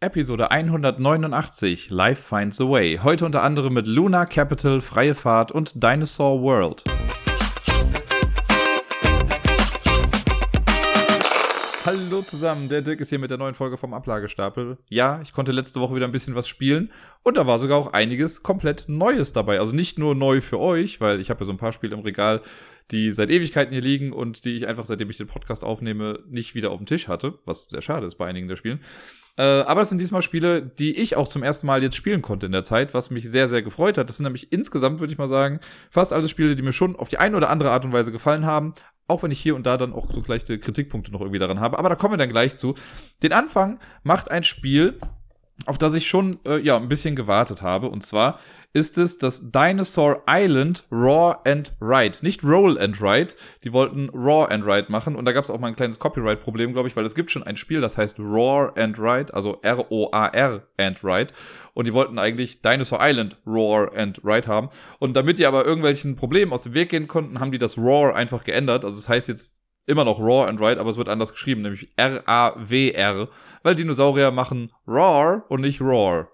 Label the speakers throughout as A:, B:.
A: Episode 189 Life Finds a Way. Heute unter anderem mit Luna Capital, Freie Fahrt und Dinosaur World. Hallo zusammen, der Dirk ist hier mit der neuen Folge vom Ablagestapel. Ja, ich konnte letzte Woche wieder ein bisschen was spielen und da war sogar auch einiges komplett Neues dabei. Also nicht nur neu für euch, weil ich habe ja so ein paar Spiele im Regal, die seit Ewigkeiten hier liegen und die ich einfach, seitdem ich den Podcast aufnehme, nicht wieder auf dem Tisch hatte, was sehr schade ist bei einigen der Spielen. Äh, aber es sind diesmal Spiele, die ich auch zum ersten Mal jetzt spielen konnte in der Zeit, was mich sehr, sehr gefreut hat. Das sind nämlich insgesamt, würde ich mal sagen, fast alle Spiele, die mir schon auf die eine oder andere Art und Weise gefallen haben. Auch wenn ich hier und da dann auch so leichte Kritikpunkte noch irgendwie daran habe. Aber da kommen wir dann gleich zu. Den Anfang macht ein Spiel, auf das ich schon äh, ja ein bisschen gewartet habe. Und zwar ist es das Dinosaur Island Raw and Write. Nicht Roll and Write, die wollten Raw and Write machen. Und da gab es auch mal ein kleines Copyright-Problem, glaube ich, weil es gibt schon ein Spiel, das heißt Roar and Write, also R-O-A-R and Write und die wollten eigentlich Dinosaur Island Roar and Write haben. Und damit die aber irgendwelchen Problemen aus dem Weg gehen konnten, haben die das Roar einfach geändert, also das heißt jetzt immer noch Raw and Write, aber es wird anders geschrieben, nämlich R-A-W-R, weil Dinosaurier machen Roar und nicht Roar.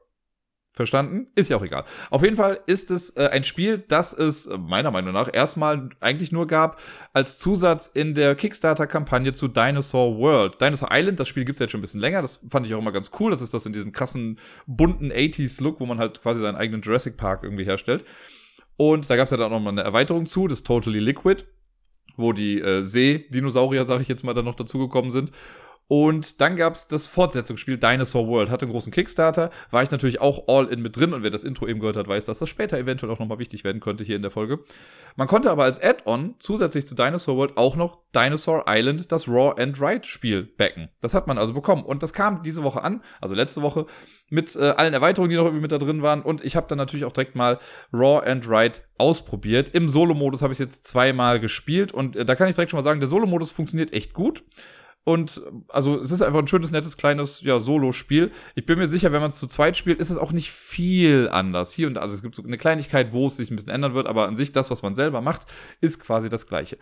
A: Verstanden? Ist ja auch egal. Auf jeden Fall ist es äh, ein Spiel, das es äh, meiner Meinung nach erstmal eigentlich nur gab als Zusatz in der Kickstarter-Kampagne zu Dinosaur World. Dinosaur Island, das Spiel gibt's jetzt schon ein bisschen länger, das fand ich auch immer ganz cool. Das ist das in diesem krassen, bunten 80s-Look, wo man halt quasi seinen eigenen Jurassic Park irgendwie herstellt. Und da gab's ja dann auch noch mal eine Erweiterung zu, das Totally Liquid, wo die äh, See-Dinosaurier, sag ich jetzt mal, dann noch dazugekommen sind. Und dann gab's das Fortsetzungsspiel Dinosaur World. Hatte einen großen Kickstarter, war ich natürlich auch all in mit drin. Und wer das Intro eben gehört hat, weiß, dass das später eventuell auch nochmal wichtig werden könnte hier in der Folge. Man konnte aber als Add-on zusätzlich zu Dinosaur World auch noch Dinosaur Island, das Raw and Ride Spiel, backen. Das hat man also bekommen. Und das kam diese Woche an, also letzte Woche, mit äh, allen Erweiterungen, die noch irgendwie mit da drin waren. Und ich habe dann natürlich auch direkt mal Raw and Ride ausprobiert. Im Solo-Modus habe ich jetzt zweimal gespielt. Und äh, da kann ich direkt schon mal sagen, der Solo-Modus funktioniert echt gut. Und also es ist einfach ein schönes, nettes, kleines ja, Solo-Spiel. Ich bin mir sicher, wenn man es zu zweit spielt, ist es auch nicht viel anders. Hier und da, also es gibt so eine Kleinigkeit, wo es sich ein bisschen ändern wird, aber an sich das, was man selber macht, ist quasi das gleiche.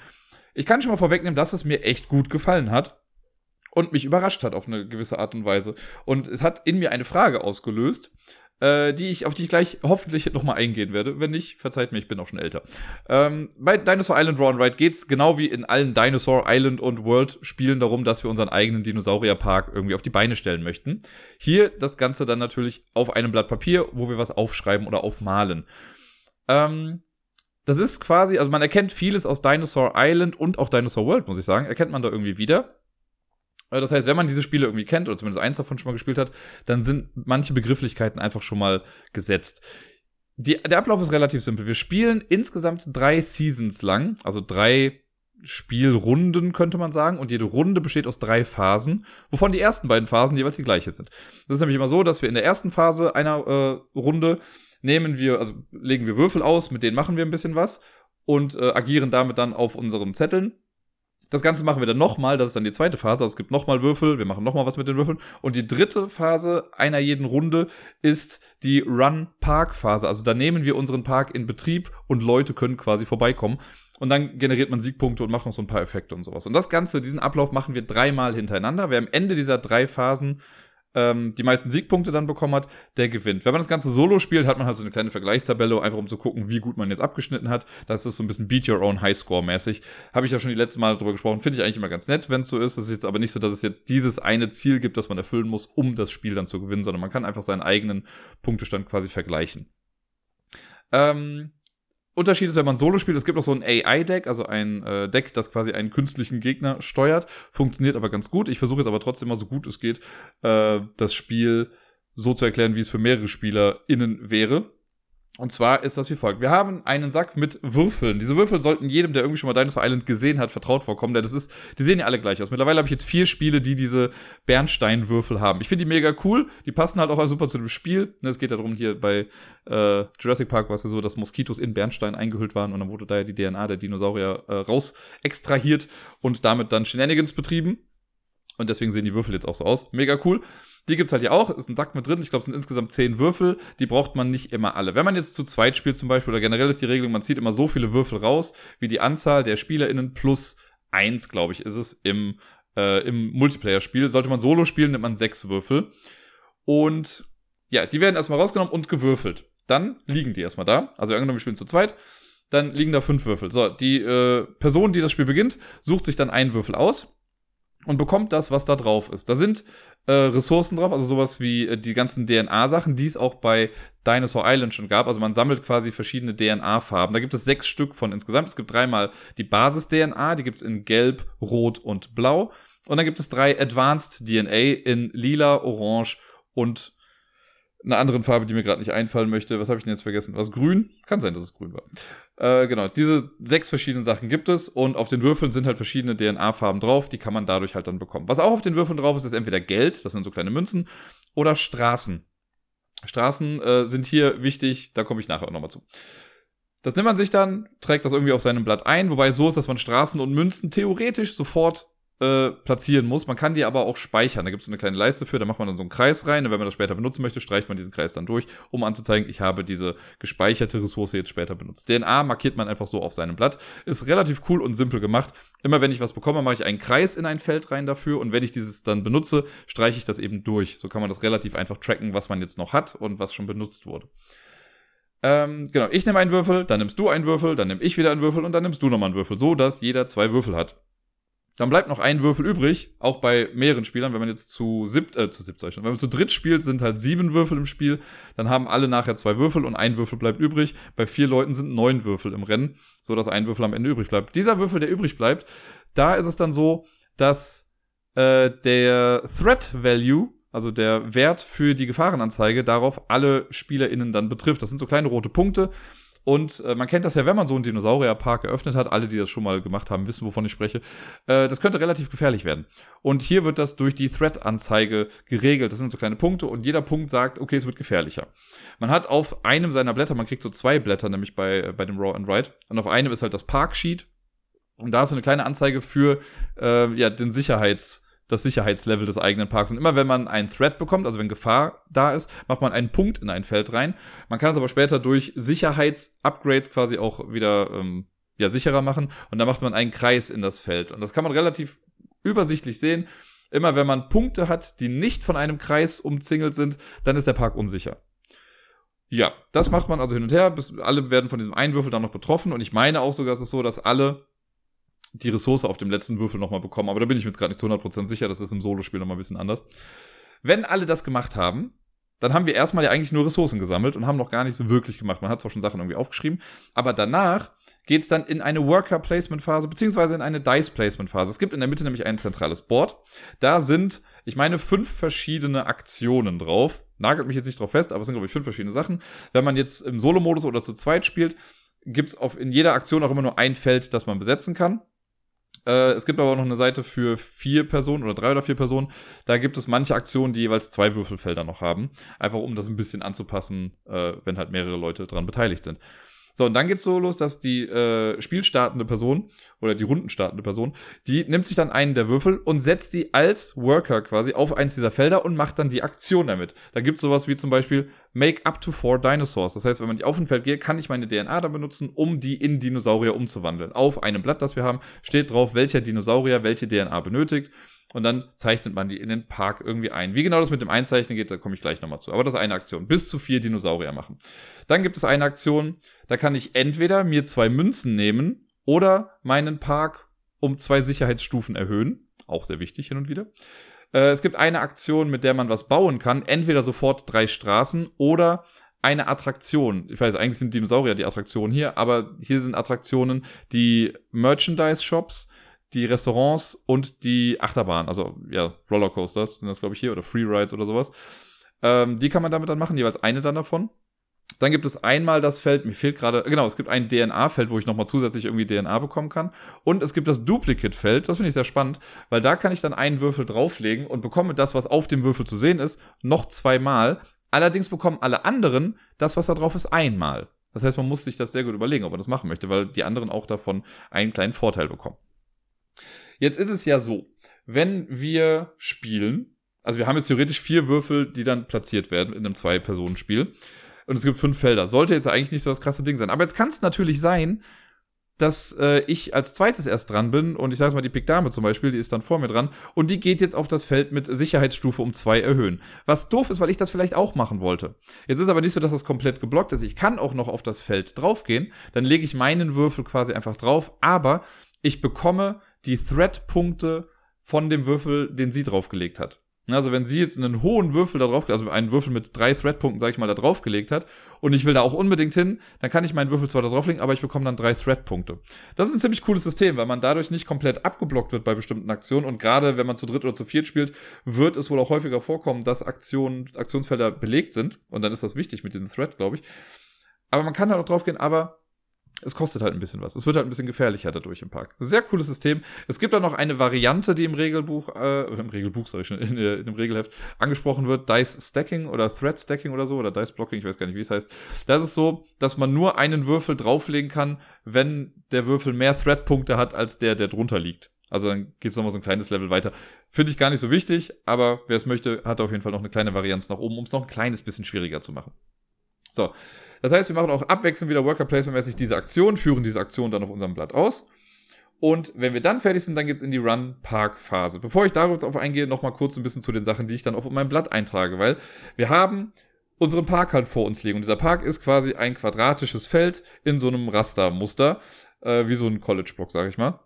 A: Ich kann schon mal vorwegnehmen, dass es mir echt gut gefallen hat und mich überrascht hat auf eine gewisse Art und Weise. Und es hat in mir eine Frage ausgelöst äh, die ich, auf die ich gleich hoffentlich nochmal eingehen werde. Wenn nicht, verzeiht mir, ich bin auch schon älter. Ähm, bei Dinosaur Island Raw and Ride geht's genau wie in allen Dinosaur Island und World Spielen darum, dass wir unseren eigenen Dinosaurierpark irgendwie auf die Beine stellen möchten. Hier das Ganze dann natürlich auf einem Blatt Papier, wo wir was aufschreiben oder aufmalen. Ähm, das ist quasi, also man erkennt vieles aus Dinosaur Island und auch Dinosaur World, muss ich sagen, erkennt man da irgendwie wieder. Äh, das heißt, wenn man diese Spiele irgendwie kennt oder zumindest eins davon schon mal gespielt hat, dann sind manche Begrifflichkeiten einfach schon mal gesetzt. Die, der Ablauf ist relativ simpel. Wir spielen insgesamt drei Seasons lang, also drei Spielrunden könnte man sagen, und jede Runde besteht aus drei Phasen, wovon die ersten beiden Phasen jeweils die gleiche sind. Das ist nämlich immer so, dass wir in der ersten Phase einer äh, Runde nehmen wir, also legen wir Würfel aus, mit denen machen wir ein bisschen was und äh, agieren damit dann auf unseren Zetteln das Ganze machen wir dann nochmal, das ist dann die zweite Phase. Also es gibt nochmal Würfel, wir machen nochmal was mit den Würfeln. Und die dritte Phase einer jeden Runde ist die Run-Park-Phase. Also da nehmen wir unseren Park in Betrieb und Leute können quasi vorbeikommen. Und dann generiert man Siegpunkte und macht noch so ein paar Effekte und sowas. Und das Ganze, diesen Ablauf machen wir dreimal hintereinander. Wer am Ende dieser drei Phasen ähm, die meisten Siegpunkte dann bekommen hat, der gewinnt. Wenn man das Ganze solo spielt, hat man halt so eine kleine Vergleichstabelle, einfach um zu gucken, wie gut man jetzt abgeschnitten hat. Das ist so ein bisschen Beat Your Own Highscore mäßig. Habe ich ja schon die letzten Mal drüber gesprochen. Finde ich eigentlich immer ganz nett, wenn es so ist. Das ist jetzt aber nicht so, dass es jetzt dieses eine Ziel gibt, das man erfüllen muss, um das Spiel dann zu gewinnen, sondern man kann einfach seinen eigenen Punktestand quasi vergleichen. Ähm, Unterschied ist, wenn man Solo spielt, es gibt auch so ein AI-Deck, also ein äh, Deck, das quasi einen künstlichen Gegner steuert. Funktioniert aber ganz gut. Ich versuche jetzt aber trotzdem mal so gut es geht, äh, das Spiel so zu erklären, wie es für mehrere SpielerInnen wäre. Und zwar ist das wie folgt. Wir haben einen Sack mit Würfeln. Diese Würfel sollten jedem, der irgendwie schon mal Dinosaur Island gesehen hat, vertraut vorkommen, denn das ist, die sehen ja alle gleich aus. Mittlerweile habe ich jetzt vier Spiele, die diese Bernsteinwürfel haben. Ich finde die mega cool. Die passen halt auch super zu dem Spiel. Ne, es geht ja darum, hier bei äh, Jurassic Park war es ja so, dass Moskitos in Bernstein eingehüllt waren und dann wurde da ja die DNA der Dinosaurier äh, raus extrahiert und damit dann Shenanigans betrieben. Und deswegen sehen die Würfel jetzt auch so aus. Mega cool. Die gibt's halt hier auch, ist ein Sack mit drin. Ich glaube, es sind insgesamt zehn Würfel. Die braucht man nicht immer alle. Wenn man jetzt zu zweit spielt zum Beispiel, oder generell ist die Regelung, man zieht immer so viele Würfel raus, wie die Anzahl der SpielerInnen plus eins, glaube ich, ist es im, äh, im Multiplayer-Spiel. Sollte man Solo spielen, nimmt man sechs Würfel. Und ja, die werden erstmal rausgenommen und gewürfelt. Dann liegen die erstmal da. Also angenommen, wir spielen zu zweit. Dann liegen da fünf Würfel. So, die äh, Person, die das Spiel beginnt, sucht sich dann einen Würfel aus und bekommt das, was da drauf ist. Da sind äh, Ressourcen drauf, also sowas wie äh, die ganzen DNA-Sachen, die es auch bei Dinosaur Island schon gab. Also man sammelt quasi verschiedene DNA-Farben. Da gibt es sechs Stück von insgesamt. Es gibt dreimal die Basis-DNA, die gibt es in Gelb, Rot und Blau. Und dann gibt es drei Advanced DNA in Lila, Orange und einer anderen Farbe, die mir gerade nicht einfallen möchte. Was habe ich denn jetzt vergessen? Was grün? Kann sein, dass es grün war. Äh, genau, diese sechs verschiedenen Sachen gibt es und auf den Würfeln sind halt verschiedene DNA-Farben drauf, die kann man dadurch halt dann bekommen. Was auch auf den Würfeln drauf ist, ist entweder Geld, das sind so kleine Münzen, oder Straßen. Straßen äh, sind hier wichtig, da komme ich nachher auch nochmal zu. Das nimmt man sich dann, trägt das irgendwie auf seinem Blatt ein, wobei es so ist, dass man Straßen und Münzen theoretisch sofort äh, platzieren muss. Man kann die aber auch speichern. Da gibt es eine kleine Leiste für, da macht man dann so einen Kreis rein und wenn man das später benutzen möchte, streicht man diesen Kreis dann durch, um anzuzeigen, ich habe diese gespeicherte Ressource jetzt später benutzt. DNA markiert man einfach so auf seinem Blatt. Ist relativ cool und simpel gemacht. Immer wenn ich was bekomme, mache ich einen Kreis in ein Feld rein dafür und wenn ich dieses dann benutze, streiche ich das eben durch. So kann man das relativ einfach tracken, was man jetzt noch hat und was schon benutzt wurde. Ähm, genau, ich nehme einen Würfel, dann nimmst du einen Würfel, dann nehme ich wieder einen Würfel und dann nimmst du nochmal einen Würfel, so dass jeder zwei Würfel hat. Dann bleibt noch ein Würfel übrig, auch bei mehreren Spielern. Wenn man jetzt zu siebt, äh, zu siebt, schon. Wenn man zu dritt spielt, sind halt sieben Würfel im Spiel. Dann haben alle nachher zwei Würfel und ein Würfel bleibt übrig. Bei vier Leuten sind neun Würfel im Rennen, so dass ein Würfel am Ende übrig bleibt. Dieser Würfel, der übrig bleibt, da ist es dann so, dass äh, der Threat Value, also der Wert für die Gefahrenanzeige, darauf alle SpielerInnen dann betrifft. Das sind so kleine rote Punkte. Und äh, man kennt das ja, wenn man so einen Dinosaurierpark eröffnet hat. Alle, die das schon mal gemacht haben, wissen, wovon ich spreche. Äh, das könnte relativ gefährlich werden. Und hier wird das durch die Threat-Anzeige geregelt. Das sind so kleine Punkte und jeder Punkt sagt, okay, es wird gefährlicher. Man hat auf einem seiner Blätter, man kriegt so zwei Blätter, nämlich bei, äh, bei dem Raw and Write. Und auf einem ist halt das Parksheet. Und da ist so eine kleine Anzeige für äh, ja, den Sicherheits- das Sicherheitslevel des eigenen Parks. Und immer wenn man einen Threat bekommt, also wenn Gefahr da ist, macht man einen Punkt in ein Feld rein. Man kann es aber später durch Sicherheitsupgrades quasi auch wieder ähm, ja, sicherer machen. Und da macht man einen Kreis in das Feld. Und das kann man relativ übersichtlich sehen. Immer wenn man Punkte hat, die nicht von einem Kreis umzingelt sind, dann ist der Park unsicher. Ja, das macht man also hin und her, bis alle werden von diesem Einwürfel dann noch betroffen. Und ich meine auch sogar, es ist so, dass alle die Ressource auf dem letzten Würfel nochmal bekommen. Aber da bin ich mir jetzt gerade nicht zu 100% sicher. Das ist im Solospiel nochmal ein bisschen anders. Wenn alle das gemacht haben, dann haben wir erstmal ja eigentlich nur Ressourcen gesammelt und haben noch gar nicht so wirklich gemacht. Man hat zwar schon Sachen irgendwie aufgeschrieben, aber danach geht es dann in eine Worker-Placement-Phase, beziehungsweise in eine Dice-Placement-Phase. Es gibt in der Mitte nämlich ein zentrales Board. Da sind, ich meine, fünf verschiedene Aktionen drauf. Nagelt mich jetzt nicht drauf fest, aber es sind, glaube ich, fünf verschiedene Sachen. Wenn man jetzt im Solo-Modus oder zu zweit spielt, gibt es in jeder Aktion auch immer nur ein Feld, das man besetzen kann. Äh, es gibt aber auch noch eine Seite für vier Personen oder drei oder vier Personen. Da gibt es manche Aktionen, die jeweils zwei Würfelfelder noch haben. Einfach um das ein bisschen anzupassen, äh, wenn halt mehrere Leute daran beteiligt sind. So, und dann geht's so los, dass die äh, spielstartende Person oder die rundenstartende Person, die nimmt sich dann einen der Würfel und setzt die als Worker quasi auf eins dieser Felder und macht dann die Aktion damit. Da gibt's sowas wie zum Beispiel Make up to four Dinosaurs. Das heißt, wenn man die auf ein Feld geht, kann ich meine DNA dann benutzen, um die in Dinosaurier umzuwandeln. Auf einem Blatt, das wir haben, steht drauf, welcher Dinosaurier welche DNA benötigt und dann zeichnet man die in den Park irgendwie ein. Wie genau das mit dem Einzeichnen geht, da komme ich gleich nochmal zu. Aber das ist eine Aktion. Bis zu vier Dinosaurier machen. Dann gibt es eine Aktion, da kann ich entweder mir zwei Münzen nehmen oder meinen Park um zwei Sicherheitsstufen erhöhen. Auch sehr wichtig hin und wieder. Äh, es gibt eine Aktion, mit der man was bauen kann. Entweder sofort drei Straßen oder eine Attraktion. Ich weiß, eigentlich sind Dinosaurier die Attraktionen hier, aber hier sind Attraktionen, die Merchandise-Shops, die Restaurants und die Achterbahn, also ja, Rollercoasters sind das, glaube ich, hier, oder Freerides oder sowas. Ähm, die kann man damit dann machen, jeweils eine dann davon. Dann gibt es einmal das Feld, mir fehlt gerade, genau, es gibt ein DNA-Feld, wo ich nochmal zusätzlich irgendwie DNA bekommen kann. Und es gibt das Duplicate-Feld, das finde ich sehr spannend, weil da kann ich dann einen Würfel drauflegen und bekomme das, was auf dem Würfel zu sehen ist, noch zweimal. Allerdings bekommen alle anderen das, was da drauf ist, einmal. Das heißt, man muss sich das sehr gut überlegen, ob man das machen möchte, weil die anderen auch davon einen kleinen Vorteil bekommen. Jetzt ist es ja so, wenn wir spielen, also wir haben jetzt theoretisch vier Würfel, die dann platziert werden in einem Zwei-Personen-Spiel. Und es gibt fünf Felder. Sollte jetzt eigentlich nicht so das krasse Ding sein. Aber jetzt kann es natürlich sein, dass äh, ich als zweites erst dran bin und ich sage mal, die Pik Dame zum Beispiel, die ist dann vor mir dran und die geht jetzt auf das Feld mit Sicherheitsstufe um zwei erhöhen. Was doof ist, weil ich das vielleicht auch machen wollte. Jetzt ist aber nicht so, dass das komplett geblockt ist. Ich kann auch noch auf das Feld draufgehen, dann lege ich meinen Würfel quasi einfach drauf, aber ich bekomme die Threat-Punkte von dem Würfel, den sie draufgelegt hat. Also wenn sie jetzt einen hohen Würfel da drauf, also einen Würfel mit drei Thread-Punkten, sag ich mal, da draufgelegt hat und ich will da auch unbedingt hin, dann kann ich meinen Würfel zwar da drauflegen, aber ich bekomme dann drei Thread-Punkte. Das ist ein ziemlich cooles System, weil man dadurch nicht komplett abgeblockt wird bei bestimmten Aktionen und gerade wenn man zu dritt oder zu viert spielt, wird es wohl auch häufiger vorkommen, dass Aktionen, Aktionsfelder belegt sind und dann ist das wichtig mit diesem Thread, glaube ich. Aber man kann da halt auch draufgehen, aber es kostet halt ein bisschen was. Es wird halt ein bisschen gefährlicher dadurch im Park. Sehr cooles System. Es gibt auch noch eine Variante, die im Regelbuch, äh, im Regelbuch, sag ich schon, in, in dem Regelheft angesprochen wird, Dice Stacking oder Thread Stacking oder so, oder Dice Blocking, ich weiß gar nicht, wie es heißt. Da ist so, dass man nur einen Würfel drauflegen kann, wenn der Würfel mehr Thread-Punkte hat, als der, der drunter liegt. Also dann geht es nochmal so ein kleines Level weiter. Finde ich gar nicht so wichtig, aber wer es möchte, hat auf jeden Fall noch eine kleine Varianz nach oben, um es noch ein kleines bisschen schwieriger zu machen. So, das heißt, wir machen auch abwechselnd wieder Worker Placement-mäßig diese Aktion, führen diese Aktion dann auf unserem Blatt aus. Und wenn wir dann fertig sind, dann geht's in die Run-Park-Phase. Bevor ich darauf eingehe, nochmal kurz ein bisschen zu den Sachen, die ich dann auf meinem Blatt eintrage, weil wir haben unseren Park halt vor uns liegen. Und dieser Park ist quasi ein quadratisches Feld in so einem Rastermuster, äh, wie so ein College-Block, sage ich mal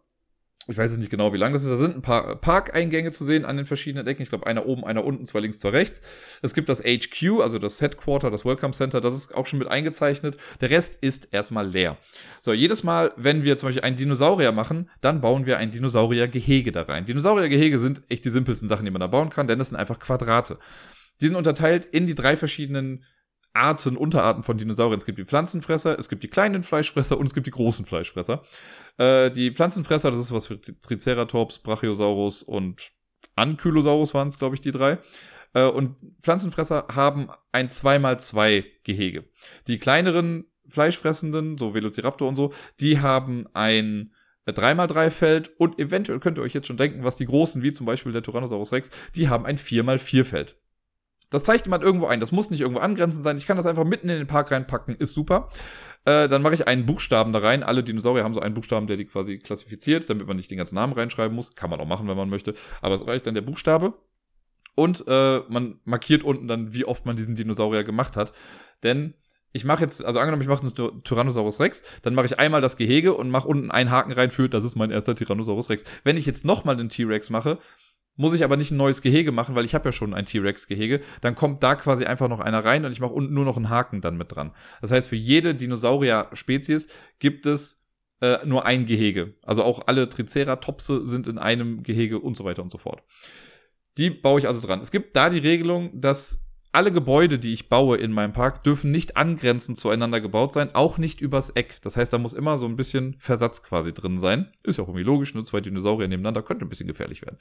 A: ich weiß jetzt nicht genau, wie lang das ist. Da sind ein paar Parkeingänge zu sehen an den verschiedenen Ecken. Ich glaube, einer oben, einer unten, zwei links, zwei rechts. Es gibt das HQ, also das Headquarter, das Welcome Center. Das ist auch schon mit eingezeichnet. Der Rest ist erstmal leer. So, jedes Mal, wenn wir zum Beispiel einen Dinosaurier machen, dann bauen wir ein Dinosauriergehege da rein. Dinosauriergehege sind echt die simpelsten Sachen, die man da bauen kann, denn das sind einfach Quadrate. Die sind unterteilt in die drei verschiedenen Arten, Unterarten von Dinosauriern. Es gibt die Pflanzenfresser, es gibt die kleinen Fleischfresser und es gibt die großen Fleischfresser. Äh, die Pflanzenfresser, das ist was für Triceratops, Brachiosaurus und Ankylosaurus waren es, glaube ich, die drei. Äh, und Pflanzenfresser haben ein 2x2 Gehege. Die kleineren Fleischfressenden, so Velociraptor und so, die haben ein 3x3 Feld und eventuell könnt ihr euch jetzt schon denken, was die großen, wie zum Beispiel der Tyrannosaurus Rex, die haben ein 4x4 Feld. Das zeigt jemand irgendwo ein. Das muss nicht irgendwo angrenzend sein. Ich kann das einfach mitten in den Park reinpacken. Ist super. Äh, dann mache ich einen Buchstaben da rein. Alle Dinosaurier haben so einen Buchstaben, der die quasi klassifiziert, damit man nicht den ganzen Namen reinschreiben muss. Kann man auch machen, wenn man möchte. Aber es reicht dann der Buchstabe. Und äh, man markiert unten dann, wie oft man diesen Dinosaurier gemacht hat. Denn ich mache jetzt, also angenommen, ich mache einen Tyrannosaurus Rex, dann mache ich einmal das Gehege und mache unten einen Haken rein für, das ist mein erster Tyrannosaurus Rex. Wenn ich jetzt nochmal den T-Rex mache, muss ich aber nicht ein neues Gehege machen, weil ich habe ja schon ein T-Rex-Gehege. Dann kommt da quasi einfach noch einer rein und ich mache unten nur noch einen Haken dann mit dran. Das heißt, für jede Dinosaurier-Spezies gibt es äh, nur ein Gehege. Also auch alle Triceratopse sind in einem Gehege und so weiter und so fort. Die baue ich also dran. Es gibt da die Regelung, dass alle Gebäude, die ich baue in meinem Park, dürfen nicht angrenzend zueinander gebaut sein, auch nicht übers Eck. Das heißt, da muss immer so ein bisschen Versatz quasi drin sein. Ist ja auch irgendwie logisch, nur zwei Dinosaurier nebeneinander könnte ein bisschen gefährlich werden.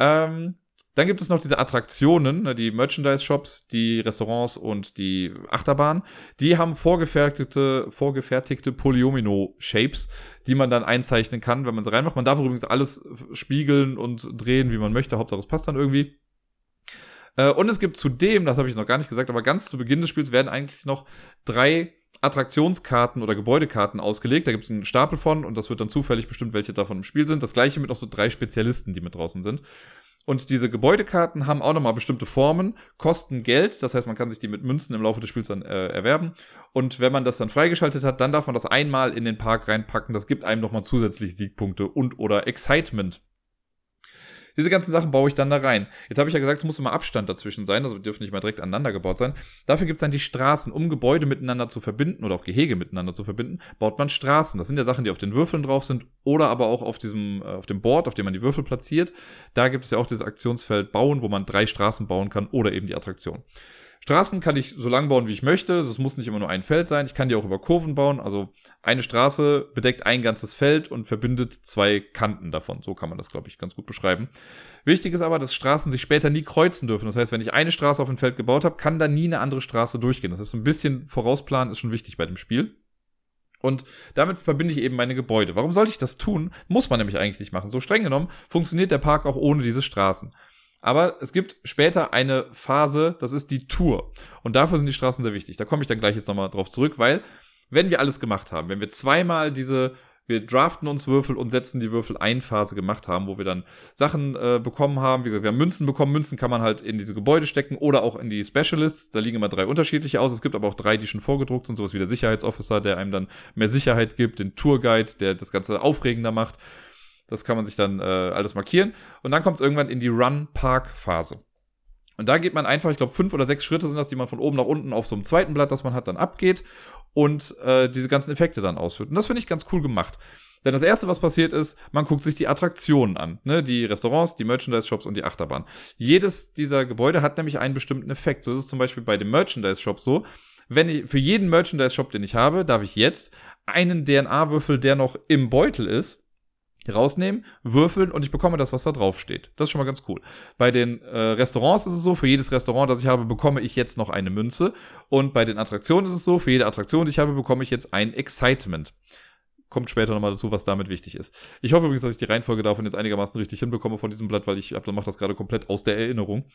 A: Ähm, dann gibt es noch diese Attraktionen, ne, die Merchandise-Shops, die Restaurants und die Achterbahn. Die haben vorgefertigte, vorgefertigte Polyomino-Shapes, die man dann einzeichnen kann, wenn man sie reinmacht. Man darf übrigens alles spiegeln und drehen, wie man möchte. Hauptsache es passt dann irgendwie. Äh, und es gibt zudem, das habe ich noch gar nicht gesagt, aber ganz zu Beginn des Spiels werden eigentlich noch drei Attraktionskarten oder Gebäudekarten ausgelegt. Da gibt es einen Stapel von und das wird dann zufällig bestimmt, welche davon im Spiel sind. Das gleiche mit noch so drei Spezialisten, die mit draußen sind. Und diese Gebäudekarten haben auch nochmal bestimmte Formen, kosten Geld, das heißt, man kann sich die mit Münzen im Laufe des Spiels dann äh, erwerben. Und wenn man das dann freigeschaltet hat, dann darf man das einmal in den Park reinpacken. Das gibt einem nochmal zusätzlich Siegpunkte und oder Excitement. Diese ganzen Sachen baue ich dann da rein. Jetzt habe ich ja gesagt, es muss immer Abstand dazwischen sein, also dürfen nicht mal direkt aneinander gebaut sein. Dafür gibt es dann die Straßen, um Gebäude miteinander zu verbinden oder auch Gehege miteinander zu verbinden, baut man Straßen. Das sind ja Sachen, die auf den Würfeln drauf sind oder aber auch auf diesem, äh, auf dem Board, auf dem man die Würfel platziert. Da gibt es ja auch dieses Aktionsfeld bauen, wo man drei Straßen bauen kann oder eben die Attraktion. Straßen kann ich so lang bauen, wie ich möchte. Es muss nicht immer nur ein Feld sein. Ich kann die auch über Kurven bauen. Also eine Straße bedeckt ein ganzes Feld und verbindet zwei Kanten davon. So kann man das, glaube ich, ganz gut beschreiben. Wichtig ist aber, dass Straßen sich später nie kreuzen dürfen. Das heißt, wenn ich eine Straße auf ein Feld gebaut habe, kann da nie eine andere Straße durchgehen. Das ist so ein bisschen vorausplanen, ist schon wichtig bei dem Spiel. Und damit verbinde ich eben meine Gebäude. Warum sollte ich das tun? Muss man nämlich eigentlich nicht machen. So streng genommen funktioniert der Park auch ohne diese Straßen. Aber es gibt später eine Phase, das ist die Tour. Und dafür sind die Straßen sehr wichtig. Da komme ich dann gleich jetzt nochmal drauf zurück, weil Wenn wir alles gemacht haben, wenn wir zweimal diese wir draften uns Würfel und setzen die Würfel ein Phase gemacht haben, wo wir dann Sachen äh, bekommen haben. Wie gesagt, wir haben Münzen bekommen. Münzen kann man halt in diese Gebäude stecken oder auch in die Specialists. Da liegen immer drei unterschiedliche aus. Es gibt aber auch drei, die schon vorgedruckt sind. Sowas wie der Sicherheitsofficer, der einem dann mehr Sicherheit gibt. Den Tourguide, der das Ganze aufregender macht. Das kann man sich dann äh, alles markieren. Und dann kommt es irgendwann in die Run-Park-Phase. Und da geht man einfach, ich glaube, fünf oder sechs Schritte sind das, die man von oben nach unten auf so einem zweiten Blatt, das man hat, dann abgeht und äh, diese ganzen Effekte dann ausführt. Und das finde ich ganz cool gemacht. Denn das erste, was passiert ist, man guckt sich die Attraktionen an. Ne? Die Restaurants, die Merchandise-Shops und die Achterbahn. Jedes dieser Gebäude hat nämlich einen bestimmten Effekt. So ist es zum Beispiel bei dem Merchandise-Shop so. Wenn ich, für jeden Merchandise-Shop, den ich habe, darf ich jetzt einen DNA-Würfel, der noch im Beutel ist, rausnehmen, würfeln und ich bekomme das, was da drauf steht. Das ist schon mal ganz cool. Bei den äh, Restaurants ist es so, für jedes Restaurant, das ich habe, bekomme ich jetzt noch eine Münze. Und bei den Attraktionen ist es so, für jede Attraktion, die ich habe, bekomme ich jetzt ein Excitement. Kommt später nochmal dazu, was damit wichtig ist. Ich hoffe übrigens, dass ich die Reihenfolge davon jetzt einigermaßen richtig hinbekomme von diesem Blatt, weil ich mache das gerade komplett aus der Erinnerung.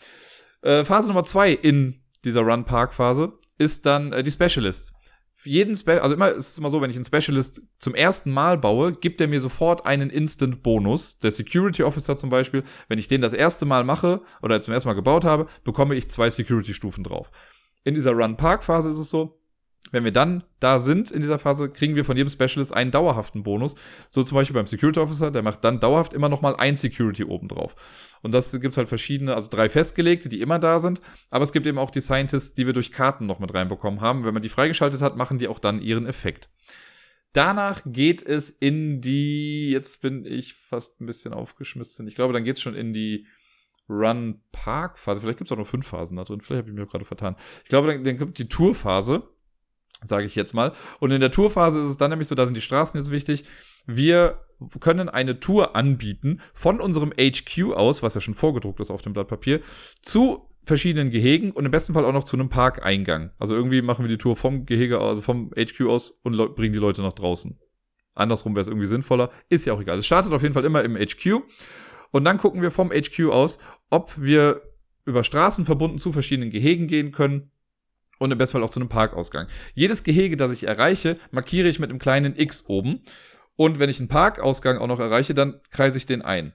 A: Äh, Phase Nummer zwei in dieser Run-Park-Phase ist dann äh, die Specialists jeden Spe also immer ist es immer so, wenn ich einen Specialist zum ersten Mal baue, gibt er mir sofort einen Instant Bonus. Der Security Officer zum Beispiel, wenn ich den das erste Mal mache oder zum ersten Mal gebaut habe, bekomme ich zwei Security Stufen drauf. In dieser Run Park Phase ist es so, wenn wir dann da sind in dieser Phase, kriegen wir von jedem Specialist einen dauerhaften Bonus. So zum Beispiel beim Security Officer, der macht dann dauerhaft immer noch mal ein Security oben drauf. Und das gibt's halt verschiedene, also drei festgelegte, die immer da sind. Aber es gibt eben auch die Scientists, die wir durch Karten noch mit reinbekommen haben. Wenn man die freigeschaltet hat, machen die auch dann ihren Effekt. Danach geht es in die, jetzt bin ich fast ein bisschen aufgeschmissen. Ich glaube, dann geht's schon in die Run Park Phase. Vielleicht gibt's auch noch fünf Phasen da drin. Vielleicht habe ich mir gerade vertan. Ich glaube, dann, dann kommt die Tour Phase sage ich jetzt mal. Und in der Tourphase ist es dann nämlich so, da sind die Straßen jetzt wichtig. Wir können eine Tour anbieten von unserem HQ aus, was ja schon vorgedruckt ist auf dem Blatt Papier, zu verschiedenen Gehegen und im besten Fall auch noch zu einem Parkeingang. Also irgendwie machen wir die Tour vom Gehege, also vom HQ aus und bringen die Leute nach draußen. Andersrum wäre es irgendwie sinnvoller. Ist ja auch egal. Es startet auf jeden Fall immer im HQ. Und dann gucken wir vom HQ aus, ob wir über Straßen verbunden zu verschiedenen Gehegen gehen können und im Bestfall auch zu einem Parkausgang. Jedes Gehege, das ich erreiche, markiere ich mit einem kleinen X oben. Und wenn ich einen Parkausgang auch noch erreiche, dann kreise ich den ein.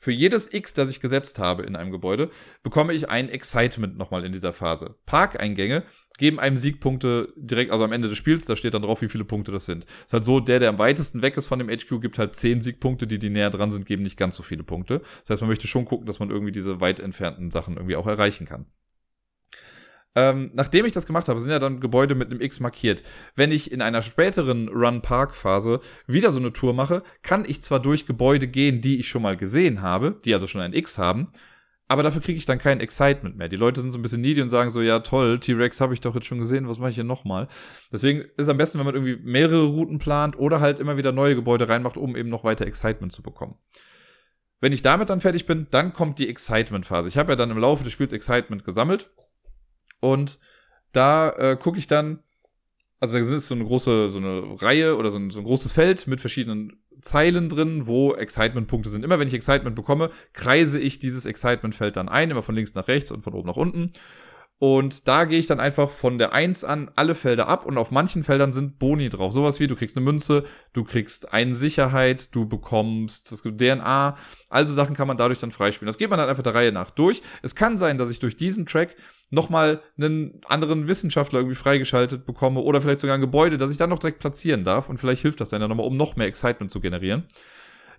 A: Für jedes X, das ich gesetzt habe in einem Gebäude, bekomme ich ein Excitement nochmal in dieser Phase. Parkeingänge geben einem Siegpunkte direkt, also am Ende des Spiels, da steht dann drauf, wie viele Punkte das sind. Ist halt so, der, der am weitesten weg ist von dem HQ, gibt halt 10 Siegpunkte, die, die näher dran sind, geben nicht ganz so viele Punkte. Das heißt, man möchte schon gucken, dass man irgendwie diese weit entfernten Sachen irgendwie auch erreichen kann. Ähm, nachdem ich das gemacht habe, sind ja dann Gebäude mit einem X markiert. Wenn ich in einer späteren Run-Park-Phase wieder so eine Tour mache, kann ich zwar durch Gebäude gehen, die ich schon mal gesehen habe, die also schon ein X haben, aber dafür kriege ich dann kein Excitement mehr. Die Leute sind so ein bisschen needy und sagen so, ja toll, T-Rex habe ich doch jetzt schon gesehen, was mache ich hier nochmal? Deswegen ist es am besten, wenn man irgendwie mehrere Routen plant oder halt immer wieder neue Gebäude reinmacht, um eben noch weiter Excitement zu bekommen. Wenn ich damit dann fertig bin, dann kommt die Excitement-Phase. Ich habe ja dann im Laufe des Spiels Excitement gesammelt und da äh, gucke ich dann, also da ist so eine große, so eine Reihe oder so ein, so ein großes Feld mit verschiedenen Zeilen drin, wo Excitement-Punkte sind. Immer wenn ich Excitement bekomme, kreise ich dieses Excitement-Feld dann ein, immer von links nach rechts und von oben nach unten. Und da gehe ich dann einfach von der 1 an alle Felder ab und auf manchen Feldern sind Boni drauf. Sowas wie, du kriegst eine Münze, du kriegst eine Sicherheit, du bekommst was gibt, DNA. Also Sachen kann man dadurch dann freispielen. Das geht man dann einfach der Reihe nach durch. Es kann sein, dass ich durch diesen Track nochmal einen anderen Wissenschaftler irgendwie freigeschaltet bekomme oder vielleicht sogar ein Gebäude, das ich dann noch direkt platzieren darf. Und vielleicht hilft das dann ja nochmal, um noch mehr Excitement zu generieren.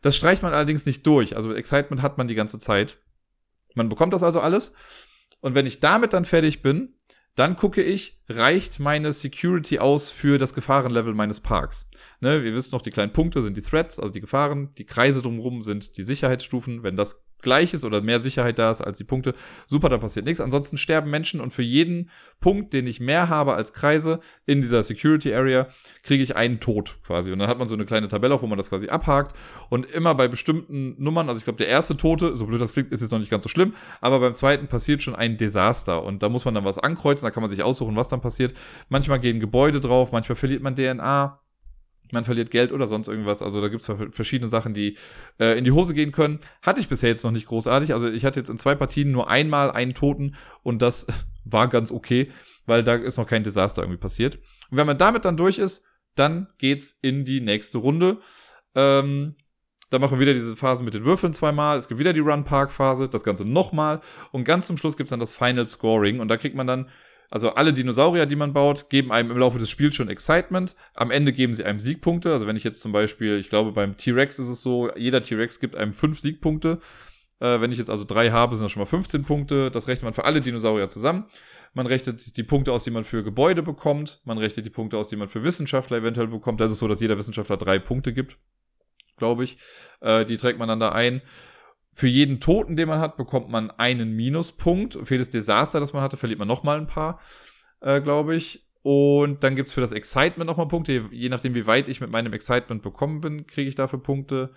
A: Das streicht man allerdings nicht durch. Also Excitement hat man die ganze Zeit. Man bekommt das also alles und wenn ich damit dann fertig bin, dann gucke ich, reicht meine Security aus für das Gefahrenlevel meines Parks. Ne, wir wissen noch, die kleinen Punkte sind die Threats, also die Gefahren, die Kreise drumherum sind die Sicherheitsstufen. Wenn das gleich ist oder mehr Sicherheit da ist als die Punkte, super, da passiert nichts. Ansonsten sterben Menschen und für jeden Punkt, den ich mehr habe als Kreise in dieser Security Area, kriege ich einen Tod quasi. Und dann hat man so eine kleine Tabelle, wo man das quasi abhakt. Und immer bei bestimmten Nummern, also ich glaube, der erste Tote, so blöd das klingt, ist jetzt noch nicht ganz so schlimm, aber beim zweiten passiert schon ein Desaster. Und da muss man dann was ankreuzen, da kann man sich aussuchen, was dann passiert. Manchmal gehen Gebäude drauf, manchmal verliert man DNA man verliert Geld oder sonst irgendwas. Also da gibt es verschiedene Sachen, die äh, in die Hose gehen können. Hatte ich bisher jetzt noch nicht großartig. Also ich hatte jetzt in zwei Partien nur einmal einen Toten und das war ganz okay. weil da ist noch kein Desaster irgendwie passiert. Und wenn man damit dann durch ist, dann geht's in die nächste Runde. Ähm, da machen wir wieder diese Phase mit den Würfeln zweimal. Es gibt wieder die Run-Park-Phase, das Ganze nochmal. Und ganz zum Schluss gibt's dann das Final Scoring. Und da kriegt man dann, also alle Dinosaurier, die man baut, geben einem im Laufe des Spiels schon Excitement. Am Ende geben sie einem Siegpunkte. Also wenn ich jetzt zum Beispiel, ich glaube beim T-Rex ist es so, jeder T-Rex gibt einem fünf Siegpunkte. Äh, wenn ich jetzt also drei habe, sind das schon mal 15 Punkte. Das rechnet man für alle Dinosaurier zusammen. Man rechnet die Punkte aus, die man für Gebäude bekommt. Man rechnet die Punkte aus, die man für Wissenschaftler eventuell bekommt. Das ist so, dass jeder Wissenschaftler drei Punkte gibt, glaube ich. Äh, die trägt man dann da ein. Für jeden Toten, den man hat, bekommt man einen Minuspunkt. Für jedes Desaster, das man hatte, verliert man nochmal ein paar, äh, glaube ich. Und dann gibt's für das Excitement nochmal Punkte. Je nachdem, wie weit ich mit meinem Excitement bekommen bin, kriege ich dafür Punkte.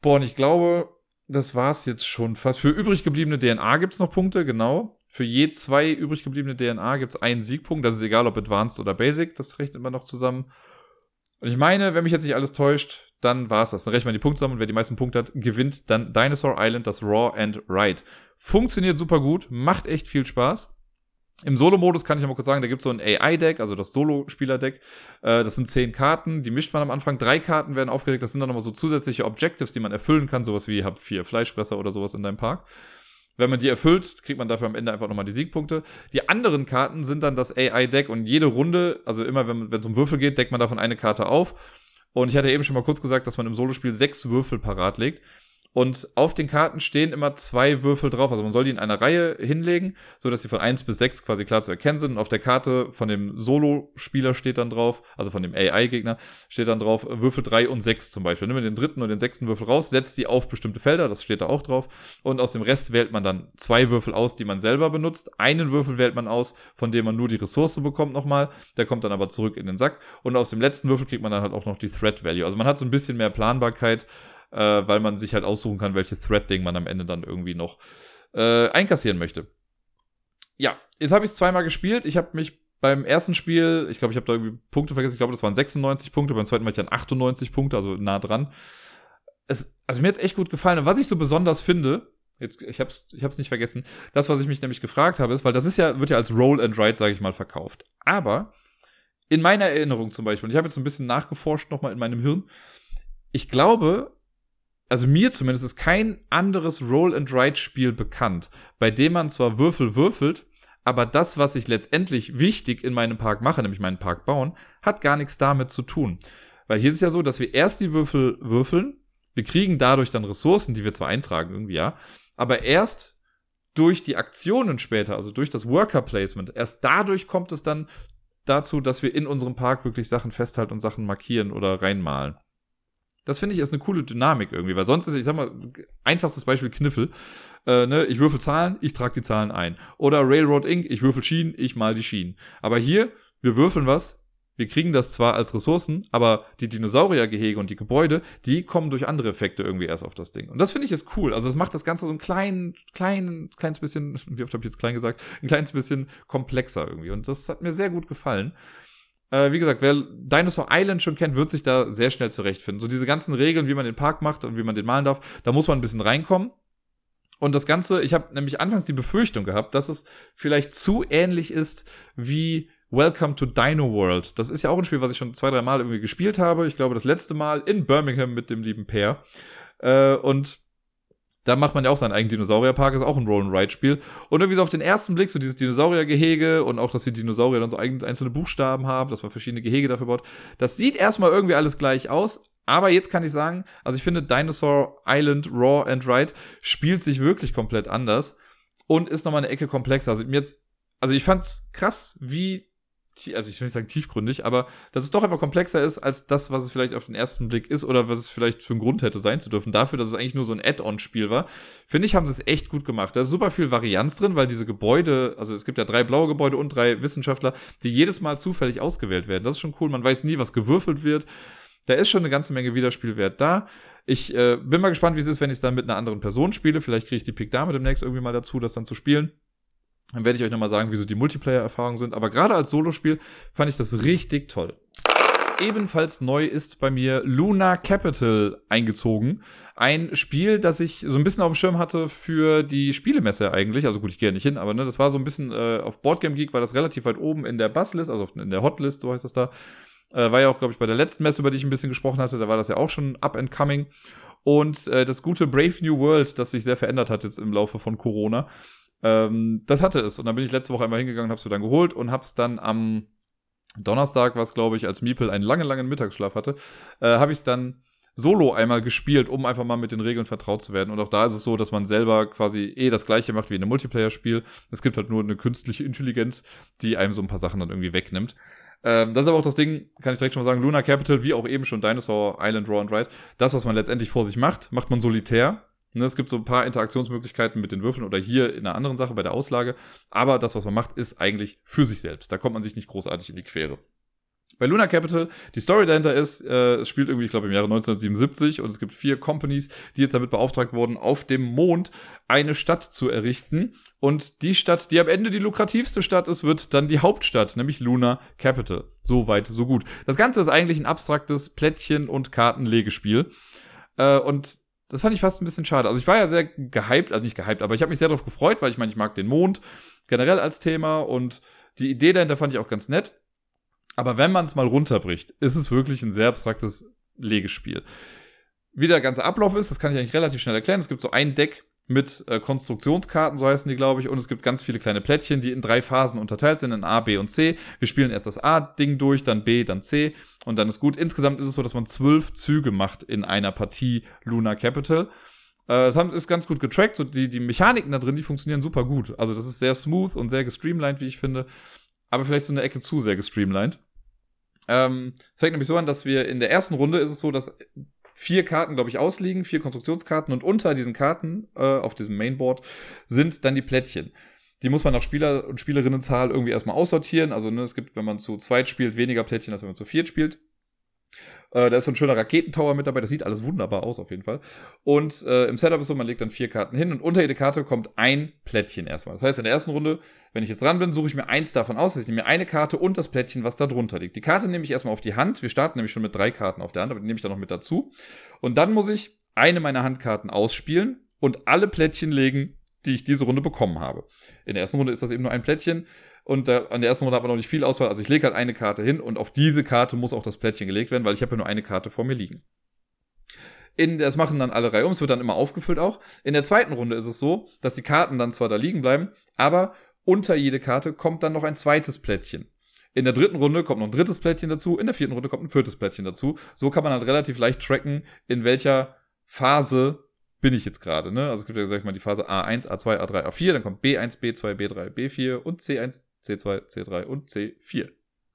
A: Boah, und ich glaube, das war's jetzt schon fast. Für übrig gebliebene DNA gibt's noch Punkte, genau. Für je zwei übrig gebliebene DNA gibt's einen Siegpunkt. Das ist egal, ob Advanced oder Basic. Das rechnet man noch zusammen. Und ich meine, wenn mich jetzt nicht alles täuscht, dann war's das. Dann rechnet man die Punkte zusammen und wer die meisten Punkte hat, gewinnt dann Dinosaur Island, das Raw and Ride. Funktioniert super gut, macht echt viel Spaß. Im Solo-Modus kann ich mal kurz sagen, da gibt es so ein AI-Deck, also das Solo-Spieler-Deck. Äh, das sind zehn Karten, die mischt man am Anfang. Drei Karten werden aufgelegt, das sind dann nochmal so zusätzliche Objectives, die man erfüllen kann, sowas wie hab vier Fleischfresser oder sowas in deinem Park. Wenn man die erfüllt, kriegt man dafür am Ende einfach nochmal die Siegpunkte. Die anderen Karten sind dann das AI-Deck und jede Runde, also immer wenn es um Würfel geht, deckt man davon eine Karte auf. Und ich hatte eben schon mal kurz gesagt, dass man im Solospiel sechs Würfel parat legt. Und auf den Karten stehen immer zwei Würfel drauf. Also man soll die in einer Reihe hinlegen, so dass sie von eins bis sechs quasi klar zu erkennen sind. Und auf der Karte von dem Solo-Spieler steht dann drauf, also von dem AI-Gegner, steht dann drauf, Würfel drei und sechs zum Beispiel. Nimm den dritten und den sechsten Würfel raus, setzt die auf bestimmte Felder, das steht da auch drauf. Und aus dem Rest wählt man dann zwei Würfel aus, die man selber benutzt. Einen Würfel wählt man aus, von dem man nur die Ressource bekommt nochmal. Der kommt dann aber zurück in den Sack. Und aus dem letzten Würfel kriegt man dann halt auch noch die Threat Value. Also man hat so ein bisschen mehr Planbarkeit äh, weil man sich halt aussuchen kann, welches Thread-Ding man am Ende dann irgendwie noch äh, einkassieren möchte. Ja, jetzt habe ich es zweimal gespielt. Ich habe mich beim ersten Spiel, ich glaube, ich habe da irgendwie Punkte vergessen, ich glaube, das waren 96 Punkte, beim zweiten Mal ich dann 98 Punkte, also nah dran. Es, also mir hat echt gut gefallen. Und was ich so besonders finde, jetzt, ich habe es ich hab's nicht vergessen, das, was ich mich nämlich gefragt habe, ist, weil das ist ja, wird ja als Roll and Write, sage ich mal, verkauft. Aber in meiner Erinnerung zum Beispiel, ich habe jetzt ein bisschen nachgeforscht nochmal in meinem Hirn, ich glaube, also mir zumindest ist kein anderes Roll-and-Write-Spiel bekannt, bei dem man zwar Würfel würfelt, aber das, was ich letztendlich wichtig in meinem Park mache, nämlich meinen Park bauen, hat gar nichts damit zu tun. Weil hier ist es ja so, dass wir erst die Würfel würfeln, wir kriegen dadurch dann Ressourcen, die wir zwar eintragen irgendwie, ja, aber erst durch die Aktionen später, also durch das Worker Placement, erst dadurch kommt es dann dazu, dass wir in unserem Park wirklich Sachen festhalten und Sachen markieren oder reinmalen. Das finde ich ist eine coole Dynamik irgendwie, weil sonst ist, ich sag mal, einfachstes Beispiel Kniffel. Äh, ne, ich würfel Zahlen, ich trage die Zahlen ein. Oder Railroad Inc., ich würfel Schienen, ich mal die Schienen. Aber hier, wir würfeln was, wir kriegen das zwar als Ressourcen, aber die Dinosauriergehege und die Gebäude, die kommen durch andere Effekte irgendwie erst auf das Ding. Und das finde ich ist cool. Also es macht das Ganze so ein klein, klein, kleines bisschen, wie oft habe ich jetzt klein gesagt, ein kleines bisschen komplexer irgendwie. Und das hat mir sehr gut gefallen. Äh, wie gesagt, wer Dinosaur Island schon kennt, wird sich da sehr schnell zurechtfinden. So diese ganzen Regeln, wie man den Park macht und wie man den malen darf, da muss man ein bisschen reinkommen. Und das Ganze, ich habe nämlich anfangs die Befürchtung gehabt, dass es vielleicht zu ähnlich ist wie Welcome to Dino World. Das ist ja auch ein Spiel, was ich schon zwei, drei Mal irgendwie gespielt habe. Ich glaube, das letzte Mal in Birmingham mit dem lieben Peer. Äh, und da macht man ja auch seinen eigenen Dinosaurierpark, ist auch ein Roll-and-Ride-Spiel. Und irgendwie so auf den ersten Blick, so dieses Dinosauriergehege und auch, dass die Dinosaurier dann so einzelne Buchstaben haben, dass man verschiedene Gehege dafür baut. Das sieht erstmal irgendwie alles gleich aus. Aber jetzt kann ich sagen, also ich finde Dinosaur Island Raw and Ride spielt sich wirklich komplett anders und ist nochmal eine Ecke komplexer. Also mir jetzt, also ich fand's krass, wie also ich will nicht sagen tiefgründig, aber dass es doch einfach komplexer ist als das, was es vielleicht auf den ersten Blick ist oder was es vielleicht für einen Grund hätte sein zu dürfen. Dafür, dass es eigentlich nur so ein Add-on-Spiel war, finde ich, haben sie es echt gut gemacht. Da ist super viel Varianz drin, weil diese Gebäude, also es gibt ja drei blaue Gebäude und drei Wissenschaftler, die jedes Mal zufällig ausgewählt werden. Das ist schon cool. Man weiß nie, was gewürfelt wird. Da ist schon eine ganze Menge Wiederspielwert da. Ich äh, bin mal gespannt, wie es ist, wenn ich es dann mit einer anderen Person spiele. Vielleicht kriege ich die Pick Dame demnächst irgendwie mal dazu, das dann zu spielen. Dann werde ich euch nochmal sagen, wieso die Multiplayer-Erfahrungen sind. Aber gerade als Solospiel fand ich das richtig toll. ebenfalls neu ist bei mir Luna Capital eingezogen. Ein Spiel, das ich so ein bisschen auf dem Schirm hatte für die Spielemesse eigentlich. Also gut, ich gehe ja nicht hin, aber ne, das war so ein bisschen äh, auf Boardgame Geek, war das relativ weit oben in der Busslist, also in der Hotlist, so heißt das da. Äh, war ja auch, glaube ich, bei der letzten Messe, über die ich ein bisschen gesprochen hatte, da war das ja auch schon up and coming. Und äh, das gute Brave New World, das sich sehr verändert hat jetzt im Laufe von Corona, ähm, das hatte es. Und dann bin ich letzte Woche einmal hingegangen, hab's mir dann geholt und hab's dann am Donnerstag, was glaube ich, als Miepel einen langen, langen Mittagsschlaf hatte, äh, habe ich es dann solo einmal gespielt, um einfach mal mit den Regeln vertraut zu werden. Und auch da ist es so, dass man selber quasi eh das gleiche macht wie in einem Multiplayer-Spiel. Es gibt halt nur eine künstliche Intelligenz, die einem so ein paar Sachen dann irgendwie wegnimmt. Ähm, das ist aber auch das Ding, kann ich direkt schon mal sagen, Luna Capital, wie auch eben schon Dinosaur Island Raw and Ride, das, was man letztendlich vor sich macht, macht man solitär. Ne, es gibt so ein paar Interaktionsmöglichkeiten mit den Würfeln oder hier in einer anderen Sache bei der Auslage. Aber das, was man macht, ist eigentlich für sich selbst. Da kommt man sich nicht großartig in die Quere. Bei Luna Capital, die Story dahinter ist, äh, es spielt irgendwie, ich glaube, im Jahre 1977 und es gibt vier Companies, die jetzt damit beauftragt wurden, auf dem Mond eine Stadt zu errichten. Und die Stadt, die am Ende die lukrativste Stadt ist, wird dann die Hauptstadt, nämlich Luna Capital. So weit, so gut. Das Ganze ist eigentlich ein abstraktes Plättchen- und Kartenlegespiel. Äh, und das fand ich fast ein bisschen schade. Also ich war ja sehr gehypt, also nicht gehypt, aber ich habe mich sehr darauf gefreut, weil ich meine, ich mag den Mond generell als Thema und die Idee dahinter fand ich auch ganz nett. Aber wenn man es mal runterbricht, ist es wirklich ein sehr abstraktes Legespiel. Wie der ganze Ablauf ist, das kann ich eigentlich relativ schnell erklären. Es gibt so ein Deck mit äh, Konstruktionskarten, so heißen die, glaube ich, und es gibt ganz viele kleine Plättchen, die in drei Phasen unterteilt sind, in A, B und C. Wir spielen erst das A-Ding durch, dann B, dann C und dann ist gut. Insgesamt ist es so, dass man zwölf Züge macht in einer Partie Luna Capital. Äh, das ist ganz gut getrackt, so die, die Mechaniken da drin, die funktionieren super gut. Also das ist sehr smooth und sehr gestreamlined, wie ich finde, aber vielleicht so eine Ecke zu sehr gestreamlined. Ähm, es fängt nämlich so an, dass wir in der ersten Runde ist es so, dass vier Karten, glaube ich, ausliegen, vier Konstruktionskarten und unter diesen Karten äh, auf diesem Mainboard sind dann die Plättchen. Die muss man nach Spieler- und Spielerinnenzahl irgendwie erstmal aussortieren. Also ne, es gibt, wenn man zu zweit spielt, weniger Plättchen, als wenn man zu viert spielt. Äh, da ist so ein schöner Raketentower mit dabei. Das sieht alles wunderbar aus, auf jeden Fall. Und äh, im Setup ist so, man legt dann vier Karten hin und unter jede Karte kommt ein Plättchen erstmal. Das heißt, in der ersten Runde, wenn ich jetzt dran bin, suche ich mir eins davon aus. Ich nehme mir eine Karte und das Plättchen, was da drunter liegt. Die Karte nehme ich erstmal auf die Hand. Wir starten nämlich schon mit drei Karten auf der Hand, aber die nehme ich dann noch mit dazu. Und dann muss ich eine meiner Handkarten ausspielen und alle Plättchen legen, die ich diese Runde bekommen habe. In der ersten Runde ist das eben nur ein Plättchen. Und da, an der ersten Runde hat man noch nicht viel Auswahl. Also ich lege halt eine Karte hin und auf diese Karte muss auch das Plättchen gelegt werden, weil ich habe ja nur eine Karte vor mir liegen. In, das machen dann alle Reihe um, es wird dann immer aufgefüllt auch. In der zweiten Runde ist es so, dass die Karten dann zwar da liegen bleiben, aber unter jede Karte kommt dann noch ein zweites Plättchen. In der dritten Runde kommt noch ein drittes Plättchen dazu, in der vierten Runde kommt ein viertes Plättchen dazu. So kann man halt relativ leicht tracken, in welcher Phase bin ich jetzt gerade. Ne? Also es gibt ja, sag ich mal, die Phase A1, A2, A3, A4, dann kommt B1, B2, B3, B4 und C1, C2, C3 und C4.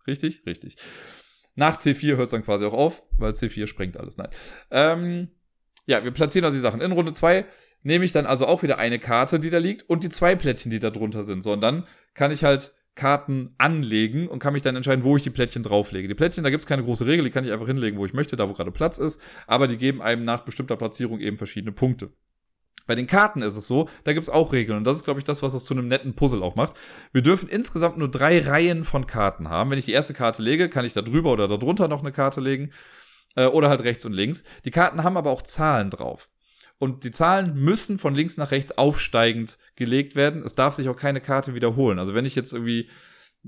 A: Richtig? Richtig. Nach C4 hört es dann quasi auch auf, weil C4 sprengt alles. Nein. Ähm, ja, wir platzieren also die Sachen. In Runde 2 nehme ich dann also auch wieder eine Karte, die da liegt und die zwei Plättchen, die da drunter sind. So, und dann kann ich halt Karten anlegen und kann mich dann entscheiden, wo ich die Plättchen drauflege. Die Plättchen, da gibt es keine große Regel, die kann ich einfach hinlegen, wo ich möchte, da wo gerade Platz ist, aber die geben einem nach bestimmter Platzierung eben verschiedene Punkte. Bei den Karten ist es so, da gibt es auch Regeln. Und das ist, glaube ich, das, was es zu einem netten Puzzle auch macht. Wir dürfen insgesamt nur drei Reihen von Karten haben. Wenn ich die erste Karte lege, kann ich da drüber oder darunter noch eine Karte legen. Äh, oder halt rechts und links. Die Karten haben aber auch Zahlen drauf. Und die Zahlen müssen von links nach rechts aufsteigend gelegt werden. Es darf sich auch keine Karte wiederholen. Also wenn ich jetzt irgendwie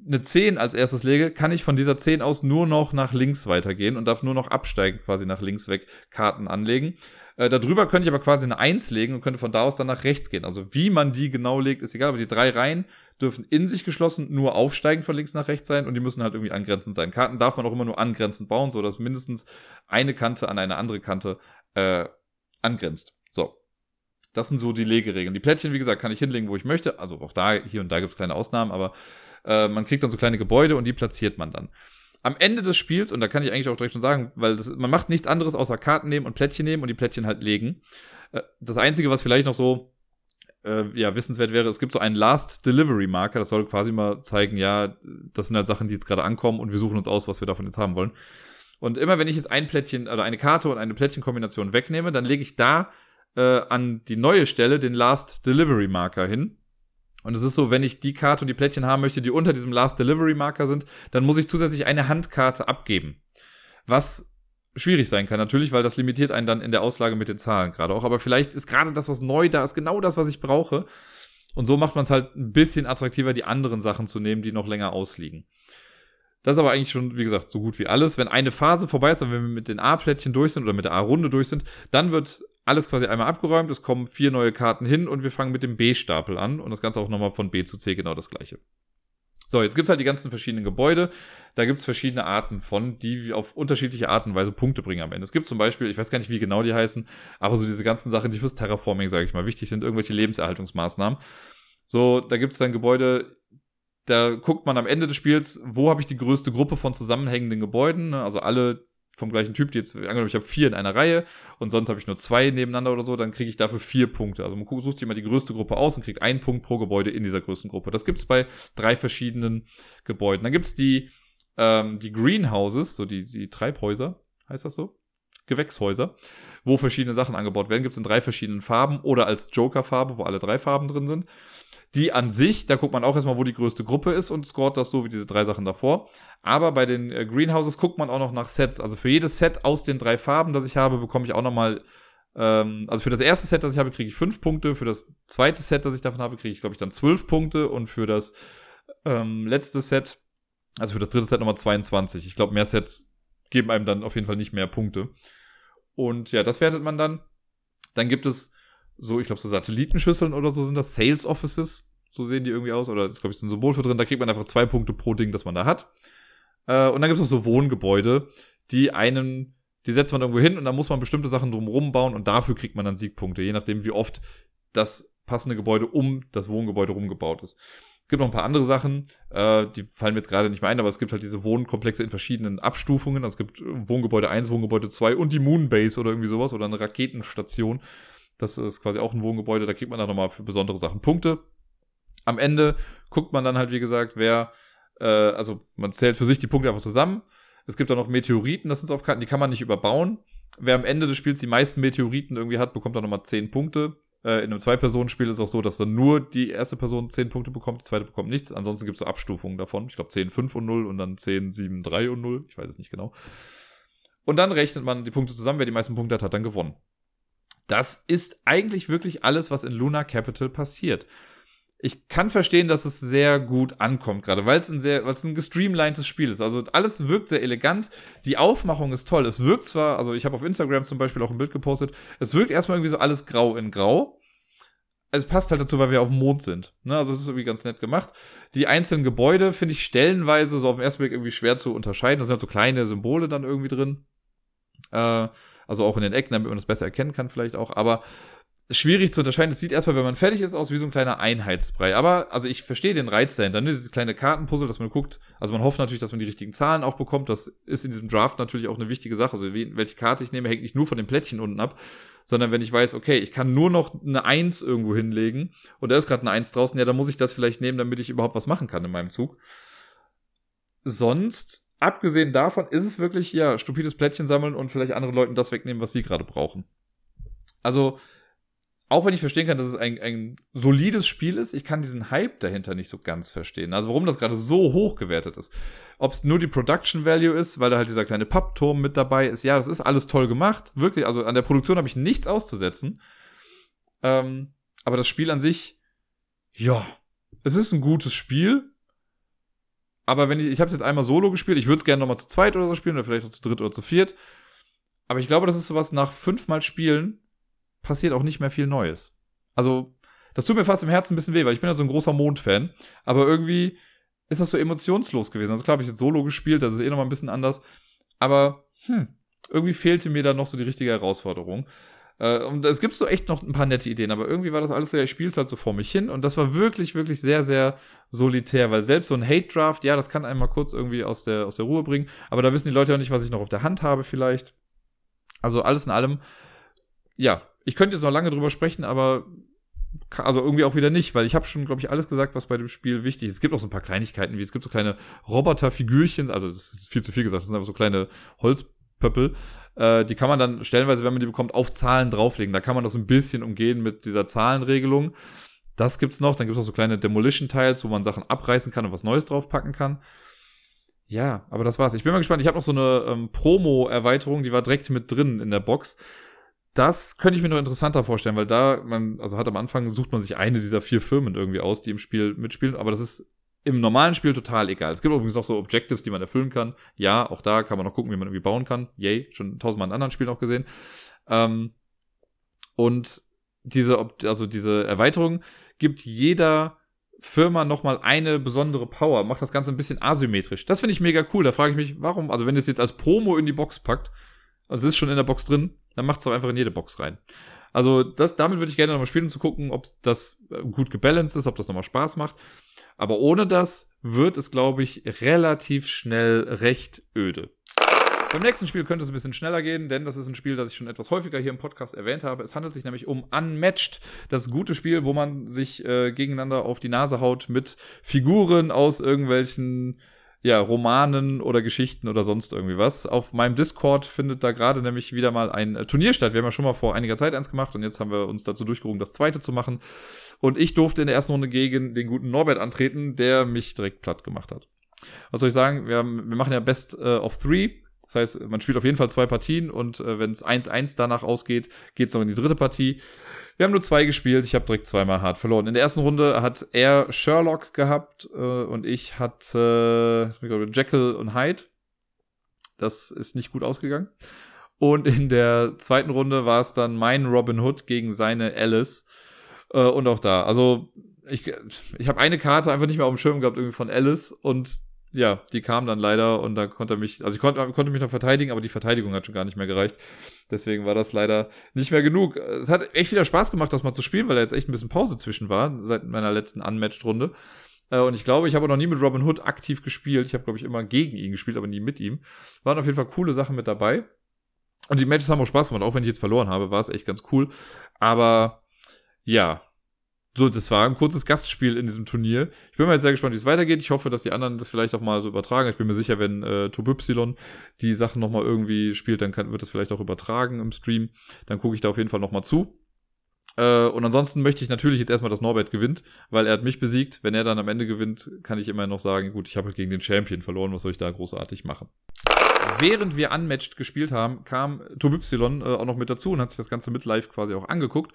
A: eine 10 als erstes lege, kann ich von dieser 10 aus nur noch nach links weitergehen und darf nur noch absteigend quasi nach links weg Karten anlegen. Äh, darüber könnte ich aber quasi eine 1 legen und könnte von da aus dann nach rechts gehen. Also wie man die genau legt, ist egal, aber die drei Reihen dürfen in sich geschlossen nur aufsteigend von links nach rechts sein und die müssen halt irgendwie angrenzend sein. Karten darf man auch immer nur angrenzend bauen, so dass mindestens eine Kante an eine andere Kante äh, angrenzt. Das sind so die Legeregeln. Die Plättchen, wie gesagt, kann ich hinlegen, wo ich möchte. Also auch da, hier und da gibt es kleine Ausnahmen, aber äh, man kriegt dann so kleine Gebäude und die platziert man dann. Am Ende des Spiels, und da kann ich eigentlich auch direkt schon sagen, weil das, man macht nichts anderes außer Karten nehmen und Plättchen nehmen und die Plättchen halt legen. Äh, das Einzige, was vielleicht noch so äh, ja, wissenswert wäre, es gibt so einen Last Delivery Marker, das soll quasi mal zeigen, ja, das sind halt Sachen, die jetzt gerade ankommen und wir suchen uns aus, was wir davon jetzt haben wollen. Und immer wenn ich jetzt ein Plättchen oder eine Karte und eine Plättchenkombination wegnehme, dann lege ich da äh, an die neue Stelle den Last Delivery Marker hin. Und es ist so, wenn ich die Karte und die Plättchen haben möchte, die unter diesem Last Delivery Marker sind, dann muss ich zusätzlich eine Handkarte abgeben. was schwierig sein kann. Natürlich, weil das limitiert einen dann in der Auslage mit den Zahlen gerade auch. Aber vielleicht ist gerade das, was neu da ist, genau das, was ich brauche. Und so macht man es halt ein bisschen attraktiver, die anderen Sachen zu nehmen, die noch länger ausliegen. Das ist aber eigentlich schon, wie gesagt, so gut wie alles. Wenn eine Phase vorbei ist, wenn wir mit den A-Plättchen durch sind oder mit der A-Runde durch sind, dann wird alles quasi einmal abgeräumt, es kommen vier neue Karten hin und wir fangen mit dem B-Stapel an und das Ganze auch nochmal von B zu C genau das gleiche. So, jetzt gibt's halt die ganzen verschiedenen Gebäude. Da gibt's verschiedene Arten von, die auf unterschiedliche Arten und Weise Punkte bringen am Ende. Es gibt zum Beispiel, ich weiß gar nicht, wie genau die heißen, aber so diese ganzen Sachen, die fürs Terraforming, sage ich mal, wichtig sind, irgendwelche Lebenserhaltungsmaßnahmen. So, da gibt's dann Gebäude, da guckt man am Ende des Spiels, wo habe ich die größte Gruppe von zusammenhängenden Gebäuden, ne? also alle vom gleichen Typ, die jetzt, angenommen, ich habe vier in einer Reihe und sonst habe ich nur zwei nebeneinander oder so, dann kriege ich dafür vier Punkte. Also man sucht sich immer die größte Gruppe aus und kriegt einen Punkt pro Gebäude in dieser größten Gruppe. Das gibt's bei drei verschiedenen Gebäuden. Dann gibt's die, ähm, die Greenhouses, so die, die Treibhäuser, heißt das so? Gewächshäuser, wo verschiedene Sachen angebaut werden. Gibt's in drei verschiedenen Farben oder als Joker-Farbe, wo alle drei Farben drin sind. Die an sich, da guckt man auch erstmal, wo die größte Gruppe ist und scoret das so wie diese drei Sachen davor. Aber bei den äh, Greenhouses guckt man auch noch nach Sets. Also für jedes Set aus den drei Farben, das ich habe, bekomme ich auch nochmal ähm, also für das erste Set, das ich habe, kriege ich fünf Punkte. Für das zweite Set, das ich davon habe, kriege ich, glaube ich, dann zwölf Punkte. Und für das ähm, letzte Set, also für das dritte Set nochmal 22. Ich glaube, mehr Sets geben einem dann auf jeden Fall nicht mehr Punkte. Und ja, das wertet man dann. Dann gibt es so, ich glaube, so Satellitenschüsseln oder so sind das, Sales Offices, so sehen die irgendwie aus, oder ist, glaube ich, so ein Symbol für drin, da kriegt man einfach zwei Punkte pro Ding, das man da hat. Äh, und dann gibt es noch so Wohngebäude, die einen, die setzt man irgendwo hin und dann muss man bestimmte Sachen drumherum bauen und dafür kriegt man dann Siegpunkte, je nachdem, wie oft das passende Gebäude um das Wohngebäude rumgebaut ist. Es gibt noch ein paar andere Sachen, äh, die fallen mir jetzt gerade nicht mehr ein, aber es gibt halt diese Wohnkomplexe in verschiedenen Abstufungen. Also es gibt Wohngebäude 1, Wohngebäude 2 und die Moonbase oder irgendwie sowas oder eine Raketenstation. Das ist quasi auch ein Wohngebäude, da kriegt man dann nochmal für besondere Sachen Punkte. Am Ende guckt man dann halt, wie gesagt, wer, äh, also man zählt für sich die Punkte einfach zusammen. Es gibt dann noch Meteoriten, das sind so auf Karten, die kann man nicht überbauen. Wer am Ende des Spiels die meisten Meteoriten irgendwie hat, bekommt dann nochmal 10 Punkte. Äh, in einem Zwei-Personen-Spiel ist es auch so, dass dann nur die erste Person 10 Punkte bekommt, die zweite bekommt nichts. Ansonsten gibt es so Abstufungen davon. Ich glaube 10, 5 und 0 und dann 10, 7, 3 und 0. Ich weiß es nicht genau. Und dann rechnet man die Punkte zusammen. Wer die meisten Punkte hat, hat dann gewonnen. Das ist eigentlich wirklich alles, was in Luna Capital passiert. Ich kann verstehen, dass es sehr gut ankommt, gerade weil es ein sehr, was ein gestreamlinedes Spiel ist. Also alles wirkt sehr elegant. Die Aufmachung ist toll. Es wirkt zwar, also ich habe auf Instagram zum Beispiel auch ein Bild gepostet, es wirkt erstmal irgendwie so alles grau in grau. Es passt halt dazu, weil wir auf dem Mond sind. Ne? Also es ist irgendwie ganz nett gemacht. Die einzelnen Gebäude finde ich stellenweise so auf den ersten Blick irgendwie schwer zu unterscheiden. Da sind halt so kleine Symbole dann irgendwie drin. Äh, also auch in den Ecken, damit man das besser erkennen kann vielleicht auch. Aber schwierig zu unterscheiden. Es sieht erstmal, wenn man fertig ist, aus wie so ein kleiner Einheitsbrei. Aber, also ich verstehe den Reiz dahinter. Ne? Dieses kleine Kartenpuzzle, dass man guckt. Also man hofft natürlich, dass man die richtigen Zahlen auch bekommt. Das ist in diesem Draft natürlich auch eine wichtige Sache. Also welche Karte ich nehme, hängt nicht nur von den Plättchen unten ab, sondern wenn ich weiß, okay, ich kann nur noch eine Eins irgendwo hinlegen und da ist gerade eine Eins draußen, ja, dann muss ich das vielleicht nehmen, damit ich überhaupt was machen kann in meinem Zug. Sonst abgesehen davon ist es wirklich, ja, stupides Plättchen sammeln und vielleicht anderen Leuten das wegnehmen, was sie gerade brauchen. Also, auch wenn ich verstehen kann, dass es ein, ein solides Spiel ist, ich kann diesen Hype dahinter nicht so ganz verstehen. Also warum das gerade so hoch gewertet ist. Ob es nur die Production Value ist, weil da halt dieser kleine Pappturm mit dabei ist. Ja, das ist alles toll gemacht. Wirklich, also an der Produktion habe ich nichts auszusetzen. Ähm, aber das Spiel an sich, ja, es ist ein gutes Spiel aber wenn ich, ich habe es jetzt einmal solo gespielt, ich würde es gerne nochmal zu zweit oder so spielen oder vielleicht auch zu dritt oder zu viert. Aber ich glaube, das ist sowas, nach fünfmal Spielen passiert auch nicht mehr viel Neues. Also, das tut mir fast im Herzen ein bisschen weh, weil ich bin ja so ein großer Mond-Fan. Aber irgendwie ist das so emotionslos gewesen. Also klar habe ich jetzt solo gespielt, das ist eh nochmal ein bisschen anders. Aber, hm, irgendwie fehlte mir da noch so die richtige Herausforderung. Äh, und es gibt so echt noch ein paar nette Ideen, aber irgendwie war das alles so, ja, ich spiele es halt so vor mich hin und das war wirklich, wirklich sehr, sehr solitär, weil selbst so ein Hate-Draft, ja, das kann einen mal kurz irgendwie aus der, aus der Ruhe bringen, aber da wissen die Leute ja nicht, was ich noch auf der Hand habe vielleicht. Also alles in allem, ja, ich könnte jetzt noch lange drüber sprechen, aber also irgendwie auch wieder nicht, weil ich habe schon, glaube ich, alles gesagt, was bei dem Spiel wichtig ist. Es gibt auch so ein paar Kleinigkeiten, wie es gibt so kleine Roboterfigürchen, also das ist viel zu viel gesagt, das sind einfach so kleine Holz Pöppel. Äh, die kann man dann stellenweise, wenn man die bekommt, auf Zahlen drauflegen. Da kann man das ein bisschen umgehen mit dieser Zahlenregelung. Das gibt's noch. Dann gibt's auch so kleine Demolition-Tiles, wo man Sachen abreißen kann und was Neues draufpacken kann. Ja, aber das war's. Ich bin mal gespannt. Ich habe noch so eine ähm, Promo-Erweiterung, die war direkt mit drin in der Box. Das könnte ich mir nur interessanter vorstellen, weil da, man, also hat am Anfang, sucht man sich eine dieser vier Firmen irgendwie aus, die im Spiel mitspielen, aber das ist im normalen Spiel total egal. Es gibt übrigens noch so Objectives, die man erfüllen kann. Ja, auch da kann man noch gucken, wie man irgendwie bauen kann. Yay, schon tausendmal in anderen Spielen auch gesehen. Ähm, und diese, also diese Erweiterung gibt jeder Firma nochmal eine besondere Power, macht das Ganze ein bisschen asymmetrisch. Das finde ich mega cool. Da frage ich mich, warum, also wenn es jetzt als Promo in die Box packt, also es ist schon in der Box drin, dann macht es doch einfach in jede Box rein. Also das, damit würde ich gerne nochmal spielen, um zu gucken, ob das äh, gut gebalanced ist, ob das nochmal Spaß macht. Aber ohne das wird es, glaube ich, relativ schnell recht öde. Beim nächsten Spiel könnte es ein bisschen schneller gehen, denn das ist ein Spiel, das ich schon etwas häufiger hier im Podcast erwähnt habe. Es handelt sich nämlich um Unmatched, das gute Spiel, wo man sich äh, gegeneinander auf die Nase haut mit Figuren aus irgendwelchen ja, Romanen oder Geschichten oder sonst irgendwie was. Auf meinem Discord findet da gerade nämlich wieder mal ein äh, Turnier statt. Wir haben ja schon mal vor einiger Zeit eins gemacht und jetzt haben wir uns dazu durchgerungen, das zweite zu machen. Und ich durfte in der ersten Runde gegen den guten Norbert antreten, der mich direkt platt gemacht hat. Was soll ich sagen? Wir, haben, wir machen ja Best uh, of Three. Das heißt, man spielt auf jeden Fall zwei Partien und äh, wenn es 1-1 danach ausgeht, geht es noch in die dritte Partie. Wir haben nur zwei gespielt. Ich habe direkt zweimal hart verloren. In der ersten Runde hat er Sherlock gehabt äh, und ich hatte äh, Jekyll und Hyde. Das ist nicht gut ausgegangen. Und in der zweiten Runde war es dann mein Robin Hood gegen seine Alice. Äh, und auch da. Also ich, ich habe eine Karte einfach nicht mehr auf dem Schirm gehabt, irgendwie von Alice. Und ja, die kam dann leider und da konnte er mich, also ich konnte, konnte mich noch verteidigen, aber die Verteidigung hat schon gar nicht mehr gereicht. Deswegen war das leider nicht mehr genug. Es hat echt wieder Spaß gemacht, das mal zu spielen, weil da jetzt echt ein bisschen Pause zwischen war, seit meiner letzten Unmatched-Runde. Äh, und ich glaube, ich habe noch nie mit Robin Hood aktiv gespielt. Ich habe, glaube ich, immer gegen ihn gespielt, aber nie mit ihm. Waren auf jeden Fall coole Sachen mit dabei. Und die Matches haben auch Spaß gemacht, auch wenn ich jetzt verloren habe, war es echt ganz cool. Aber ja, so, das war ein kurzes Gastspiel in diesem Turnier. Ich bin mal jetzt sehr gespannt, wie es weitergeht. Ich hoffe, dass die anderen das vielleicht auch mal so übertragen. Ich bin mir sicher, wenn äh, Tobypsilon die Sachen nochmal irgendwie spielt, dann kann, wird das vielleicht auch übertragen im Stream. Dann gucke ich da auf jeden Fall nochmal zu. Äh, und ansonsten möchte ich natürlich jetzt erstmal, dass Norbert gewinnt, weil er hat mich besiegt. Wenn er dann am Ende gewinnt, kann ich immer noch sagen, gut, ich habe gegen den Champion verloren, was soll ich da großartig machen? Während wir Unmatched gespielt haben, kam Tobypsilon äh, auch noch mit dazu und hat sich das Ganze mit live quasi auch angeguckt.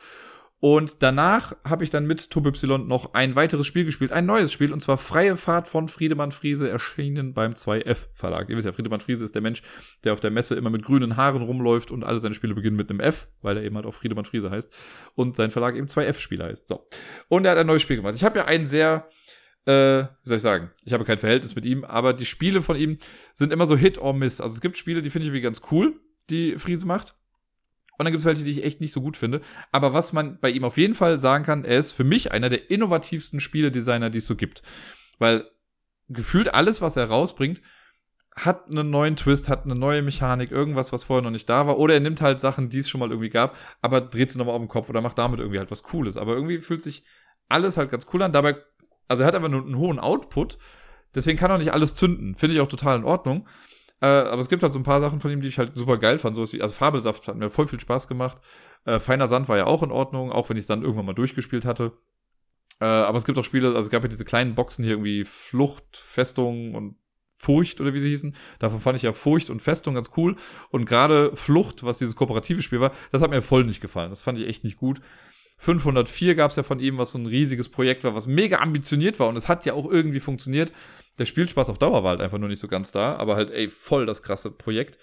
A: Und danach habe ich dann mit TobY noch ein weiteres Spiel gespielt, ein neues Spiel, und zwar Freie Fahrt von Friedemann Friese, erschienen beim 2F Verlag. Ihr wisst ja, Friedemann Friese ist der Mensch, der auf der Messe immer mit grünen Haaren rumläuft und alle seine Spiele beginnen mit einem F, weil er eben halt auch Friedemann Friese heißt. Und sein Verlag eben 2F-Spieler heißt. So. Und er hat ein neues Spiel gemacht. Ich habe ja ein sehr äh, wie soll ich sagen, ich habe kein Verhältnis mit ihm, aber die Spiele von ihm sind immer so Hit or Miss. Also es gibt Spiele, die finde ich wie ganz cool, die Friese macht. Und dann gibt es welche, die ich echt nicht so gut finde. Aber was man bei ihm auf jeden Fall sagen kann, er ist für mich einer der innovativsten Spieledesigner, die es so gibt. Weil gefühlt alles, was er rausbringt, hat einen neuen Twist, hat eine neue Mechanik, irgendwas, was vorher noch nicht da war. Oder er nimmt halt Sachen, die es schon mal irgendwie gab, aber dreht sie nochmal auf den Kopf oder macht damit irgendwie halt was Cooles. Aber irgendwie fühlt sich alles halt ganz cool an. Dabei, also er hat einfach nur einen hohen Output. Deswegen kann er nicht alles zünden. Finde ich auch total in Ordnung. Äh, aber es gibt halt so ein paar Sachen von ihm, die ich halt super geil fand. Sowas wie, also Fabelsaft hat mir voll viel Spaß gemacht. Äh, Feiner Sand war ja auch in Ordnung, auch wenn ich es dann irgendwann mal durchgespielt hatte. Äh, aber es gibt auch Spiele, also es gab ja diese kleinen Boxen hier irgendwie Flucht, Festung und Furcht oder wie sie hießen. Davon fand ich ja Furcht und Festung ganz cool. Und gerade Flucht, was dieses kooperative Spiel war, das hat mir voll nicht gefallen. Das fand ich echt nicht gut. 504 gab es ja von ihm, was so ein riesiges Projekt war, was mega ambitioniert war und es hat ja auch irgendwie funktioniert. Der Spielspaß auf Dauer war halt einfach nur nicht so ganz da, aber halt, ey, voll das krasse Projekt.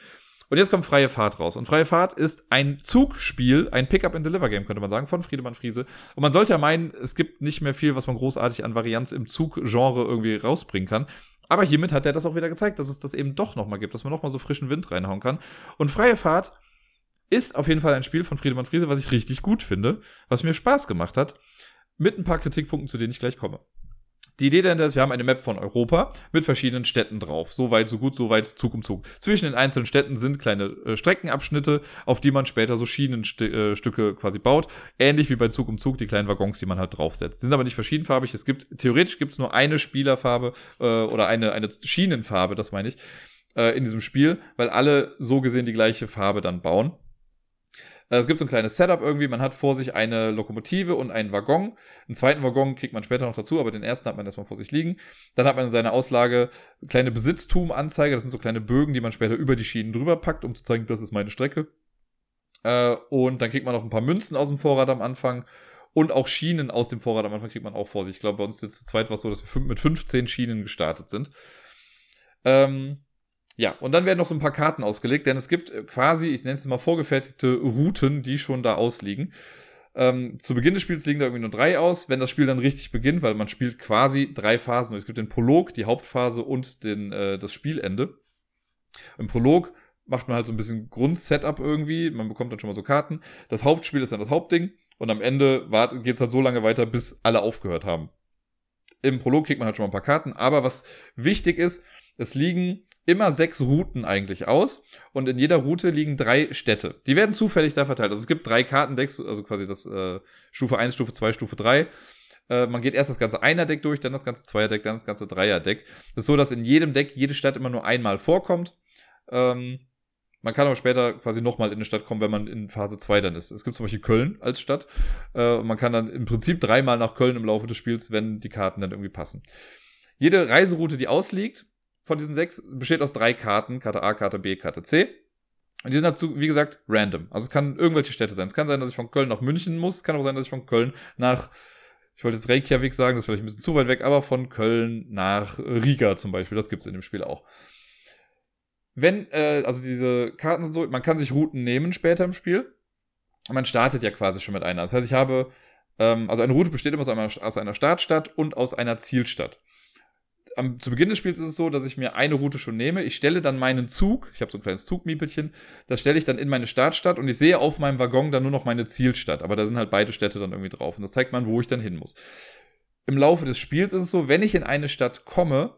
A: Und jetzt kommt Freie Fahrt raus. Und Freie Fahrt ist ein Zugspiel, ein Pick-up-and-Deliver-Game, könnte man sagen, von Friedemann Friese. Und man sollte ja meinen, es gibt nicht mehr viel, was man großartig an Varianz im Zug-Genre irgendwie rausbringen kann. Aber hiermit hat er das auch wieder gezeigt, dass es das eben doch nochmal gibt, dass man nochmal so frischen Wind reinhauen kann. Und Freie Fahrt ist auf jeden Fall ein Spiel von Friedemann Friese, was ich richtig gut finde, was mir Spaß gemacht hat, mit ein paar Kritikpunkten, zu denen ich gleich komme. Die Idee dahinter ist, wir haben eine Map von Europa mit verschiedenen Städten drauf. So weit, so gut, so weit, Zug um Zug. Zwischen den einzelnen Städten sind kleine äh, Streckenabschnitte, auf die man später so Schienenstücke äh, quasi baut. Ähnlich wie bei Zug um Zug, die kleinen Waggons, die man halt draufsetzt. Die sind aber nicht verschiedenfarbig. Es gibt, theoretisch gibt es nur eine Spielerfarbe äh, oder eine, eine Schienenfarbe, das meine ich, äh, in diesem Spiel, weil alle so gesehen die gleiche Farbe dann bauen. Äh, es gibt so ein kleines Setup irgendwie. Man hat vor sich eine Lokomotive und einen Waggon. Einen zweiten Waggon kriegt man später noch dazu, aber den ersten hat man erstmal vor sich liegen. Dann hat man in seiner Auslage kleine Besitztum-Anzeige. Das sind so kleine Bögen, die man später über die Schienen drüber packt, um zu zeigen, das ist meine Strecke. Äh, und dann kriegt man noch ein paar Münzen aus dem Vorrat am Anfang. Und auch Schienen aus dem Vorrat am Anfang kriegt man auch vor sich. Ich glaube, bei uns jetzt zu zweit war es so, dass wir mit 15 Schienen gestartet sind. Ähm, ja, und dann werden noch so ein paar Karten ausgelegt, denn es gibt äh, quasi, ich nenne es mal vorgefertigte Routen, die schon da ausliegen. Ähm, zu Beginn des Spiels liegen da irgendwie nur drei aus, wenn das Spiel dann richtig beginnt, weil man spielt quasi drei Phasen. Es gibt den Prolog, die Hauptphase und den, äh, das Spielende. Im Prolog macht man halt so ein bisschen Grundsetup irgendwie, man bekommt dann schon mal so Karten. Das Hauptspiel ist dann das Hauptding und am Ende geht es halt so lange weiter, bis alle aufgehört haben. Im Prolog kriegt man halt schon mal ein paar Karten, aber was wichtig ist, es liegen immer sechs Routen eigentlich aus und in jeder Route liegen drei Städte. Die werden zufällig da verteilt. Also es gibt drei Kartendecks, also quasi das äh, Stufe 1, Stufe 2, Stufe 3. Äh, man geht erst das ganze Einer-Deck durch, dann das ganze Zweier-Deck, dann das ganze Dreier-Deck. Das ist so, dass in jedem Deck jede Stadt immer nur einmal vorkommt. Ähm, man kann aber später quasi nochmal in eine Stadt kommen, wenn man in Phase 2 dann ist. Es gibt zum Beispiel Köln als Stadt. Äh, man kann dann im Prinzip dreimal nach Köln im Laufe des Spiels, wenn die Karten dann irgendwie passen. Jede Reiseroute, die ausliegt, von diesen sechs besteht aus drei Karten. Karte A, Karte B, Karte C. Und die sind dazu, wie gesagt, random. Also es kann irgendwelche Städte sein. Es kann sein, dass ich von Köln nach München muss. Es kann auch sein, dass ich von Köln nach, ich wollte jetzt Reykjavik sagen, das ist vielleicht ein bisschen zu weit weg, aber von Köln nach Riga zum Beispiel. Das gibt es in dem Spiel auch. Wenn, äh, also diese Karten sind so, man kann sich Routen nehmen später im Spiel. Man startet ja quasi schon mit einer. Das heißt, ich habe, ähm, also eine Route besteht immer aus einer, aus einer Startstadt und aus einer Zielstadt am, zu Beginn des Spiels ist es so, dass ich mir eine Route schon nehme. Ich stelle dann meinen Zug, ich habe so ein kleines Zugmiepelchen, das stelle ich dann in meine Startstadt und ich sehe auf meinem Waggon dann nur noch meine Zielstadt. Aber da sind halt beide Städte dann irgendwie drauf. Und das zeigt man, wo ich dann hin muss. Im Laufe des Spiels ist es so, wenn ich in eine Stadt komme,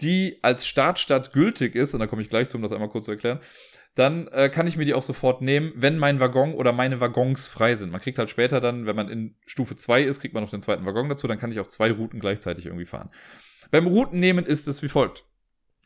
A: die als Startstadt gültig ist, und da komme ich gleich zu, um das einmal kurz zu erklären, dann äh, kann ich mir die auch sofort nehmen, wenn mein Waggon oder meine Waggons frei sind. Man kriegt halt später dann, wenn man in Stufe 2 ist, kriegt man noch den zweiten Waggon dazu, dann kann ich auch zwei Routen gleichzeitig irgendwie fahren. Beim Routennehmen ist es wie folgt.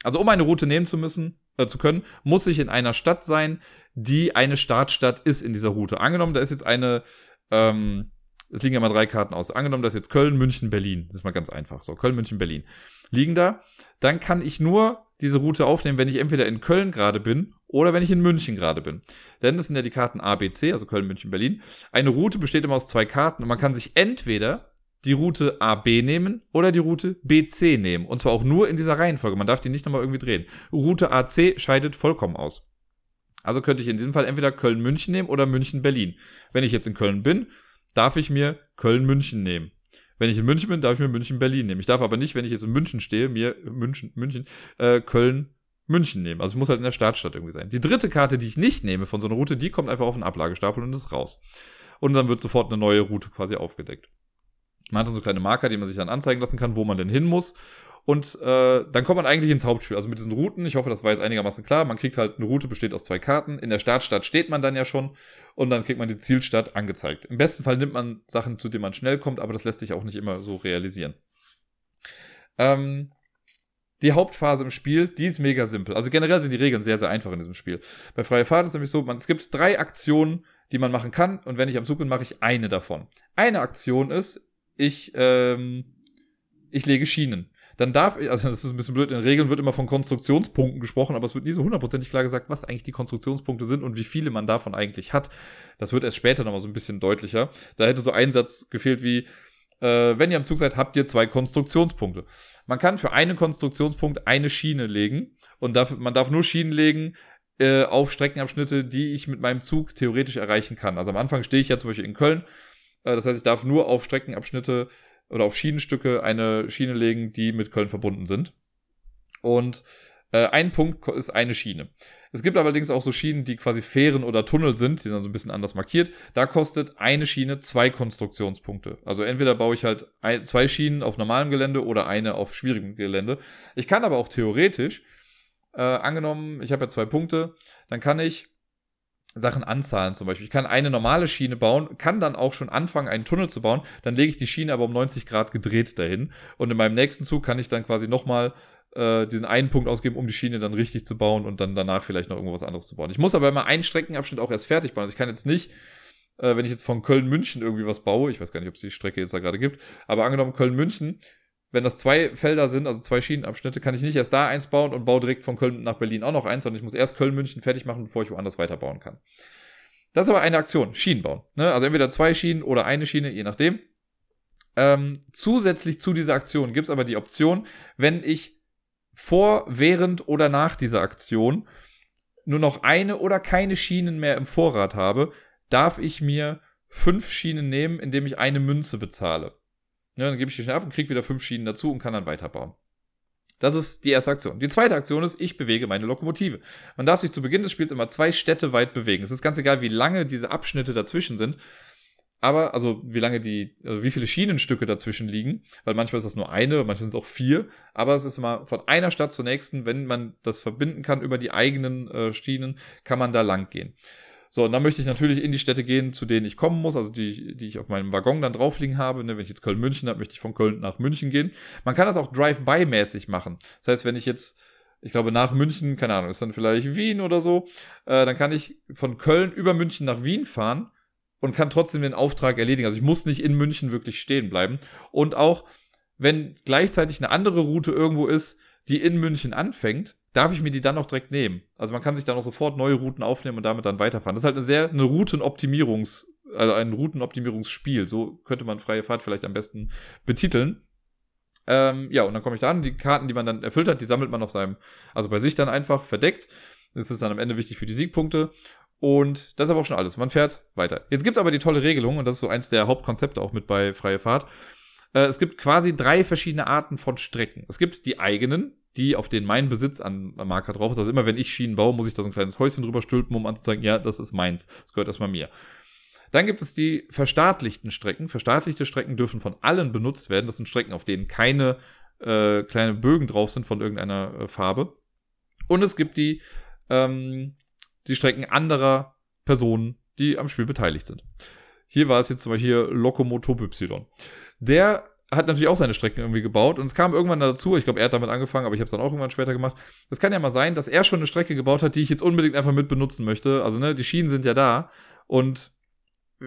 A: Also um eine Route nehmen zu müssen, äh, zu können, muss ich in einer Stadt sein, die eine Startstadt ist in dieser Route. Angenommen, da ist jetzt eine, ähm, es liegen ja mal drei Karten aus. Angenommen, da ist jetzt Köln, München, Berlin. Das ist mal ganz einfach. So, Köln, München, Berlin. Liegen da. Dann kann ich nur diese Route aufnehmen, wenn ich entweder in Köln gerade bin oder wenn ich in München gerade bin. Denn das sind ja die Karten A, B, C, also Köln, München, Berlin. Eine Route besteht immer aus zwei Karten und man kann sich entweder die Route AB nehmen oder die Route BC nehmen. Und zwar auch nur in dieser Reihenfolge. Man darf die nicht nochmal irgendwie drehen. Route AC scheidet vollkommen aus. Also könnte ich in diesem Fall entweder Köln-München nehmen oder München-Berlin. Wenn ich jetzt in Köln bin, darf ich mir Köln-München nehmen. Wenn ich in München bin, darf ich mir München-Berlin nehmen. Ich darf aber nicht, wenn ich jetzt in München stehe, mir München, München, äh, Köln, München nehmen. Also es muss halt in der Startstadt irgendwie sein. Die dritte Karte, die ich nicht nehme von so einer Route, die kommt einfach auf den Ablagestapel und ist raus. Und dann wird sofort eine neue Route quasi aufgedeckt. Man hat dann so kleine Marker, die man sich dann anzeigen lassen kann, wo man denn hin muss. Und äh, dann kommt man eigentlich ins Hauptspiel. Also mit diesen Routen, ich hoffe, das war jetzt einigermaßen klar. Man kriegt halt eine Route, besteht aus zwei Karten. In der Startstadt steht man dann ja schon und dann kriegt man die Zielstadt angezeigt. Im besten Fall nimmt man Sachen, zu denen man schnell kommt, aber das lässt sich auch nicht immer so realisieren. Ähm, die Hauptphase im Spiel, die ist mega simpel. Also generell sind die Regeln sehr, sehr einfach in diesem Spiel. Bei Freie Fahrt ist es nämlich so, man, es gibt drei Aktionen, die man machen kann und wenn ich am Zug bin, mache ich eine davon. Eine Aktion ist, ich, ähm, ich lege Schienen. Dann darf ich, also das ist ein bisschen blöd, in Regeln wird immer von Konstruktionspunkten gesprochen, aber es wird nie so hundertprozentig klar gesagt, was eigentlich die Konstruktionspunkte sind und wie viele man davon eigentlich hat. Das wird erst später nochmal so ein bisschen deutlicher. Da hätte so ein Satz gefehlt wie, äh, wenn ihr am Zug seid, habt ihr zwei Konstruktionspunkte. Man kann für einen Konstruktionspunkt eine Schiene legen und darf, man darf nur Schienen legen, äh, auf Streckenabschnitte, die ich mit meinem Zug theoretisch erreichen kann. Also am Anfang stehe ich ja zum Beispiel in Köln das heißt, ich darf nur auf Streckenabschnitte oder auf Schienenstücke eine Schiene legen, die mit Köln verbunden sind. Und äh, ein Punkt ist eine Schiene. Es gibt allerdings auch so Schienen, die quasi Fähren oder Tunnel sind, die sind so ein bisschen anders markiert. Da kostet eine Schiene zwei Konstruktionspunkte. Also entweder baue ich halt ein, zwei Schienen auf normalem Gelände oder eine auf schwierigem Gelände. Ich kann aber auch theoretisch, äh, angenommen, ich habe ja zwei Punkte, dann kann ich Sachen anzahlen zum Beispiel. Ich kann eine normale Schiene bauen, kann dann auch schon anfangen, einen Tunnel zu bauen. Dann lege ich die Schiene aber um 90 Grad gedreht dahin. Und in meinem nächsten Zug kann ich dann quasi nochmal äh, diesen einen Punkt ausgeben, um die Schiene dann richtig zu bauen und dann danach vielleicht noch irgendwas anderes zu bauen. Ich muss aber immer einen Streckenabschnitt auch erst fertig bauen. Also ich kann jetzt nicht, äh, wenn ich jetzt von Köln-München irgendwie was baue, ich weiß gar nicht, ob es die Strecke jetzt da gerade gibt, aber angenommen Köln-München, wenn das zwei Felder sind, also zwei Schienenabschnitte, kann ich nicht erst da eins bauen und baue direkt von Köln nach Berlin auch noch eins, sondern ich muss erst Köln-München fertig machen, bevor ich woanders weiterbauen kann. Das ist aber eine Aktion, Schienen bauen. Ne? Also entweder zwei Schienen oder eine Schiene, je nachdem. Ähm, zusätzlich zu dieser Aktion gibt es aber die Option, wenn ich vor, während oder nach dieser Aktion nur noch eine oder keine Schienen mehr im Vorrat habe, darf ich mir fünf Schienen nehmen, indem ich eine Münze bezahle. Ja, dann gebe ich die schnell ab und kriege wieder fünf Schienen dazu und kann dann weiterbauen. Das ist die erste Aktion. Die zweite Aktion ist, ich bewege meine Lokomotive. Man darf sich zu Beginn des Spiels immer zwei Städte weit bewegen. Es ist ganz egal, wie lange diese Abschnitte dazwischen sind. Aber, also wie lange die, also wie viele Schienenstücke dazwischen liegen, weil manchmal ist das nur eine, manchmal sind es auch vier, aber es ist immer von einer Stadt zur nächsten, wenn man das verbinden kann über die eigenen äh, Schienen, kann man da lang gehen. So, und dann möchte ich natürlich in die Städte gehen, zu denen ich kommen muss, also die, die ich auf meinem Waggon dann draufliegen habe. Ne, wenn ich jetzt Köln-München habe, möchte ich von Köln nach München gehen. Man kann das auch Drive-by-mäßig machen. Das heißt, wenn ich jetzt, ich glaube, nach München, keine Ahnung, ist dann vielleicht Wien oder so, äh, dann kann ich von Köln über München nach Wien fahren und kann trotzdem den Auftrag erledigen. Also ich muss nicht in München wirklich stehen bleiben. Und auch, wenn gleichzeitig eine andere Route irgendwo ist, die in München anfängt, darf ich mir die dann auch direkt nehmen. Also man kann sich dann auch sofort neue Routen aufnehmen und damit dann weiterfahren. Das ist halt eine sehr, eine Routenoptimierungs, also ein Routenoptimierungsspiel. So könnte man freie Fahrt vielleicht am besten betiteln. Ähm, ja, und dann komme ich da an. Die Karten, die man dann erfüllt hat, die sammelt man auf seinem, also bei sich dann einfach verdeckt. Das ist dann am Ende wichtig für die Siegpunkte. Und das ist aber auch schon alles. Man fährt weiter. Jetzt gibt es aber die tolle Regelung, und das ist so eins der Hauptkonzepte auch mit bei Freie Fahrt. Äh, es gibt quasi drei verschiedene Arten von Strecken. Es gibt die eigenen, die, auf denen mein Besitz an Marker drauf ist. Also immer wenn ich Schienen baue, muss ich da so ein kleines Häuschen drüber stülpen, um anzuzeigen, ja, das ist meins. Das gehört erstmal mir. Dann gibt es die verstaatlichten Strecken. Verstaatlichte Strecken dürfen von allen benutzt werden. Das sind Strecken, auf denen keine äh, kleine Bögen drauf sind von irgendeiner äh, Farbe. Und es gibt die ähm, die Strecken anderer Personen, die am Spiel beteiligt sind. Hier war es jetzt zum Beispiel hier Lokomotor Y. Der hat natürlich auch seine Strecken irgendwie gebaut und es kam irgendwann dazu, ich glaube, er hat damit angefangen, aber ich habe es dann auch irgendwann später gemacht. Es kann ja mal sein, dass er schon eine Strecke gebaut hat, die ich jetzt unbedingt einfach mit benutzen möchte. Also, ne, die Schienen sind ja da und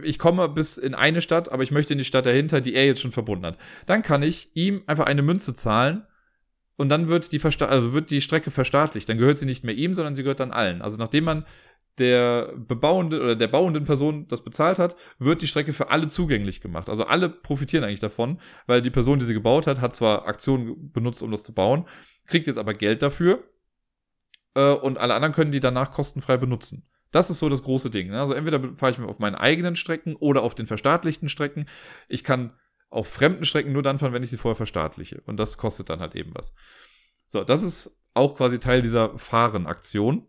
A: ich komme bis in eine Stadt, aber ich möchte in die Stadt dahinter, die er jetzt schon verbunden hat. Dann kann ich ihm einfach eine Münze zahlen und dann wird die, Versta also wird die Strecke verstaatlicht. Dann gehört sie nicht mehr ihm, sondern sie gehört dann allen. Also nachdem man der bebauende oder der bauenden Person das bezahlt hat, wird die Strecke für alle zugänglich gemacht. Also alle profitieren eigentlich davon, weil die Person, die sie gebaut hat, hat zwar Aktionen benutzt, um das zu bauen, kriegt jetzt aber Geld dafür äh, und alle anderen können die danach kostenfrei benutzen. Das ist so das große Ding. Ne? Also entweder fahre ich auf meinen eigenen Strecken oder auf den verstaatlichten Strecken. Ich kann auf fremden Strecken nur dann fahren, wenn ich sie vorher verstaatliche. Und das kostet dann halt eben was. So, das ist auch quasi Teil dieser Fahren-Aktion.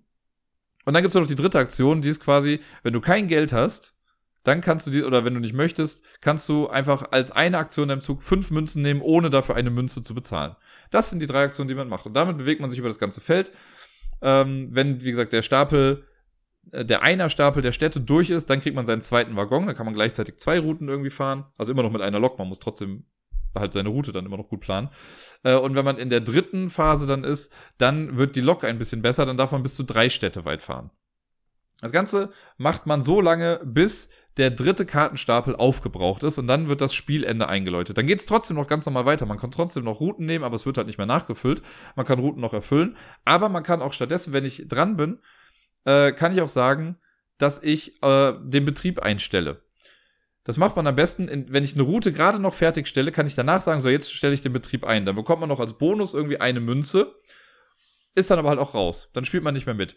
A: Und dann gibt es noch die dritte Aktion, die ist quasi, wenn du kein Geld hast, dann kannst du die, oder wenn du nicht möchtest, kannst du einfach als eine Aktion in deinem Zug fünf Münzen nehmen, ohne dafür eine Münze zu bezahlen. Das sind die drei Aktionen, die man macht. Und damit bewegt man sich über das ganze Feld. Ähm, wenn, wie gesagt, der Stapel äh, der Einer-Stapel der Städte durch ist, dann kriegt man seinen zweiten Waggon, dann kann man gleichzeitig zwei Routen irgendwie fahren. Also immer noch mit einer Lok, man muss trotzdem halt seine Route dann immer noch gut planen. Äh, und wenn man in der dritten Phase dann ist, dann wird die Lok ein bisschen besser, dann darf man bis zu drei Städte weit fahren. Das Ganze macht man so lange, bis der dritte Kartenstapel aufgebraucht ist und dann wird das Spielende eingeläutet. Dann geht es trotzdem noch ganz normal weiter. Man kann trotzdem noch Routen nehmen, aber es wird halt nicht mehr nachgefüllt. Man kann Routen noch erfüllen, aber man kann auch stattdessen, wenn ich dran bin, äh, kann ich auch sagen, dass ich äh, den Betrieb einstelle. Das macht man am besten, in, wenn ich eine Route gerade noch fertigstelle, kann ich danach sagen, so jetzt stelle ich den Betrieb ein. Dann bekommt man noch als Bonus irgendwie eine Münze, ist dann aber halt auch raus. Dann spielt man nicht mehr mit.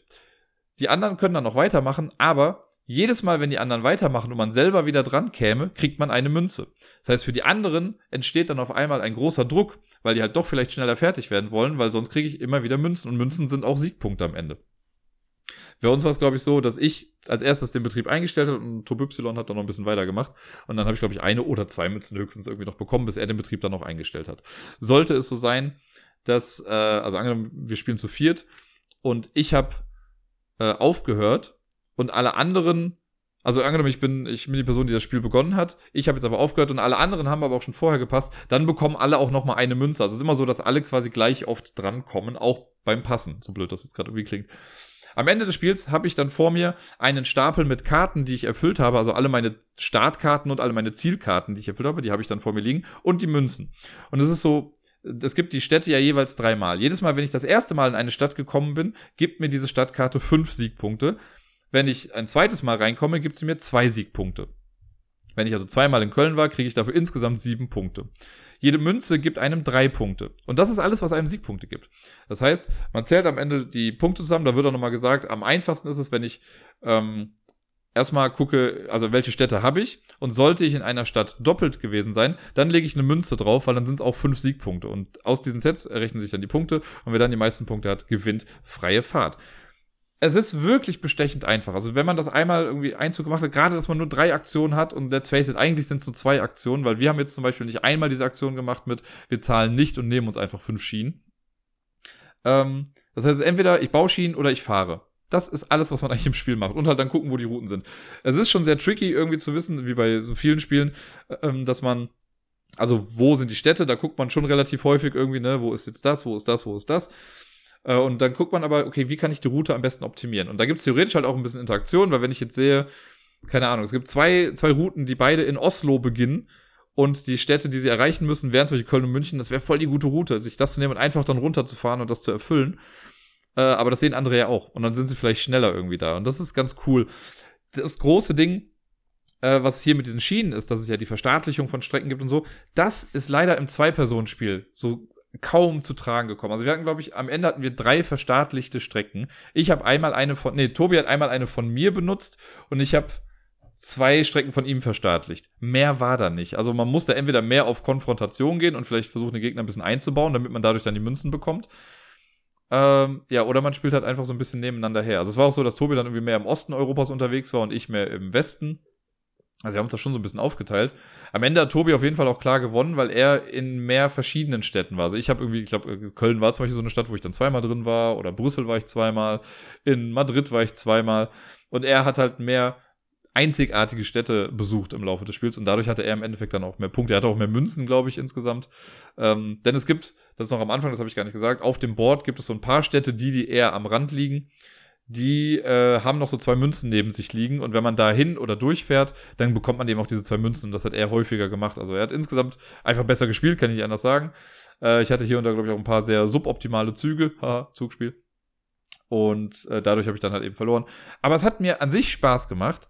A: Die anderen können dann noch weitermachen, aber jedes Mal, wenn die anderen weitermachen und man selber wieder dran käme, kriegt man eine Münze. Das heißt, für die anderen entsteht dann auf einmal ein großer Druck, weil die halt doch vielleicht schneller fertig werden wollen, weil sonst kriege ich immer wieder Münzen und Münzen sind auch Siegpunkte am Ende. Bei uns war es, glaube ich, so, dass ich als erstes den Betrieb eingestellt habe und Turbo Y hat dann noch ein bisschen weitergemacht. Und dann habe ich, glaube ich, eine oder zwei Mützen höchstens irgendwie noch bekommen, bis er den Betrieb dann noch eingestellt hat. Sollte es so sein, dass, äh, also angenommen, wir spielen zu viert und ich habe äh, aufgehört und alle anderen Also angenommen, ich bin, ich bin die Person, die das Spiel begonnen hat. Ich habe jetzt aber aufgehört und alle anderen haben aber auch schon vorher gepasst. Dann bekommen alle auch noch mal eine Münze. Also es ist immer so, dass alle quasi gleich oft drankommen, auch beim Passen. So blöd das jetzt gerade irgendwie klingt. Am Ende des Spiels habe ich dann vor mir einen Stapel mit Karten, die ich erfüllt habe. Also alle meine Startkarten und alle meine Zielkarten, die ich erfüllt habe, die habe ich dann vor mir liegen. Und die Münzen. Und es ist so, es gibt die Städte ja jeweils dreimal. Jedes Mal, wenn ich das erste Mal in eine Stadt gekommen bin, gibt mir diese Stadtkarte fünf Siegpunkte. Wenn ich ein zweites Mal reinkomme, gibt sie mir zwei Siegpunkte. Wenn ich also zweimal in Köln war, kriege ich dafür insgesamt sieben Punkte. Jede Münze gibt einem drei Punkte. Und das ist alles, was einem Siegpunkte gibt. Das heißt, man zählt am Ende die Punkte zusammen. Da wird auch nochmal gesagt, am einfachsten ist es, wenn ich ähm, erstmal gucke, also welche Städte habe ich. Und sollte ich in einer Stadt doppelt gewesen sein, dann lege ich eine Münze drauf, weil dann sind es auch fünf Siegpunkte. Und aus diesen Sets errechnen sich dann die Punkte. Und wer dann die meisten Punkte hat, gewinnt freie Fahrt es ist wirklich bestechend einfach. Also wenn man das einmal irgendwie Einzug gemacht hat, gerade dass man nur drei Aktionen hat und let's face it, eigentlich sind es nur zwei Aktionen, weil wir haben jetzt zum Beispiel nicht einmal diese Aktion gemacht mit, wir zahlen nicht und nehmen uns einfach fünf Schienen. Ähm, das heißt, entweder ich baue Schienen oder ich fahre. Das ist alles, was man eigentlich im Spiel macht. Und halt dann gucken, wo die Routen sind. Es ist schon sehr tricky, irgendwie zu wissen, wie bei so vielen Spielen, ähm, dass man, also wo sind die Städte, da guckt man schon relativ häufig irgendwie, ne, wo ist jetzt das, wo ist das, wo ist das. Äh, und dann guckt man aber, okay, wie kann ich die Route am besten optimieren? Und da gibt es theoretisch halt auch ein bisschen Interaktion, weil wenn ich jetzt sehe, keine Ahnung, es gibt zwei, zwei Routen, die beide in Oslo beginnen und die Städte, die sie erreichen müssen, wären zum Beispiel Köln und München, das wäre voll die gute Route, sich das zu nehmen und einfach dann runterzufahren und das zu erfüllen. Äh, aber das sehen andere ja auch. Und dann sind sie vielleicht schneller irgendwie da. Und das ist ganz cool. Das große Ding, äh, was hier mit diesen Schienen ist, dass es ja die Verstaatlichung von Strecken gibt und so, das ist leider im Zwei-Personen-Spiel so kaum zu tragen gekommen. Also wir hatten, glaube ich, am Ende hatten wir drei verstaatlichte Strecken. Ich habe einmal eine von, nee, Tobi hat einmal eine von mir benutzt und ich habe zwei Strecken von ihm verstaatlicht. Mehr war da nicht. Also man musste entweder mehr auf Konfrontation gehen und vielleicht versuchen, den Gegner ein bisschen einzubauen, damit man dadurch dann die Münzen bekommt. Ähm, ja, oder man spielt halt einfach so ein bisschen nebeneinander her. Also es war auch so, dass Tobi dann irgendwie mehr im Osten Europas unterwegs war und ich mehr im Westen. Also wir haben uns das schon so ein bisschen aufgeteilt. Am Ende hat Tobi auf jeden Fall auch klar gewonnen, weil er in mehr verschiedenen Städten war. Also ich habe irgendwie, ich glaube, Köln war zum Beispiel so eine Stadt, wo ich dann zweimal drin war, oder Brüssel war ich zweimal, in Madrid war ich zweimal. Und er hat halt mehr einzigartige Städte besucht im Laufe des Spiels und dadurch hatte er im Endeffekt dann auch mehr Punkte. Er hatte auch mehr Münzen, glaube ich, insgesamt. Ähm, denn es gibt, das ist noch am Anfang, das habe ich gar nicht gesagt, auf dem Board gibt es so ein paar Städte, die, die eher am Rand liegen die äh, haben noch so zwei Münzen neben sich liegen und wenn man da hin oder durchfährt, dann bekommt man eben auch diese zwei Münzen und das hat er häufiger gemacht. Also er hat insgesamt einfach besser gespielt, kann ich nicht anders sagen. Äh, ich hatte hier und da, glaube ich, auch ein paar sehr suboptimale Züge, haha, Zugspiel. Und äh, dadurch habe ich dann halt eben verloren. Aber es hat mir an sich Spaß gemacht.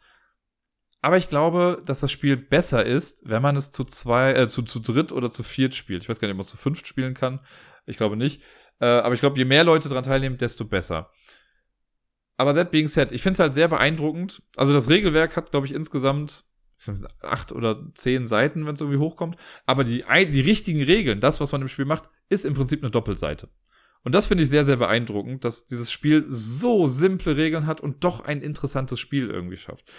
A: Aber ich glaube, dass das Spiel besser ist, wenn man es zu zwei, äh, zu, zu dritt oder zu viert spielt. Ich weiß gar nicht, ob man es zu fünft spielen kann. Ich glaube nicht. Äh, aber ich glaube, je mehr Leute daran teilnehmen, desto besser. Aber that being said, ich finde es halt sehr beeindruckend. Also das Regelwerk hat, glaube ich, insgesamt acht oder zehn Seiten, wenn es irgendwie hochkommt. Aber die, die richtigen Regeln, das, was man im Spiel macht, ist im Prinzip eine Doppelseite. Und das finde ich sehr, sehr beeindruckend, dass dieses Spiel so simple Regeln hat und doch ein interessantes Spiel irgendwie schafft.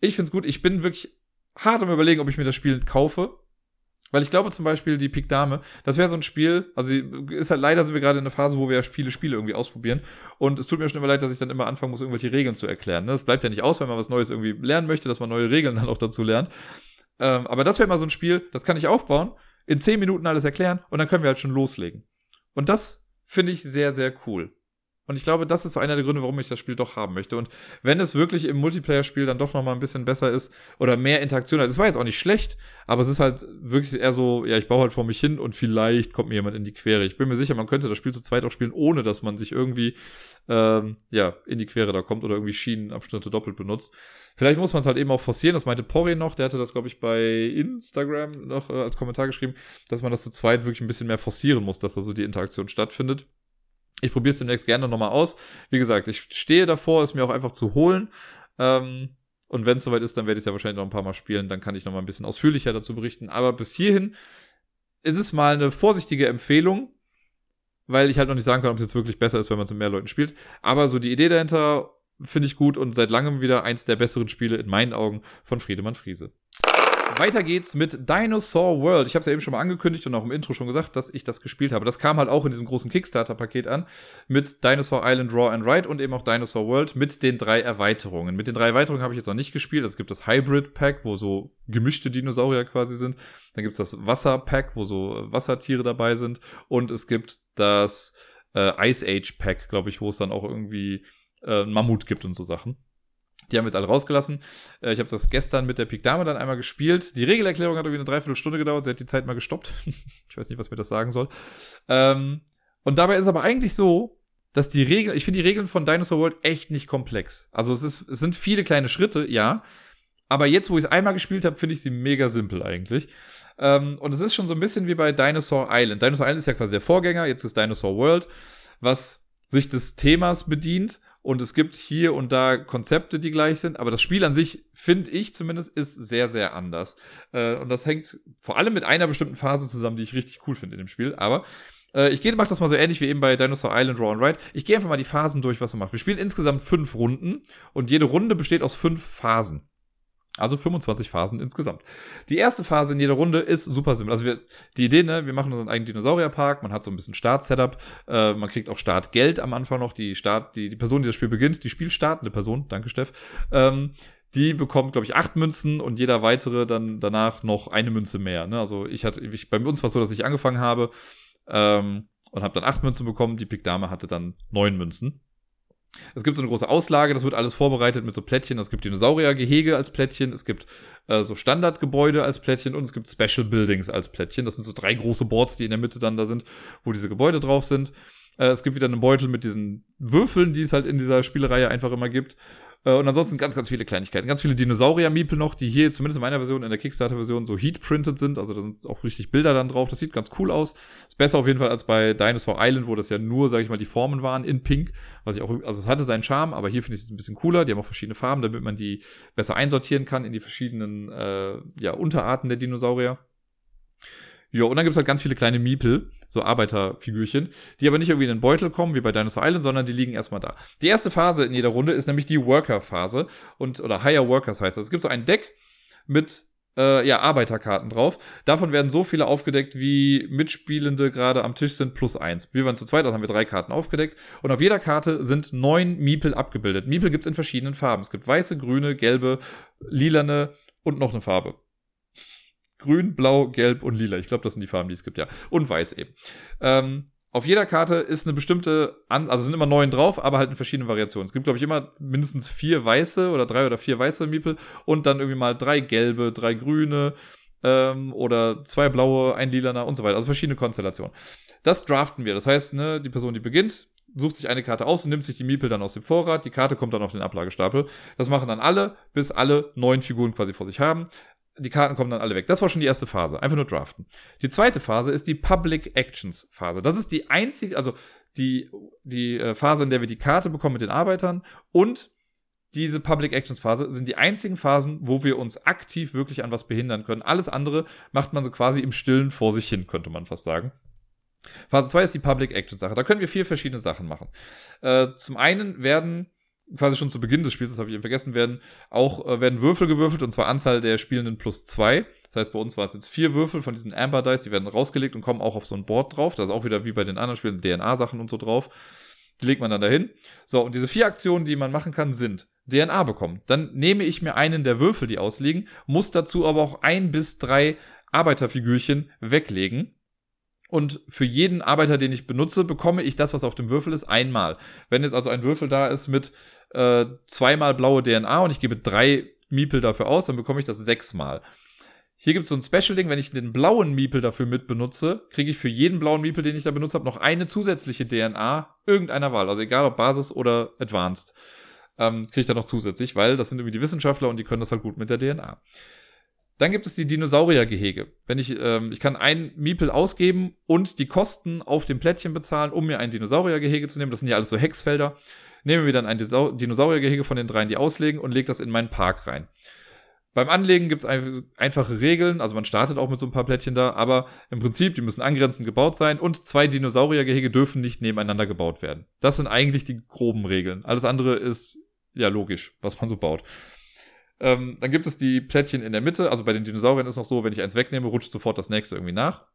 A: Ich finde es gut. Ich bin wirklich hart am überlegen, ob ich mir das Spiel kaufe. Weil ich glaube zum Beispiel, die Pik Dame, das wäre so ein Spiel, also ist halt leider sind wir gerade in einer Phase, wo wir ja viele Spiele irgendwie ausprobieren. Und es tut mir schon immer leid, dass ich dann immer anfangen muss, irgendwelche Regeln zu erklären. Ne? Das bleibt ja nicht aus, wenn man was Neues irgendwie lernen möchte, dass man neue Regeln dann auch dazu lernt. Ähm, aber das wäre mal so ein Spiel, das kann ich aufbauen, in zehn Minuten alles erklären und dann können wir halt schon loslegen. Und das finde ich sehr, sehr cool. Und ich glaube, das ist so einer der Gründe, warum ich das Spiel doch haben möchte. Und wenn es wirklich im Multiplayer-Spiel dann doch nochmal ein bisschen besser ist oder mehr Interaktion hat, es war jetzt auch nicht schlecht, aber es ist halt wirklich eher so, ja, ich baue halt vor mich hin und vielleicht kommt mir jemand in die Quere. Ich bin mir sicher, man könnte das Spiel zu zweit auch spielen, ohne dass man sich irgendwie, ähm, ja, in die Quere da kommt oder irgendwie Schienenabschnitte doppelt benutzt. Vielleicht muss man es halt eben auch forcieren, das meinte Porre noch, der hatte das, glaube ich, bei Instagram noch äh, als Kommentar geschrieben, dass man das zu zweit wirklich ein bisschen mehr forcieren muss, dass da so die Interaktion stattfindet. Ich probiere es demnächst gerne nochmal aus. Wie gesagt, ich stehe davor, es mir auch einfach zu holen. Ähm, und wenn es soweit ist, dann werde ich es ja wahrscheinlich noch ein paar Mal spielen. Dann kann ich nochmal ein bisschen ausführlicher dazu berichten. Aber bis hierhin ist es mal eine vorsichtige Empfehlung, weil ich halt noch nicht sagen kann, ob es jetzt wirklich besser ist, wenn man mit mehr Leuten spielt. Aber so die Idee dahinter finde ich gut und seit langem wieder eins der besseren Spiele in meinen Augen von Friedemann Friese. Weiter geht's mit Dinosaur World. Ich habe es ja eben schon mal angekündigt und auch im Intro schon gesagt, dass ich das gespielt habe. Das kam halt auch in diesem großen Kickstarter-Paket an mit Dinosaur Island Raw and Ride und eben auch Dinosaur World mit den drei Erweiterungen. Mit den drei Erweiterungen habe ich jetzt noch nicht gespielt. Es gibt das Hybrid Pack, wo so gemischte Dinosaurier quasi sind. Dann gibt's das Wasser Pack, wo so Wassertiere dabei sind. Und es gibt das äh, Ice Age Pack, glaube ich, wo es dann auch irgendwie äh, Mammut gibt und so Sachen. Die haben wir jetzt alle rausgelassen. Äh, ich habe das gestern mit der Pik Dame dann einmal gespielt. Die Regelerklärung hat irgendwie eine Dreiviertelstunde gedauert. Sie hat die Zeit mal gestoppt. ich weiß nicht, was mir das sagen soll. Ähm, und dabei ist aber eigentlich so, dass die Regeln, ich finde die Regeln von Dinosaur World echt nicht komplex. Also es, ist, es sind viele kleine Schritte, ja. Aber jetzt, wo ich es einmal gespielt habe, finde ich sie mega simpel eigentlich. Ähm, und es ist schon so ein bisschen wie bei Dinosaur Island. Dinosaur Island ist ja quasi der Vorgänger, jetzt ist Dinosaur World, was sich des Themas bedient und es gibt hier und da Konzepte, die gleich sind, aber das Spiel an sich, finde ich zumindest, ist sehr, sehr anders. Äh, und das hängt vor allem mit einer bestimmten Phase zusammen, die ich richtig cool finde in dem Spiel. Aber äh, ich gehe, mach das mal so ähnlich wie eben bei Dinosaur Island Raw and Ride. Ich gehe einfach mal die Phasen durch, was man macht. Wir spielen insgesamt fünf Runden und jede Runde besteht aus fünf Phasen. Also 25 Phasen insgesamt. Die erste Phase in jeder Runde ist super simpel. Also wir, die Idee, ne, wir machen unseren eigenen Dinosaurierpark, man hat so ein bisschen Start-Setup, äh, man kriegt auch Startgeld am Anfang noch. Die Start, die, die Person, die das Spiel beginnt, die spielstartende Person, danke Steff, ähm, die bekommt, glaube ich, acht Münzen und jeder weitere dann danach noch eine Münze mehr. Ne? Also ich hatte, ich, bei uns war es so, dass ich angefangen habe ähm, und habe dann acht Münzen bekommen, die Pik Dame hatte dann neun Münzen. Es gibt so eine große Auslage, das wird alles vorbereitet mit so Plättchen. Es gibt Dinosauriergehege als Plättchen, es gibt äh, so Standardgebäude als Plättchen und es gibt Special Buildings als Plättchen. Das sind so drei große Boards, die in der Mitte dann da sind, wo diese Gebäude drauf sind. Äh, es gibt wieder einen Beutel mit diesen Würfeln, die es halt in dieser Spielereihe einfach immer gibt. Äh, und ansonsten ganz, ganz viele Kleinigkeiten. Ganz viele Dinosaurier-Miepel noch, die hier zumindest in meiner Version, in der Kickstarter-Version, so heat-printed sind. Also da sind auch richtig Bilder dann drauf. Das sieht ganz cool aus. Ist besser auf jeden Fall als bei Dinosaur Island, wo das ja nur, sag ich mal, die Formen waren in Pink. Was ich auch, also es hatte seinen Charme, aber hier finde ich es ein bisschen cooler. Die haben auch verschiedene Farben, damit man die besser einsortieren kann in die verschiedenen äh, ja, Unterarten der Dinosaurier. Ja, und dann gibt's halt ganz viele kleine Miepel, so Arbeiterfigürchen, die aber nicht irgendwie in den Beutel kommen, wie bei Dinosaur Island, sondern die liegen erstmal da. Die erste Phase in jeder Runde ist nämlich die Worker-Phase und, oder Higher Workers heißt das. Es gibt so ein Deck mit äh, ja, Arbeiterkarten drauf. Davon werden so viele aufgedeckt, wie Mitspielende gerade am Tisch sind, plus eins. Wir waren zu zweit, also haben wir drei Karten aufgedeckt. Und auf jeder Karte sind neun Miepel abgebildet. Miepel gibt's in verschiedenen Farben. Es gibt weiße, grüne, gelbe, lilane und noch eine Farbe. Grün, Blau, Gelb und Lila. Ich glaube, das sind die Farben, die es gibt, ja. Und Weiß eben. Ähm, auf jeder Karte ist eine bestimmte, An also sind immer neun drauf, aber halt in verschiedenen Variationen. Es gibt, glaube ich, immer mindestens vier weiße oder drei oder vier weiße Miepel und dann irgendwie mal drei gelbe, drei grüne ähm, oder zwei blaue, ein lilaner und so weiter. Also verschiedene Konstellationen. Das draften wir. Das heißt, ne, die Person, die beginnt, sucht sich eine Karte aus und nimmt sich die Miepel dann aus dem Vorrat. Die Karte kommt dann auf den Ablagestapel. Das machen dann alle, bis alle neun Figuren quasi vor sich haben die Karten kommen dann alle weg. Das war schon die erste Phase. Einfach nur draften. Die zweite Phase ist die Public Actions Phase. Das ist die einzige, also die, die äh, Phase, in der wir die Karte bekommen mit den Arbeitern und diese Public Actions Phase sind die einzigen Phasen, wo wir uns aktiv wirklich an was behindern können. Alles andere macht man so quasi im Stillen vor sich hin, könnte man fast sagen. Phase 2 ist die Public Action Sache. Da können wir vier verschiedene Sachen machen. Äh, zum einen werden quasi schon zu Beginn des Spiels, das habe ich eben vergessen, werden auch äh, werden Würfel gewürfelt und zwar Anzahl der Spielenden plus zwei. Das heißt, bei uns war es jetzt vier Würfel von diesen Amber Dice, die werden rausgelegt und kommen auch auf so ein Board drauf. Da ist auch wieder wie bei den anderen Spielen DNA-Sachen und so drauf. Die legt man dann dahin. So, und diese vier Aktionen, die man machen kann, sind DNA bekommen. Dann nehme ich mir einen der Würfel, die ausliegen, muss dazu aber auch ein bis drei Arbeiterfigürchen weglegen. Und für jeden Arbeiter, den ich benutze, bekomme ich das, was auf dem Würfel ist, einmal. Wenn jetzt also ein Würfel da ist mit äh, zweimal blaue DNA und ich gebe drei Miepel dafür aus, dann bekomme ich das sechsmal. Hier gibt es so ein Special-Ding, wenn ich den blauen Miepel dafür mit benutze, kriege ich für jeden blauen Miepel, den ich da benutzt habe, noch eine zusätzliche DNA irgendeiner Wahl. Also egal ob Basis oder Advanced. Ähm, kriege ich da noch zusätzlich, weil das sind irgendwie die Wissenschaftler und die können das halt gut mit der DNA. Dann gibt es die Dinosauriergehege. Wenn ich, ähm, ich kann ein Miepel ausgeben und die Kosten auf dem Plättchen bezahlen, um mir ein Dinosauriergehege zu nehmen. Das sind ja alles so Hexfelder nehme mir dann ein Dinosauriergehege von den dreien, die auslegen und lege das in meinen Park rein. Beim Anlegen gibt es einfache Regeln, also man startet auch mit so ein paar Plättchen da, aber im Prinzip, die müssen angrenzend gebaut sein und zwei Dinosauriergehege dürfen nicht nebeneinander gebaut werden. Das sind eigentlich die groben Regeln. Alles andere ist ja logisch, was man so baut. Ähm, dann gibt es die Plättchen in der Mitte. Also bei den Dinosauriern ist noch so, wenn ich eins wegnehme, rutscht sofort das nächste irgendwie nach.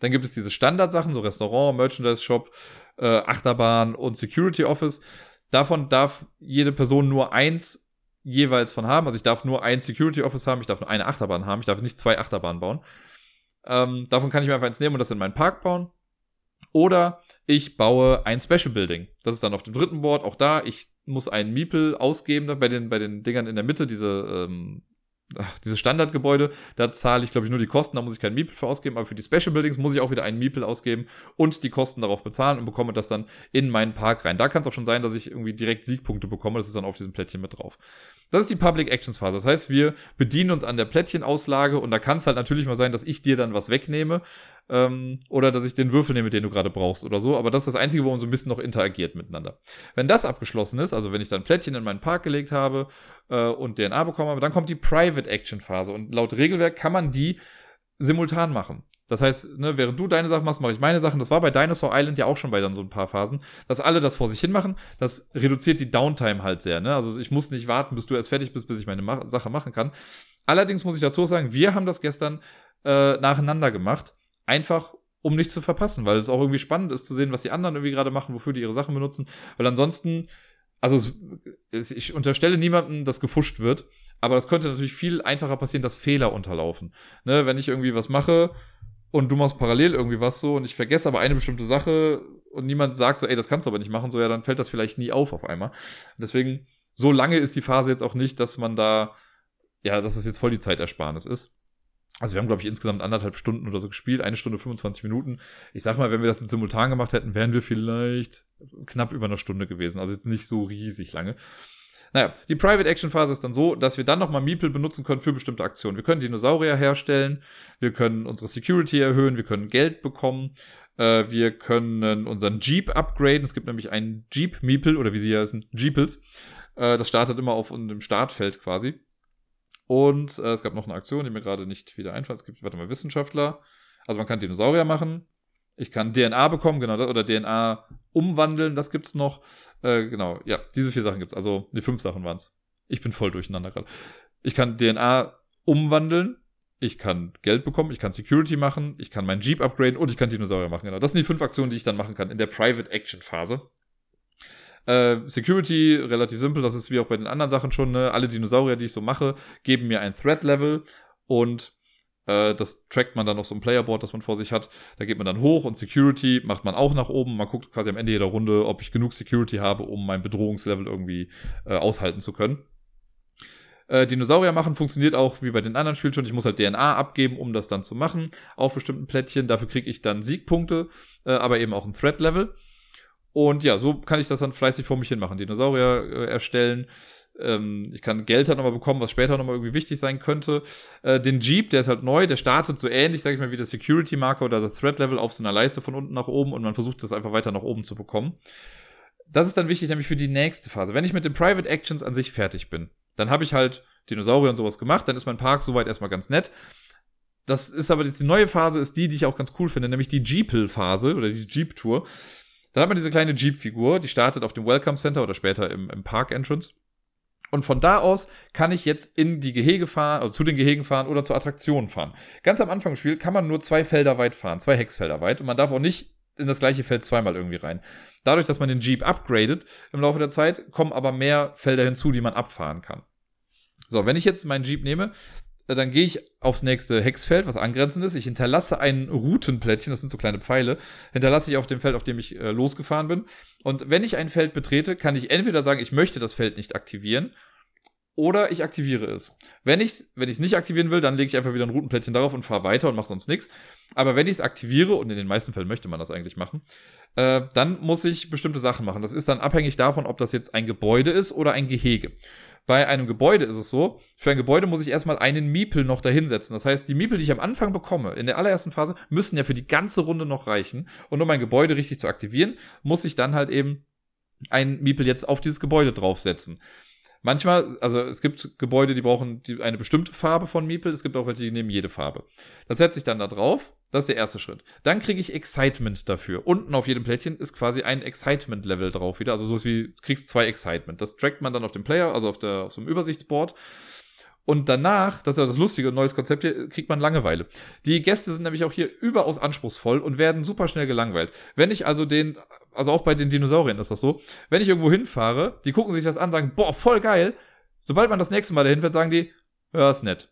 A: Dann gibt es diese Standardsachen, so Restaurant, Merchandise Shop, äh, Achterbahn und Security Office. Davon darf jede Person nur eins jeweils von haben. Also ich darf nur ein Security Office haben, ich darf nur eine Achterbahn haben, ich darf nicht zwei Achterbahnen bauen. Ähm, davon kann ich mir einfach eins nehmen und das in meinen Park bauen. Oder ich baue ein Special Building. Das ist dann auf dem dritten Board. Auch da, ich muss einen Miepel ausgeben bei den, bei den Dingern in der Mitte, diese ähm, dieses Standardgebäude, da zahle ich, glaube ich, nur die Kosten, da muss ich keinen Miepel für ausgeben, aber für die Special Buildings muss ich auch wieder einen Miepel ausgeben und die Kosten darauf bezahlen und bekomme das dann in meinen Park rein. Da kann es auch schon sein, dass ich irgendwie direkt Siegpunkte bekomme, das ist dann auf diesem Plättchen mit drauf. Das ist die Public Actions Phase. Das heißt, wir bedienen uns an der Plättchenauslage und da kann es halt natürlich mal sein, dass ich dir dann was wegnehme ähm, oder dass ich den Würfel nehme, den du gerade brauchst oder so. Aber das ist das Einzige, wo man so ein bisschen noch interagiert miteinander. Wenn das abgeschlossen ist, also wenn ich dann Plättchen in meinen Park gelegt habe äh, und DNA bekommen habe, dann kommt die Private Action Phase und laut Regelwerk kann man die simultan machen. Das heißt, ne, während du deine Sachen machst, mache ich meine Sachen. Das war bei Dinosaur Island ja auch schon bei dann so ein paar Phasen, dass alle das vor sich hin machen. Das reduziert die Downtime halt sehr. Ne? Also ich muss nicht warten, bis du erst fertig bist, bis ich meine Ma Sache machen kann. Allerdings muss ich dazu sagen, wir haben das gestern äh, nacheinander gemacht. Einfach, um nichts zu verpassen, weil es auch irgendwie spannend ist zu sehen, was die anderen irgendwie gerade machen, wofür die ihre Sachen benutzen. Weil ansonsten, also es, ich unterstelle niemandem, dass gefuscht wird. Aber das könnte natürlich viel einfacher passieren, dass Fehler unterlaufen. Ne, wenn ich irgendwie was mache, und du machst parallel irgendwie was so und ich vergesse aber eine bestimmte Sache und niemand sagt so, ey, das kannst du aber nicht machen, so ja, dann fällt das vielleicht nie auf auf einmal. Deswegen, so lange ist die Phase jetzt auch nicht, dass man da, ja, dass es jetzt voll die Zeitersparnis ist. Also wir haben, glaube ich, insgesamt anderthalb Stunden oder so gespielt, eine Stunde 25 Minuten. Ich sag mal, wenn wir das jetzt simultan gemacht hätten, wären wir vielleicht knapp über eine Stunde gewesen. Also jetzt nicht so riesig lange. Naja, die Private Action Phase ist dann so, dass wir dann nochmal Meeple benutzen können für bestimmte Aktionen. Wir können Dinosaurier herstellen, wir können unsere Security erhöhen, wir können Geld bekommen, äh, wir können unseren Jeep upgraden. Es gibt nämlich einen Jeep Meeple oder wie sie heißen, Jeeples. Äh, das startet immer auf dem Startfeld quasi. Und äh, es gab noch eine Aktion, die mir gerade nicht wieder einfällt. Es gibt, warte mal, Wissenschaftler. Also man kann Dinosaurier machen. Ich kann DNA bekommen, genau, oder DNA umwandeln, das gibt's noch. Äh, genau, ja, diese vier Sachen gibt's. Also, die fünf Sachen waren's. Ich bin voll durcheinander gerade. Ich kann DNA umwandeln, ich kann Geld bekommen, ich kann Security machen, ich kann meinen Jeep upgraden und ich kann Dinosaurier machen. Genau, das sind die fünf Aktionen, die ich dann machen kann in der Private Action Phase. Äh, Security, relativ simpel, das ist wie auch bei den anderen Sachen schon. Ne? Alle Dinosaurier, die ich so mache, geben mir ein Threat-Level und äh, das trackt man dann auf so einem Playerboard, das man vor sich hat. Da geht man dann hoch und Security macht man auch nach oben. Man guckt quasi am Ende jeder Runde, ob ich genug Security habe, um mein Bedrohungslevel irgendwie äh, aushalten zu können. Äh, Dinosaurier machen funktioniert auch wie bei den anderen Spielen schon. Ich muss halt DNA abgeben, um das dann zu machen auf bestimmten Plättchen. Dafür kriege ich dann Siegpunkte, äh, aber eben auch ein Threat-Level. Und ja, so kann ich das dann fleißig vor mich hin machen. Dinosaurier äh, erstellen, ähm, ich kann Geld halt nochmal bekommen, was später nochmal irgendwie wichtig sein könnte. Äh, den Jeep, der ist halt neu, der startet so ähnlich, sag ich mal, wie der Security-Marker oder der Threat-Level auf so einer Leiste von unten nach oben und man versucht das einfach weiter nach oben zu bekommen. Das ist dann wichtig, nämlich für die nächste Phase. Wenn ich mit den Private Actions an sich fertig bin, dann habe ich halt Dinosaurier und sowas gemacht, dann ist mein Park soweit erstmal ganz nett. Das ist aber jetzt die neue Phase, ist die, die ich auch ganz cool finde, nämlich die Jeepel-Phase oder die Jeep-Tour. Dann hat man diese kleine Jeep-Figur, die startet auf dem Welcome Center oder später im, im Park-Entrance. Und von da aus kann ich jetzt in die Gehege fahren, also zu den Gehegen fahren oder zur Attraktion fahren. Ganz am Anfang des Spiels kann man nur zwei Felder weit fahren, zwei Hexfelder weit. Und man darf auch nicht in das gleiche Feld zweimal irgendwie rein. Dadurch, dass man den Jeep upgradet im Laufe der Zeit, kommen aber mehr Felder hinzu, die man abfahren kann. So, wenn ich jetzt meinen Jeep nehme, dann gehe ich aufs nächste Hexfeld, was angrenzend ist. Ich hinterlasse ein Routenplättchen, das sind so kleine Pfeile, hinterlasse ich auf dem Feld, auf dem ich äh, losgefahren bin. Und wenn ich ein Feld betrete, kann ich entweder sagen, ich möchte das Feld nicht aktivieren oder ich aktiviere es. Wenn ich es wenn nicht aktivieren will, dann lege ich einfach wieder ein Routenplättchen darauf und fahre weiter und mache sonst nichts. Aber wenn ich es aktiviere, und in den meisten Fällen möchte man das eigentlich machen, äh, dann muss ich bestimmte Sachen machen. Das ist dann abhängig davon, ob das jetzt ein Gebäude ist oder ein Gehege. Bei einem Gebäude ist es so, für ein Gebäude muss ich erstmal einen Miepel noch dahinsetzen. Das heißt, die Miepel, die ich am Anfang bekomme, in der allerersten Phase, müssen ja für die ganze Runde noch reichen. Und um mein Gebäude richtig zu aktivieren, muss ich dann halt eben einen Miepel jetzt auf dieses Gebäude draufsetzen. Manchmal, also es gibt Gebäude, die brauchen die, eine bestimmte Farbe von Miepel, es gibt auch welche, die nehmen jede Farbe. Das setze ich dann da drauf, das ist der erste Schritt. Dann kriege ich Excitement dafür. Unten auf jedem Plättchen ist quasi ein Excitement-Level drauf wieder, also so wie, kriegst zwei Excitement. Das trackt man dann auf dem Player, also auf, der, auf so einem Übersichtsboard. Und danach, das ist ja das lustige neues Konzept hier, kriegt man Langeweile. Die Gäste sind nämlich auch hier überaus anspruchsvoll und werden super schnell gelangweilt. Wenn ich also den, also auch bei den Dinosauriern ist das so, wenn ich irgendwo hinfahre, die gucken sich das an, sagen, boah, voll geil. Sobald man das nächste Mal dahin fährt, sagen die, ja, ist nett.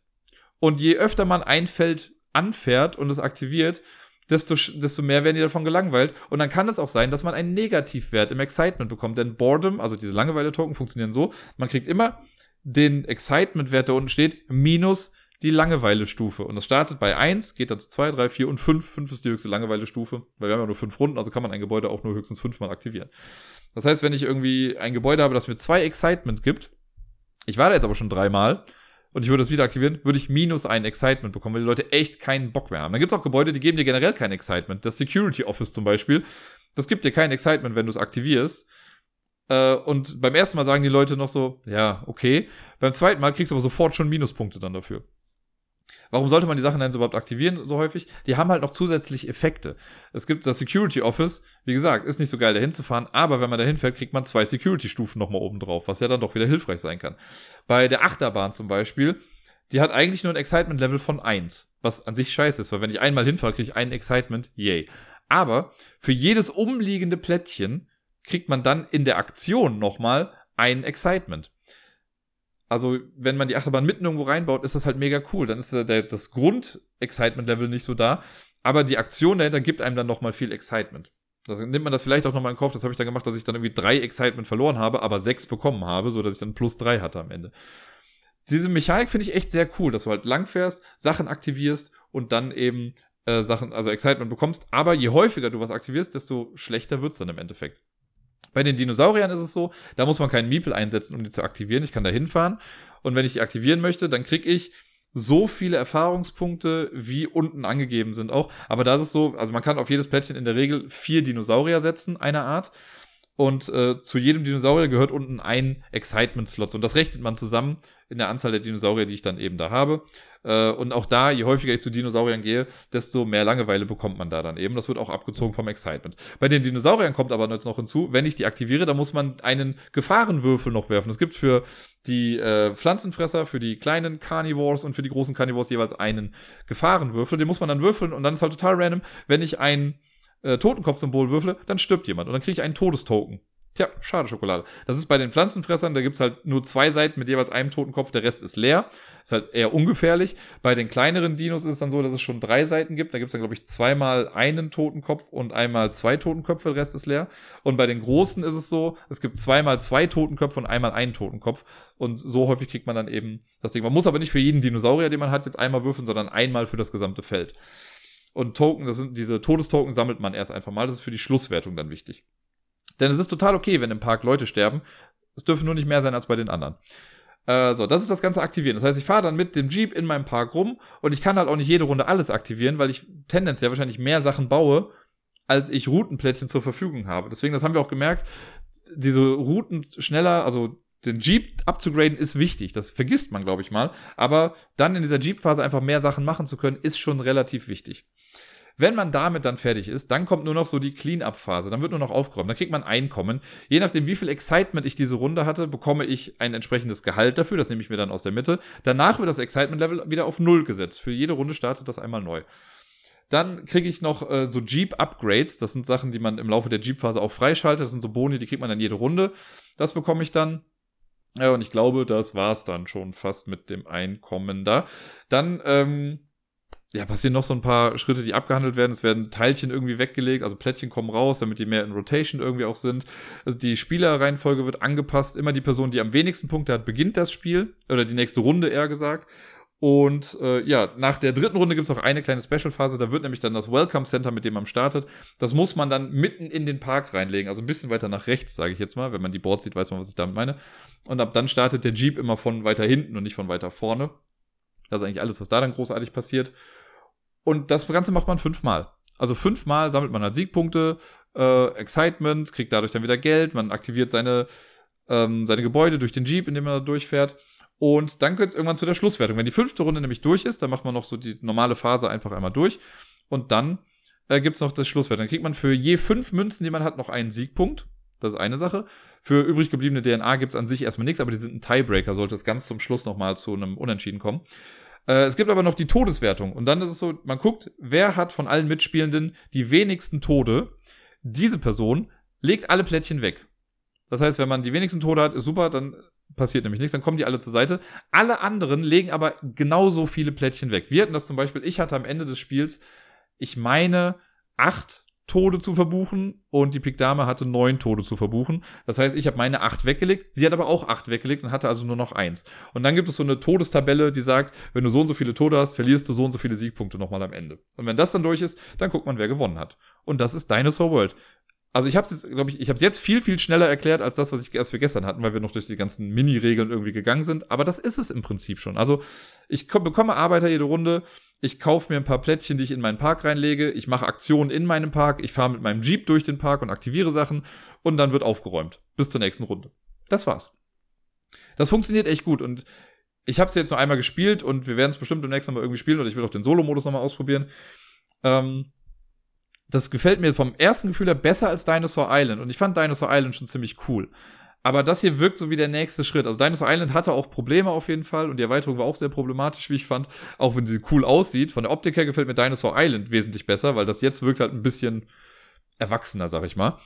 A: Und je öfter man ein Feld anfährt und es aktiviert, desto, desto mehr werden die davon gelangweilt. Und dann kann es auch sein, dass man einen Negativwert im Excitement bekommt. Denn Boredom, also diese Langeweile-Token, funktionieren so, man kriegt immer den Excitement-Wert, der unten steht, minus die Langeweile-Stufe. Und das startet bei 1, geht dann zu 2, 3, 4 und 5. 5 ist die höchste Langeweile-Stufe, weil wir haben ja nur 5 Runden, also kann man ein Gebäude auch nur höchstens 5 mal aktivieren. Das heißt, wenn ich irgendwie ein Gebäude habe, das mir 2 Excitement gibt, ich war da jetzt aber schon dreimal und ich würde es wieder aktivieren, würde ich minus ein Excitement bekommen, weil die Leute echt keinen Bock mehr haben. Dann gibt es auch Gebäude, die geben dir generell kein Excitement. Das Security Office zum Beispiel, das gibt dir kein Excitement, wenn du es aktivierst. Äh, und beim ersten Mal sagen die Leute noch so, ja, okay. Beim zweiten Mal kriegst du aber sofort schon Minuspunkte dann dafür. Warum sollte man die Sachen denn so überhaupt aktivieren so häufig? Die haben halt noch zusätzlich Effekte. Es gibt das Security Office, wie gesagt, ist nicht so geil dahin zu fahren, aber wenn man dahin fährt, kriegt man zwei Security-Stufen nochmal oben drauf, was ja dann doch wieder hilfreich sein kann. Bei der Achterbahn zum Beispiel, die hat eigentlich nur ein Excitement-Level von 1, was an sich scheiße ist, weil wenn ich einmal hinfahre, kriege ich ein Excitement, yay. Aber für jedes umliegende Plättchen kriegt man dann in der Aktion nochmal ein Excitement. Also, wenn man die Achterbahn mitten irgendwo reinbaut, ist das halt mega cool. Dann ist der, das Grund-Excitement-Level nicht so da. Aber die Aktion dahinter gibt einem dann nochmal viel Excitement. Das nimmt man das vielleicht auch nochmal in Kauf. Das habe ich dann gemacht, dass ich dann irgendwie drei Excitement verloren habe, aber sechs bekommen habe, so dass ich dann plus drei hatte am Ende. Diese Mechanik finde ich echt sehr cool, dass du halt langfährst, Sachen aktivierst und dann eben äh, Sachen, also Excitement bekommst. Aber je häufiger du was aktivierst, desto schlechter wird's dann im Endeffekt. Bei den Dinosauriern ist es so, da muss man keinen Meeple einsetzen, um die zu aktivieren. Ich kann da hinfahren und wenn ich die aktivieren möchte, dann kriege ich so viele Erfahrungspunkte, wie unten angegeben sind auch. Aber da ist es so, also man kann auf jedes Plättchen in der Regel vier Dinosaurier setzen, einer Art. Und äh, zu jedem Dinosaurier gehört unten ein Excitement-Slot. Und das rechnet man zusammen in der Anzahl der Dinosaurier, die ich dann eben da habe. Äh, und auch da, je häufiger ich zu Dinosauriern gehe, desto mehr Langeweile bekommt man da dann eben. Das wird auch abgezogen vom Excitement. Bei den Dinosauriern kommt aber jetzt noch hinzu, wenn ich die aktiviere, dann muss man einen Gefahrenwürfel noch werfen. Es gibt für die äh, Pflanzenfresser, für die kleinen Carnivores und für die großen Carnivores jeweils einen Gefahrenwürfel. Den muss man dann würfeln und dann ist halt total random, wenn ich ein äh, Totenkopfsymbol würfle, dann stirbt jemand und dann kriege ich einen Todestoken. Tja, schade Schokolade. Das ist bei den Pflanzenfressern, da gibt's halt nur zwei Seiten mit jeweils einem Totenkopf, der Rest ist leer. Ist halt eher ungefährlich. Bei den kleineren Dinos ist es dann so, dass es schon drei Seiten gibt. Da gibt's dann, glaube ich, zweimal einen Totenkopf und einmal zwei Totenköpfe, der Rest ist leer. Und bei den großen ist es so, es gibt zweimal zwei Totenköpfe und einmal einen Totenkopf. Und so häufig kriegt man dann eben das Ding. Man muss aber nicht für jeden Dinosaurier, den man hat, jetzt einmal würfeln, sondern einmal für das gesamte Feld. Und Token, das sind diese Todestoken sammelt man erst einfach mal. Das ist für die Schlusswertung dann wichtig. Denn es ist total okay, wenn im Park Leute sterben. Es dürfen nur nicht mehr sein als bei den anderen. Äh, so, das ist das ganze Aktivieren. Das heißt, ich fahre dann mit dem Jeep in meinem Park rum und ich kann halt auch nicht jede Runde alles aktivieren, weil ich tendenziell wahrscheinlich mehr Sachen baue, als ich Routenplättchen zur Verfügung habe. Deswegen, das haben wir auch gemerkt, diese Routen schneller, also den Jeep abzugraden ist wichtig. Das vergisst man, glaube ich mal. Aber dann in dieser Jeep-Phase einfach mehr Sachen machen zu können, ist schon relativ wichtig. Wenn man damit dann fertig ist, dann kommt nur noch so die Clean-Up-Phase. Dann wird nur noch aufgeräumt. Dann kriegt man Einkommen. Je nachdem, wie viel Excitement ich diese Runde hatte, bekomme ich ein entsprechendes Gehalt dafür. Das nehme ich mir dann aus der Mitte. Danach wird das Excitement-Level wieder auf Null gesetzt. Für jede Runde startet das einmal neu. Dann kriege ich noch äh, so Jeep-Upgrades. Das sind Sachen, die man im Laufe der Jeep-Phase auch freischaltet. Das sind so Boni, die kriegt man dann jede Runde. Das bekomme ich dann. Ja, und ich glaube, das war's dann schon fast mit dem Einkommen da. Dann ähm, ja, passieren noch so ein paar Schritte, die abgehandelt werden. Es werden Teilchen irgendwie weggelegt, also Plättchen kommen raus, damit die mehr in Rotation irgendwie auch sind. Also die Spielerreihenfolge wird angepasst. Immer die Person, die am wenigsten Punkte hat, beginnt das Spiel. Oder die nächste Runde eher gesagt. Und äh, ja, nach der dritten Runde gibt es auch eine kleine Special-Phase. Da wird nämlich dann das Welcome Center, mit dem man startet. Das muss man dann mitten in den Park reinlegen. Also ein bisschen weiter nach rechts, sage ich jetzt mal. Wenn man die Boards sieht, weiß man, was ich damit meine. Und ab dann startet der Jeep immer von weiter hinten und nicht von weiter vorne. Das ist eigentlich alles, was da dann großartig passiert. Und das Ganze macht man fünfmal. Also fünfmal sammelt man halt Siegpunkte, äh, Excitement, kriegt dadurch dann wieder Geld, man aktiviert seine, ähm, seine Gebäude durch den Jeep, in dem man da durchfährt. Und dann geht es irgendwann zu der Schlusswertung. Wenn die fünfte Runde nämlich durch ist, dann macht man noch so die normale Phase einfach einmal durch. Und dann äh, gibt es noch das Schlusswertung. Dann kriegt man für je fünf Münzen, die man hat, noch einen Siegpunkt. Das ist eine Sache. Für übrig gebliebene DNA gibt es an sich erstmal nichts, aber die sind ein Tiebreaker, sollte es ganz zum Schluss nochmal zu einem Unentschieden kommen. Äh, es gibt aber noch die Todeswertung. Und dann ist es so, man guckt, wer hat von allen Mitspielenden die wenigsten Tode. Diese Person legt alle Plättchen weg. Das heißt, wenn man die wenigsten Tode hat, ist super, dann passiert nämlich nichts, dann kommen die alle zur Seite. Alle anderen legen aber genauso viele Plättchen weg. Wir hatten das zum Beispiel, ich hatte am Ende des Spiels, ich meine, acht Tode zu verbuchen und die Pikdame hatte neun Tode zu verbuchen. Das heißt, ich habe meine acht weggelegt, sie hat aber auch acht weggelegt und hatte also nur noch eins. Und dann gibt es so eine Todestabelle, die sagt, wenn du so und so viele Tode hast, verlierst du so und so viele Siegpunkte nochmal am Ende. Und wenn das dann durch ist, dann guckt man, wer gewonnen hat. Und das ist Dinosaur World. Also ich habe es jetzt, glaube ich, ich habe es jetzt viel, viel schneller erklärt als das, was ich erst für gestern hatten, weil wir noch durch die ganzen Mini-Regeln irgendwie gegangen sind. Aber das ist es im Prinzip schon. Also ich bekomme Arbeiter jede Runde, ich kaufe mir ein paar Plättchen, die ich in meinen Park reinlege, ich mache Aktionen in meinem Park, ich fahre mit meinem Jeep durch den Park und aktiviere Sachen und dann wird aufgeräumt. Bis zur nächsten Runde. Das war's. Das funktioniert echt gut und ich habe es jetzt noch einmal gespielt und wir werden es bestimmt demnächst noch mal irgendwie spielen oder ich will auch den Solo-Modus nochmal ausprobieren. Ähm, das gefällt mir vom ersten Gefühl her besser als Dinosaur Island und ich fand Dinosaur Island schon ziemlich cool. Aber das hier wirkt so wie der nächste Schritt. Also Dinosaur Island hatte auch Probleme auf jeden Fall und die Erweiterung war auch sehr problematisch, wie ich fand. Auch wenn sie cool aussieht. Von der Optik her gefällt mir Dinosaur Island wesentlich besser, weil das jetzt wirkt halt ein bisschen erwachsener, sag ich mal.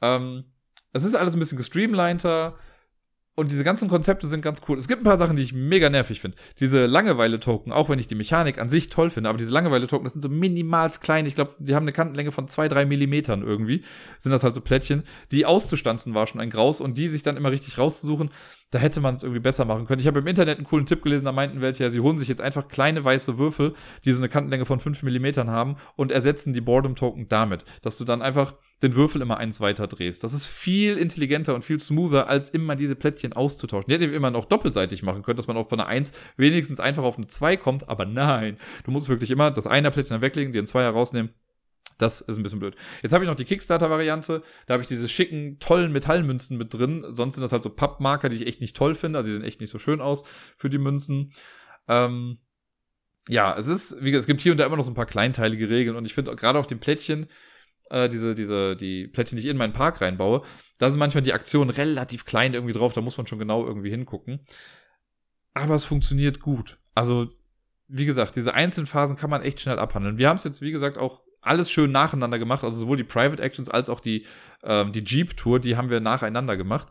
A: Ähm, es ist alles ein bisschen gestreamliner. Und diese ganzen Konzepte sind ganz cool. Es gibt ein paar Sachen, die ich mega nervig finde. Diese Langeweile-Token, auch wenn ich die Mechanik an sich toll finde, aber diese Langeweile-Token, das sind so minimals klein. Ich glaube, die haben eine Kantenlänge von zwei, drei Millimetern irgendwie. Sind das halt so Plättchen. Die auszustanzen war schon ein Graus und die sich dann immer richtig rauszusuchen, da hätte man es irgendwie besser machen können. Ich habe im Internet einen coolen Tipp gelesen, da meinten welche, ja, sie holen sich jetzt einfach kleine weiße Würfel, die so eine Kantenlänge von fünf Millimetern haben und ersetzen die Boredom-Token damit. Dass du dann einfach den Würfel immer eins weiter drehst. Das ist viel intelligenter und viel smoother, als immer diese Plättchen auszutauschen. Die hätte immer noch doppelseitig machen können, dass man auch von einer 1 wenigstens einfach auf eine 2 kommt, aber nein. Du musst wirklich immer das eine Plättchen dann weglegen, dir ein Zweier rausnehmen. Das ist ein bisschen blöd. Jetzt habe ich noch die Kickstarter-Variante. Da habe ich diese schicken, tollen Metallmünzen mit drin. Sonst sind das halt so Pappmarker, die ich echt nicht toll finde. Also die sehen echt nicht so schön aus für die Münzen. Ähm, ja, es ist, wie gesagt, es gibt hier und da immer noch so ein paar kleinteilige Regeln. Und ich finde gerade auf dem Plättchen, äh, diese, diese, die Plättchen, die ich in meinen Park reinbaue, da sind manchmal die Aktionen relativ klein irgendwie drauf, da muss man schon genau irgendwie hingucken. Aber es funktioniert gut. Also, wie gesagt, diese einzelnen Phasen kann man echt schnell abhandeln. Wir haben es jetzt, wie gesagt, auch alles schön nacheinander gemacht. Also sowohl die Private Actions als auch die, ähm, die Jeep-Tour, die haben wir nacheinander gemacht.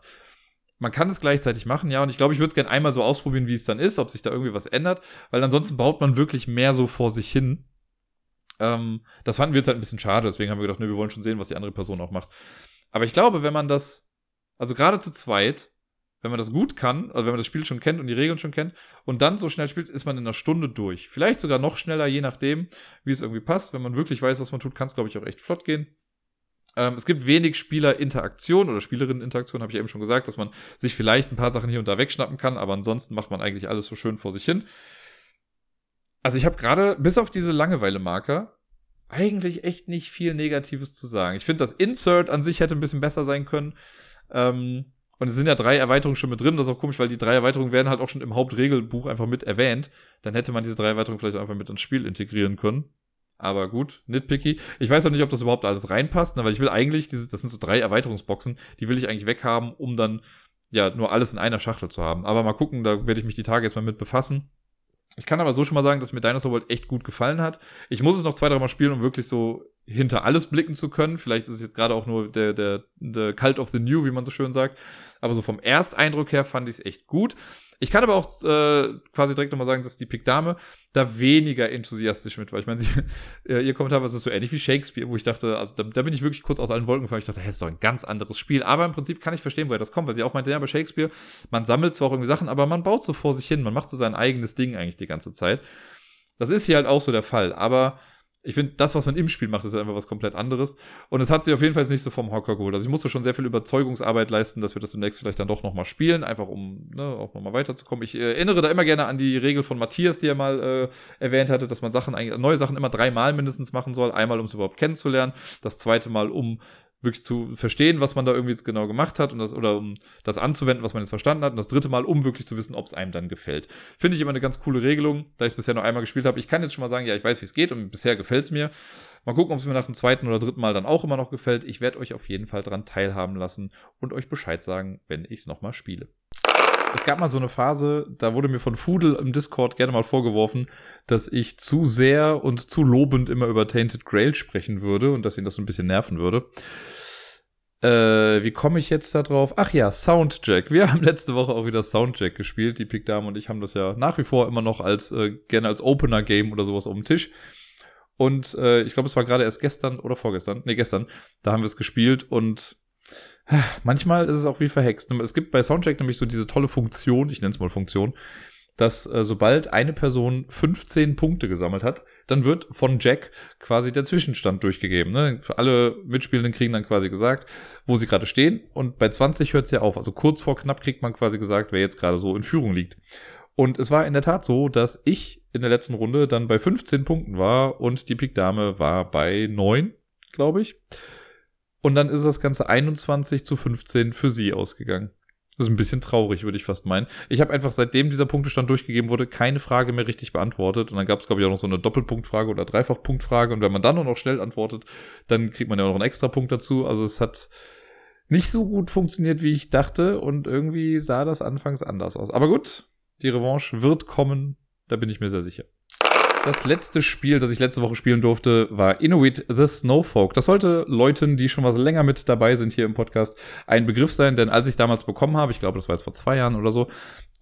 A: Man kann es gleichzeitig machen, ja, und ich glaube, ich würde es gerne einmal so ausprobieren, wie es dann ist, ob sich da irgendwie was ändert, weil ansonsten baut man wirklich mehr so vor sich hin. Ähm, das fanden wir jetzt halt ein bisschen schade, deswegen haben wir gedacht, ne, wir wollen schon sehen, was die andere Person auch macht. Aber ich glaube, wenn man das, also gerade zu zweit, wenn man das gut kann, also wenn man das Spiel schon kennt und die Regeln schon kennt und dann so schnell spielt, ist man in einer Stunde durch. Vielleicht sogar noch schneller, je nachdem, wie es irgendwie passt. Wenn man wirklich weiß, was man tut, kann es, glaube ich, auch echt flott gehen. Ähm, es gibt wenig Spielerinteraktion oder Spielerinneninteraktion, habe ich eben schon gesagt, dass man sich vielleicht ein paar Sachen hier und da wegschnappen kann, aber ansonsten macht man eigentlich alles so schön vor sich hin. Also ich habe gerade, bis auf diese Langeweile-Marker, eigentlich echt nicht viel Negatives zu sagen. Ich finde, das Insert an sich hätte ein bisschen besser sein können. Ähm, und es sind ja drei Erweiterungen schon mit drin. Das ist auch komisch, weil die drei Erweiterungen werden halt auch schon im Hauptregelbuch einfach mit erwähnt. Dann hätte man diese drei Erweiterungen vielleicht einfach mit ins Spiel integrieren können. Aber gut, nitpicky. Ich weiß auch nicht, ob das überhaupt alles reinpasst, ne, weil ich will eigentlich, diese, das sind so drei Erweiterungsboxen, die will ich eigentlich weghaben, um dann ja nur alles in einer Schachtel zu haben. Aber mal gucken, da werde ich mich die Tage jetzt mal mit befassen. Ich kann aber so schon mal sagen, dass mir Dinosaur World echt gut gefallen hat. Ich muss es noch zwei, drei Mal spielen, um wirklich so hinter alles blicken zu können. Vielleicht ist es jetzt gerade auch nur der, der, der Cult of the New, wie man so schön sagt. Aber so vom Ersteindruck her fand ich es echt gut. Ich kann aber auch äh, quasi direkt nochmal sagen, dass die Pick-Dame da weniger enthusiastisch mit war. Ich meine, äh, ihr Kommentar war, so ähnlich wie Shakespeare, wo ich dachte, also da, da bin ich wirklich kurz aus allen Wolken gefallen. Ich dachte, hey, ist doch ein ganz anderes Spiel. Aber im Prinzip kann ich verstehen, woher das kommt, weil sie auch meinte, ja, bei Shakespeare, man sammelt zwar auch irgendwie Sachen, aber man baut so vor sich hin. Man macht so sein eigenes Ding eigentlich die ganze Zeit. Das ist hier halt auch so der Fall. Aber ich finde, das, was man im Spiel macht, ist einfach was komplett anderes. Und es hat sich auf jeden Fall nicht so vom Hocker geholt. Also ich musste schon sehr viel Überzeugungsarbeit leisten, dass wir das demnächst vielleicht dann doch nochmal spielen, einfach um ne, auch nochmal weiterzukommen. Ich äh, erinnere da immer gerne an die Regel von Matthias, die er mal äh, erwähnt hatte, dass man Sachen, neue Sachen immer dreimal mindestens machen soll. Einmal, um es überhaupt kennenzulernen. Das zweite Mal, um wirklich zu verstehen, was man da irgendwie jetzt genau gemacht hat und das, oder um das anzuwenden, was man jetzt verstanden hat. Und das dritte Mal, um wirklich zu wissen, ob es einem dann gefällt. Finde ich immer eine ganz coole Regelung, da ich es bisher noch einmal gespielt habe. Ich kann jetzt schon mal sagen, ja, ich weiß, wie es geht und bisher gefällt es mir. Mal gucken, ob es mir nach dem zweiten oder dritten Mal dann auch immer noch gefällt. Ich werde euch auf jeden Fall dran teilhaben lassen und euch Bescheid sagen, wenn ich es nochmal spiele. Es gab mal so eine Phase, da wurde mir von Fudel im Discord gerne mal vorgeworfen, dass ich zu sehr und zu lobend immer über Tainted Grail sprechen würde und dass ihn das so ein bisschen nerven würde. Äh, wie komme ich jetzt da drauf? Ach ja, Soundjack. Wir haben letzte Woche auch wieder Soundjack gespielt. Die Dame und ich haben das ja nach wie vor immer noch als äh, gerne als Opener-Game oder sowas auf dem Tisch. Und äh, ich glaube, es war gerade erst gestern oder vorgestern, nee, gestern, da haben wir es gespielt und manchmal ist es auch wie verhext. Es gibt bei Soundcheck nämlich so diese tolle Funktion, ich nenne es mal Funktion, dass äh, sobald eine Person 15 Punkte gesammelt hat, dann wird von Jack quasi der Zwischenstand durchgegeben. Ne? Für alle Mitspielenden kriegen dann quasi gesagt, wo sie gerade stehen. Und bei 20 hört es ja auf. Also kurz vor knapp kriegt man quasi gesagt, wer jetzt gerade so in Führung liegt. Und es war in der Tat so, dass ich in der letzten Runde dann bei 15 Punkten war und die Pik Dame war bei 9, glaube ich. Und dann ist das Ganze 21 zu 15 für sie ausgegangen. Das ist ein bisschen traurig, würde ich fast meinen. Ich habe einfach, seitdem dieser Punktestand durchgegeben wurde, keine Frage mehr richtig beantwortet. Und dann gab es, glaube ich, auch noch so eine Doppelpunktfrage oder Dreifachpunktfrage. Und wenn man dann nur noch schnell antwortet, dann kriegt man ja auch noch einen extra Punkt dazu. Also es hat nicht so gut funktioniert, wie ich dachte. Und irgendwie sah das anfangs anders aus. Aber gut, die Revanche wird kommen. Da bin ich mir sehr sicher. Das letzte Spiel, das ich letzte Woche spielen durfte, war Inuit the Snowfolk. Das sollte Leuten, die schon was länger mit dabei sind hier im Podcast, ein Begriff sein, denn als ich damals bekommen habe, ich glaube, das war jetzt vor zwei Jahren oder so,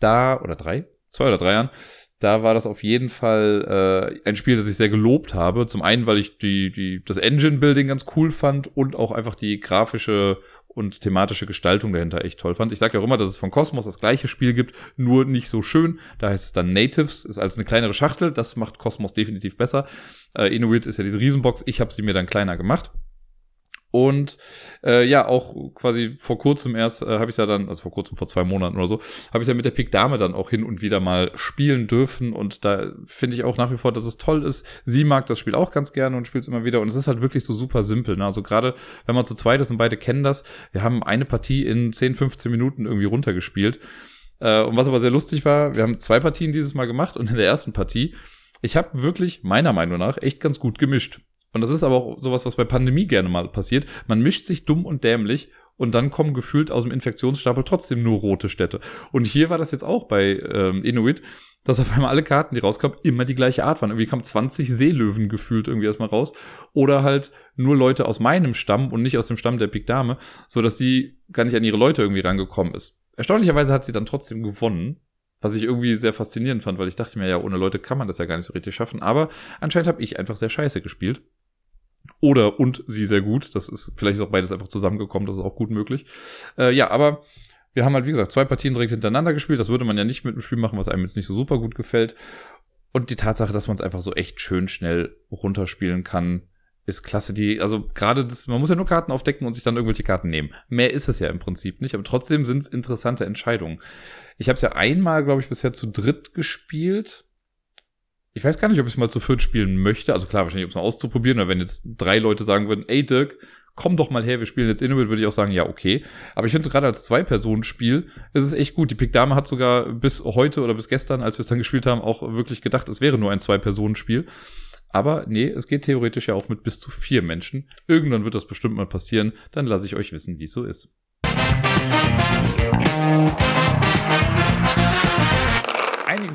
A: da, oder drei, zwei oder drei Jahren, da war das auf jeden Fall äh, ein Spiel, das ich sehr gelobt habe. Zum einen, weil ich die, die, das Engine-Building ganz cool fand und auch einfach die grafische und thematische Gestaltung dahinter echt toll fand. Ich sage ja auch immer, dass es von Cosmos das gleiche Spiel gibt, nur nicht so schön. Da heißt es dann Natives, ist als eine kleinere Schachtel. Das macht Cosmos definitiv besser. Äh, Inuit ist ja diese Riesenbox. Ich habe sie mir dann kleiner gemacht. Und äh, ja, auch quasi vor kurzem erst äh, habe ich ja dann, also vor kurzem, vor zwei Monaten oder so, habe ich ja mit der Pik Dame dann auch hin und wieder mal spielen dürfen. Und da finde ich auch nach wie vor, dass es toll ist. Sie mag das Spiel auch ganz gerne und spielt es immer wieder. Und es ist halt wirklich so super simpel. Ne? Also gerade wenn man zu zweit ist und beide kennen das, wir haben eine Partie in 10, 15 Minuten irgendwie runtergespielt. Äh, und was aber sehr lustig war, wir haben zwei Partien dieses Mal gemacht und in der ersten Partie, ich habe wirklich meiner Meinung nach echt ganz gut gemischt. Und das ist aber auch sowas, was bei Pandemie gerne mal passiert. Man mischt sich dumm und dämlich und dann kommen gefühlt aus dem Infektionsstapel trotzdem nur rote Städte. Und hier war das jetzt auch bei ähm, Inuit, dass auf einmal alle Karten, die rauskamen, immer die gleiche Art waren. Irgendwie kamen 20 Seelöwen gefühlt irgendwie erstmal raus. Oder halt nur Leute aus meinem Stamm und nicht aus dem Stamm der Pik Dame, so dass sie gar nicht an ihre Leute irgendwie rangekommen ist. Erstaunlicherweise hat sie dann trotzdem gewonnen. Was ich irgendwie sehr faszinierend fand, weil ich dachte mir, ja, ohne Leute kann man das ja gar nicht so richtig schaffen. Aber anscheinend habe ich einfach sehr scheiße gespielt. Oder und sie sehr gut. Das ist vielleicht ist auch beides einfach zusammengekommen, das ist auch gut möglich. Äh, ja, aber wir haben halt, wie gesagt, zwei Partien direkt hintereinander gespielt. Das würde man ja nicht mit einem Spiel machen, was einem jetzt nicht so super gut gefällt. Und die Tatsache, dass man es einfach so echt schön schnell runterspielen kann, ist klasse. Die, also gerade das, man muss ja nur Karten aufdecken und sich dann irgendwelche Karten nehmen. Mehr ist es ja im Prinzip nicht, aber trotzdem sind es interessante Entscheidungen. Ich habe es ja einmal, glaube ich, bisher zu dritt gespielt. Ich weiß gar nicht, ob ich mal zu viert spielen möchte. Also klar, wahrscheinlich, um es mal auszuprobieren. Oder wenn jetzt drei Leute sagen würden, ey Dirk, komm doch mal her, wir spielen jetzt Inuit, würde ich auch sagen, ja, okay. Aber ich finde gerade als Zwei-Personen-Spiel ist es echt gut. Die Pick Dame hat sogar bis heute oder bis gestern, als wir es dann gespielt haben, auch wirklich gedacht, es wäre nur ein Zwei-Personen-Spiel. Aber nee, es geht theoretisch ja auch mit bis zu vier Menschen. Irgendwann wird das bestimmt mal passieren. Dann lasse ich euch wissen, wie es so ist.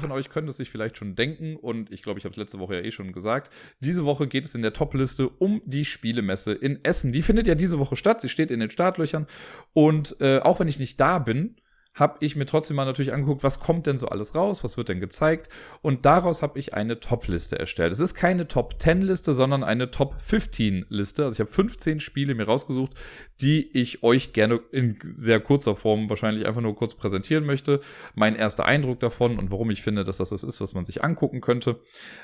A: Von euch können es sich vielleicht schon denken und ich glaube, ich habe es letzte Woche ja eh schon gesagt. Diese Woche geht es in der Topliste um die Spielemesse in Essen. Die findet ja diese Woche statt. Sie steht in den Startlöchern und äh, auch wenn ich nicht da bin, habe ich mir trotzdem mal natürlich angeguckt, was kommt denn so alles raus, was wird denn gezeigt und daraus habe ich eine Top-Liste erstellt. Es ist keine Top-10-Liste, sondern eine Top-15-Liste. Also ich habe 15 Spiele mir rausgesucht, die ich euch gerne in sehr kurzer Form wahrscheinlich einfach nur kurz präsentieren möchte. Mein erster Eindruck davon und warum ich finde, dass das das ist, was man sich angucken könnte.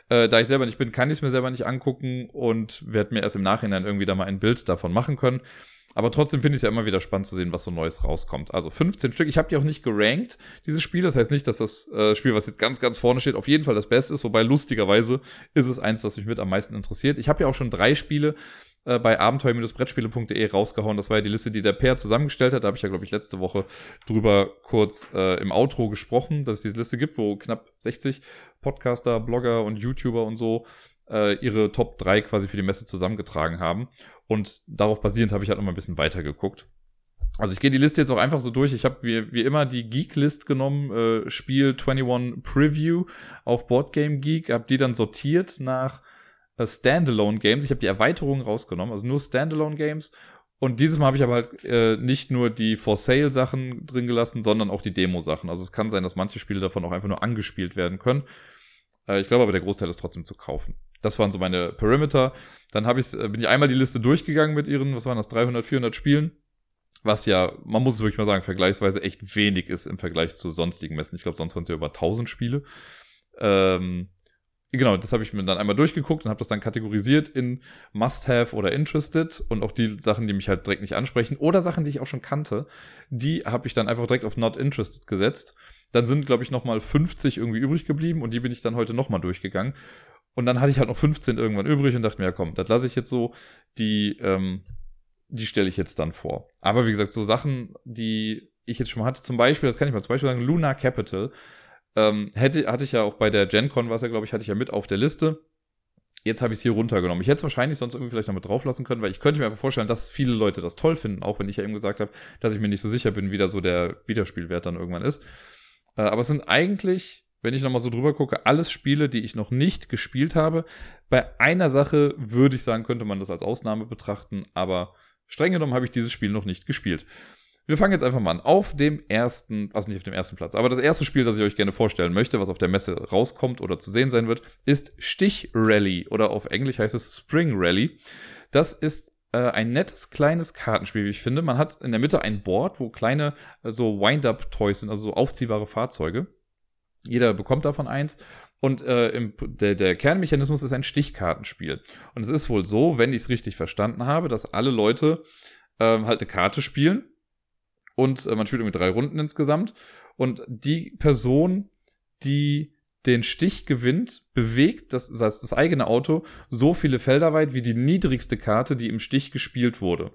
A: Äh, da ich selber nicht bin, kann ich es mir selber nicht angucken und werde mir erst im Nachhinein irgendwie da mal ein Bild davon machen können. Aber trotzdem finde ich es ja immer wieder spannend zu sehen, was so Neues rauskommt. Also 15 Stück. Ich habe die auch nicht gerankt, dieses Spiel. Das heißt nicht, dass das äh, Spiel, was jetzt ganz, ganz vorne steht, auf jeden Fall das Beste ist. Wobei lustigerweise ist es eins, das mich mit am meisten interessiert. Ich habe ja auch schon drei Spiele äh, bei abenteuer-brettspiele.de rausgehauen. Das war ja die Liste, die der Per zusammengestellt hat. Da habe ich ja, glaube ich, letzte Woche drüber kurz äh, im Outro gesprochen, dass es diese Liste gibt, wo knapp 60 Podcaster, Blogger und YouTuber und so äh, ihre Top 3 quasi für die Messe zusammengetragen haben. Und darauf basierend habe ich halt noch mal ein bisschen weiter geguckt. Also ich gehe die Liste jetzt auch einfach so durch. Ich habe wie, wie immer die Geek-List genommen, äh, Spiel 21 Preview auf Boardgame Geek, habe die dann sortiert nach äh, Standalone Games. Ich habe die Erweiterungen rausgenommen, also nur Standalone Games. Und dieses Mal habe ich aber halt äh, nicht nur die For Sale Sachen drin gelassen, sondern auch die Demo Sachen. Also es kann sein, dass manche Spiele davon auch einfach nur angespielt werden können. Äh, ich glaube aber, der Großteil ist trotzdem zu kaufen. Das waren so meine Perimeter. Dann habe ich, äh, bin ich einmal die Liste durchgegangen mit ihren, was waren das, 300, 400 Spielen. Was ja, man muss es wirklich mal sagen, vergleichsweise echt wenig ist im Vergleich zu sonstigen Messen. Ich glaube, sonst waren es ja über 1000 Spiele. Ähm, genau, das habe ich mir dann einmal durchgeguckt und habe das dann kategorisiert in Must-Have oder Interested und auch die Sachen, die mich halt direkt nicht ansprechen oder Sachen, die ich auch schon kannte, die habe ich dann einfach direkt auf Not Interested gesetzt. Dann sind, glaube ich, nochmal 50 irgendwie übrig geblieben und die bin ich dann heute nochmal durchgegangen. Und dann hatte ich halt noch 15 irgendwann übrig und dachte mir, ja komm, das lasse ich jetzt so. Die, ähm, die stelle ich jetzt dann vor. Aber wie gesagt, so Sachen, die ich jetzt schon mal hatte, zum Beispiel, das kann ich mal zum Beispiel sagen, Luna Capital, ähm, hätte, hatte ich ja auch bei der GenCon, was ja, glaube ich, hatte ich ja mit auf der Liste. Jetzt habe ich es hier runtergenommen. Ich hätte es wahrscheinlich sonst irgendwie vielleicht noch mit drauf lassen können, weil ich könnte mir einfach vorstellen, dass viele Leute das toll finden, auch wenn ich ja eben gesagt habe, dass ich mir nicht so sicher bin, wie da so der Wiederspielwert dann irgendwann ist. Äh, aber es sind eigentlich, wenn ich nochmal so drüber gucke, alles Spiele, die ich noch nicht gespielt habe. Bei einer Sache würde ich sagen, könnte man das als Ausnahme betrachten, aber streng genommen habe ich dieses Spiel noch nicht gespielt. Wir fangen jetzt einfach mal an. Auf dem ersten, also nicht auf dem ersten Platz, aber das erste Spiel, das ich euch gerne vorstellen möchte, was auf der Messe rauskommt oder zu sehen sein wird, ist Stich Rally oder auf Englisch heißt es Spring Rally. Das ist äh, ein nettes kleines Kartenspiel, wie ich finde. Man hat in der Mitte ein Board, wo kleine äh, so Wind-Up-Toys sind, also so aufziehbare Fahrzeuge. Jeder bekommt davon eins. Und äh, im, der, der Kernmechanismus ist ein Stichkartenspiel. Und es ist wohl so, wenn ich es richtig verstanden habe, dass alle Leute äh, halt eine Karte spielen und äh, man spielt irgendwie drei Runden insgesamt. Und die Person, die den Stich gewinnt, bewegt das, das, das eigene Auto so viele Felder weit wie die niedrigste Karte, die im Stich gespielt wurde.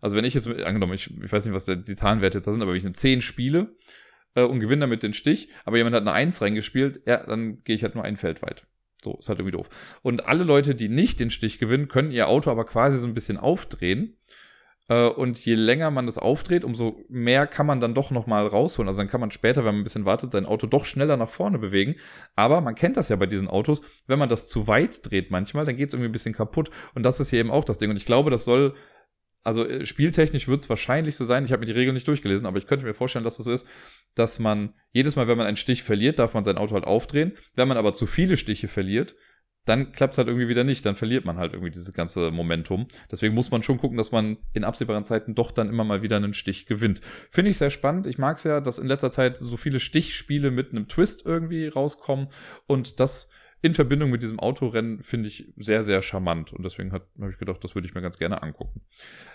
A: Also wenn ich jetzt, angenommen, ich, ich weiß nicht, was der, die Zahlenwerte jetzt da sind, aber wenn ich eine 10 spiele äh, und gewinne damit den Stich, aber jemand hat eine 1 reingespielt, ja, dann gehe ich halt nur ein Feld weit. So, ist halt irgendwie doof. Und alle Leute, die nicht den Stich gewinnen, können ihr Auto aber quasi so ein bisschen aufdrehen äh, und je länger man das aufdreht, umso mehr kann man dann doch nochmal rausholen. Also dann kann man später, wenn man ein bisschen wartet, sein Auto doch schneller nach vorne bewegen. Aber man kennt das ja bei diesen Autos, wenn man das zu weit dreht manchmal, dann geht es irgendwie ein bisschen kaputt. Und das ist hier eben auch das Ding. Und ich glaube, das soll also äh, spieltechnisch wird es wahrscheinlich so sein, ich habe mir die Regeln nicht durchgelesen, aber ich könnte mir vorstellen, dass das so ist, dass man jedes Mal, wenn man einen Stich verliert, darf man sein Auto halt aufdrehen. Wenn man aber zu viele Stiche verliert, dann klappt es halt irgendwie wieder nicht. Dann verliert man halt irgendwie dieses ganze Momentum. Deswegen muss man schon gucken, dass man in absehbaren Zeiten doch dann immer mal wieder einen Stich gewinnt. Finde ich sehr spannend. Ich mag es ja, dass in letzter Zeit so viele Stichspiele mit einem Twist irgendwie rauskommen und das in Verbindung mit diesem Autorennen finde ich sehr, sehr charmant. Und deswegen habe ich gedacht, das würde ich mir ganz gerne angucken.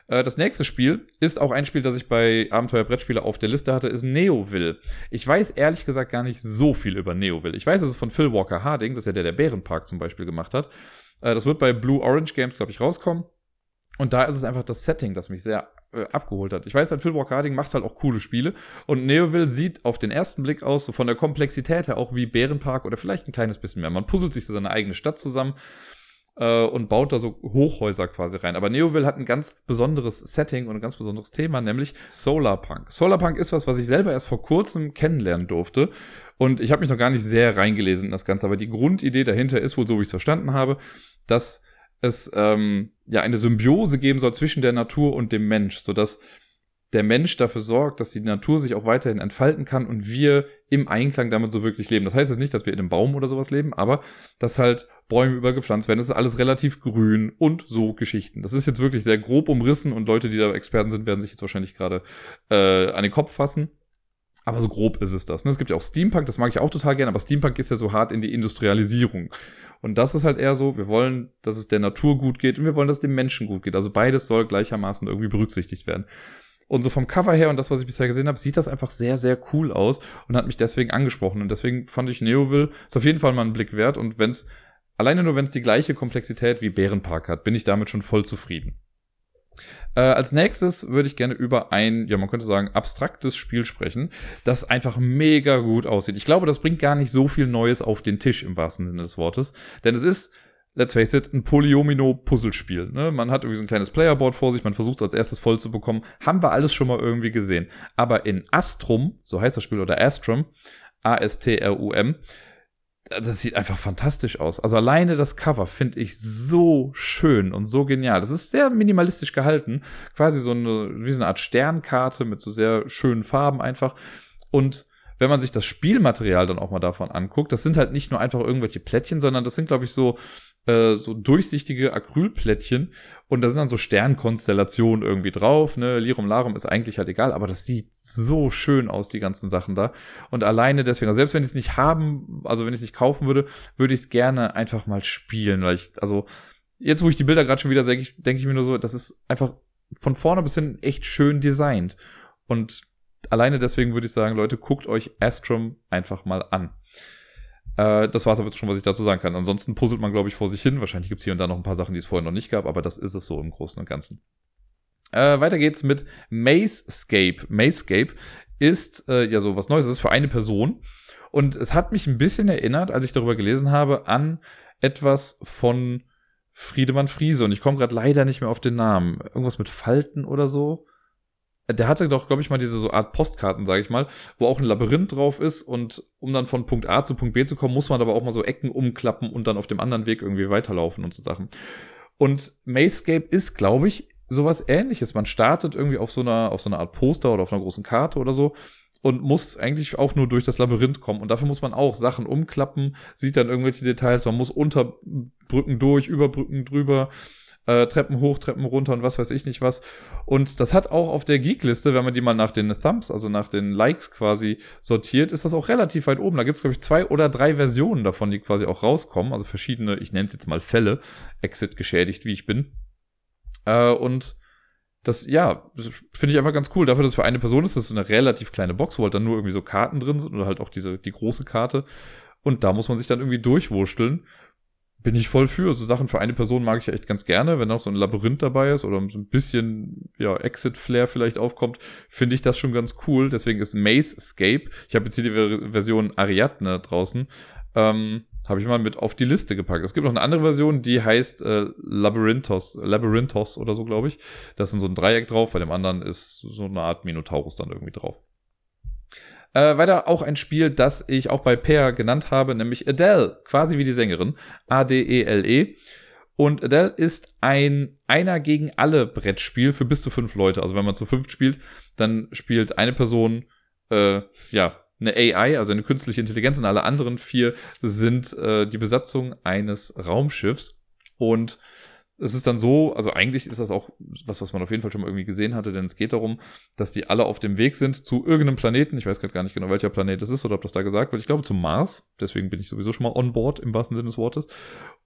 A: Äh, das nächste Spiel ist auch ein Spiel, das ich bei Abenteuer Brettspiele auf der Liste hatte, ist Neoville. Ich weiß ehrlich gesagt gar nicht so viel über Neoville. Ich weiß, dass es von Phil Walker Harding, das ist ja der, der Bärenpark zum Beispiel gemacht hat. Äh, das wird bei Blue Orange Games, glaube ich, rauskommen. Und da ist es einfach das Setting, das mich sehr äh, abgeholt hat. Ich weiß halt, Phil Walker Harding macht halt auch coole Spiele und Neoville sieht auf den ersten Blick aus, so von der Komplexität her auch wie Bärenpark oder vielleicht ein kleines bisschen mehr. Man puzzelt sich so seine eigene Stadt zusammen äh, und baut da so Hochhäuser quasi rein. Aber Neoville hat ein ganz besonderes Setting und ein ganz besonderes Thema, nämlich Solarpunk. Solarpunk ist was, was ich selber erst vor kurzem kennenlernen durfte und ich habe mich noch gar nicht sehr reingelesen in das Ganze, aber die Grundidee dahinter ist wohl so, wie ich es verstanden habe, dass es ähm, ja eine Symbiose geben soll zwischen der Natur und dem Mensch, sodass der Mensch dafür sorgt, dass die Natur sich auch weiterhin entfalten kann und wir im Einklang damit so wirklich leben. Das heißt jetzt nicht, dass wir in einem Baum oder sowas leben, aber dass halt Bäume übergepflanzt werden. Das ist alles relativ grün und so Geschichten. Das ist jetzt wirklich sehr grob umrissen und Leute, die da Experten sind, werden sich jetzt wahrscheinlich gerade äh, an den Kopf fassen. Aber so grob ist es das. Ne? Es gibt ja auch Steampunk, das mag ich auch total gerne, aber Steampunk ist ja so hart in die Industrialisierung. Und das ist halt eher so, wir wollen, dass es der Natur gut geht und wir wollen, dass es dem Menschen gut geht. Also beides soll gleichermaßen irgendwie berücksichtigt werden. Und so vom Cover her und das, was ich bisher gesehen habe, sieht das einfach sehr, sehr cool aus und hat mich deswegen angesprochen. Und deswegen fand ich Neoville ist auf jeden Fall mal einen Blick wert. Und wenn es alleine nur, wenn es die gleiche Komplexität wie Bärenpark hat, bin ich damit schon voll zufrieden. Äh, als nächstes würde ich gerne über ein, ja, man könnte sagen, abstraktes Spiel sprechen, das einfach mega gut aussieht. Ich glaube, das bringt gar nicht so viel Neues auf den Tisch im wahrsten Sinne des Wortes, denn es ist let's face it, ein Polyomino-Puzzlespiel. Ne? Man hat irgendwie so ein kleines Playerboard vor sich, man versucht es als erstes voll zu bekommen. Haben wir alles schon mal irgendwie gesehen. Aber in Astrum, so heißt das Spiel, oder Astrum, A-S-T-R-U-M, das sieht einfach fantastisch aus. Also alleine das Cover finde ich so schön und so genial. Das ist sehr minimalistisch gehalten. Quasi so eine, wie so eine Art Sternkarte mit so sehr schönen Farben einfach. Und wenn man sich das Spielmaterial dann auch mal davon anguckt, das sind halt nicht nur einfach irgendwelche Plättchen, sondern das sind, glaube ich, so äh, so durchsichtige Acrylplättchen und da sind dann so Sternkonstellationen irgendwie drauf, ne, Lirum Larum ist eigentlich halt egal, aber das sieht so schön aus, die ganzen Sachen da. Und alleine deswegen, selbst wenn ich es nicht haben, also wenn ich es nicht kaufen würde, würde ich es gerne einfach mal spielen, weil ich, also jetzt, wo ich die Bilder gerade schon wieder sehe, denke ich mir nur so, das ist einfach von vorne bis hin echt schön designt. Und alleine deswegen würde ich sagen, Leute, guckt euch Astrum einfach mal an. Äh, das war es aber schon, was ich dazu sagen kann. Ansonsten puzzelt man, glaube ich, vor sich hin. Wahrscheinlich gibt es hier und da noch ein paar Sachen, die es vorher noch nicht gab, aber das ist es so im Großen und Ganzen. Äh, weiter geht's mit Mazescape. Mazescape ist äh, ja so was Neues. Es ist für eine Person. Und es hat mich ein bisschen erinnert, als ich darüber gelesen habe, an etwas von Friedemann Friese. Und ich komme gerade leider nicht mehr auf den Namen. Irgendwas mit Falten oder so der hatte doch, glaube ich, mal diese so Art Postkarten, sage ich mal, wo auch ein Labyrinth drauf ist und um dann von Punkt A zu Punkt B zu kommen, muss man aber auch mal so Ecken umklappen und dann auf dem anderen Weg irgendwie weiterlaufen und so Sachen. Und Mayscape ist, glaube ich, sowas ähnliches. Man startet irgendwie auf so einer, auf so einer Art Poster oder auf einer großen Karte oder so und muss eigentlich auch nur durch das Labyrinth kommen. Und dafür muss man auch Sachen umklappen, sieht dann irgendwelche Details, man muss unter Brücken durch, über Brücken drüber äh, Treppen hoch, Treppen runter und was weiß ich nicht was. Und das hat auch auf der Geek-Liste, wenn man die mal nach den Thumbs, also nach den Likes quasi sortiert, ist das auch relativ weit oben. Da gibt es, glaube ich, zwei oder drei Versionen davon, die quasi auch rauskommen. Also verschiedene, ich nenne es jetzt mal Fälle, Exit geschädigt, wie ich bin. Äh, und das, ja, finde ich einfach ganz cool. Dafür, dass es für eine Person ist, das ist eine relativ kleine Box, wo halt dann nur irgendwie so Karten drin sind oder halt auch diese, die große Karte. Und da muss man sich dann irgendwie durchwurschteln bin ich voll für. So Sachen für eine Person mag ich ja echt ganz gerne. Wenn auch so ein Labyrinth dabei ist oder so ein bisschen ja, Exit-Flair vielleicht aufkommt, finde ich das schon ganz cool. Deswegen ist Maze Escape. Ich habe jetzt hier die Version Ariadne draußen. Ähm, habe ich mal mit auf die Liste gepackt. Es gibt noch eine andere Version, die heißt äh, Labyrinthos, Labyrinthos oder so, glaube ich. Da ist so ein Dreieck drauf, bei dem anderen ist so eine Art Minotaurus dann irgendwie drauf. Äh, weiter auch ein Spiel, das ich auch bei Pear genannt habe, nämlich Adele, quasi wie die Sängerin. A-D-E-L-E. -E. Und Adele ist ein einer gegen alle Brettspiel für bis zu fünf Leute. Also wenn man zu fünf spielt, dann spielt eine Person, äh, ja, eine AI, also eine künstliche Intelligenz und alle anderen vier sind äh, die Besatzung eines Raumschiffs. Und es ist dann so, also eigentlich ist das auch was, was man auf jeden Fall schon mal irgendwie gesehen hatte, denn es geht darum, dass die alle auf dem Weg sind zu irgendeinem Planeten. Ich weiß gerade gar nicht genau, welcher Planet es ist oder ob das da gesagt wird. Ich glaube zum Mars. Deswegen bin ich sowieso schon mal on board im wahrsten Sinne des Wortes.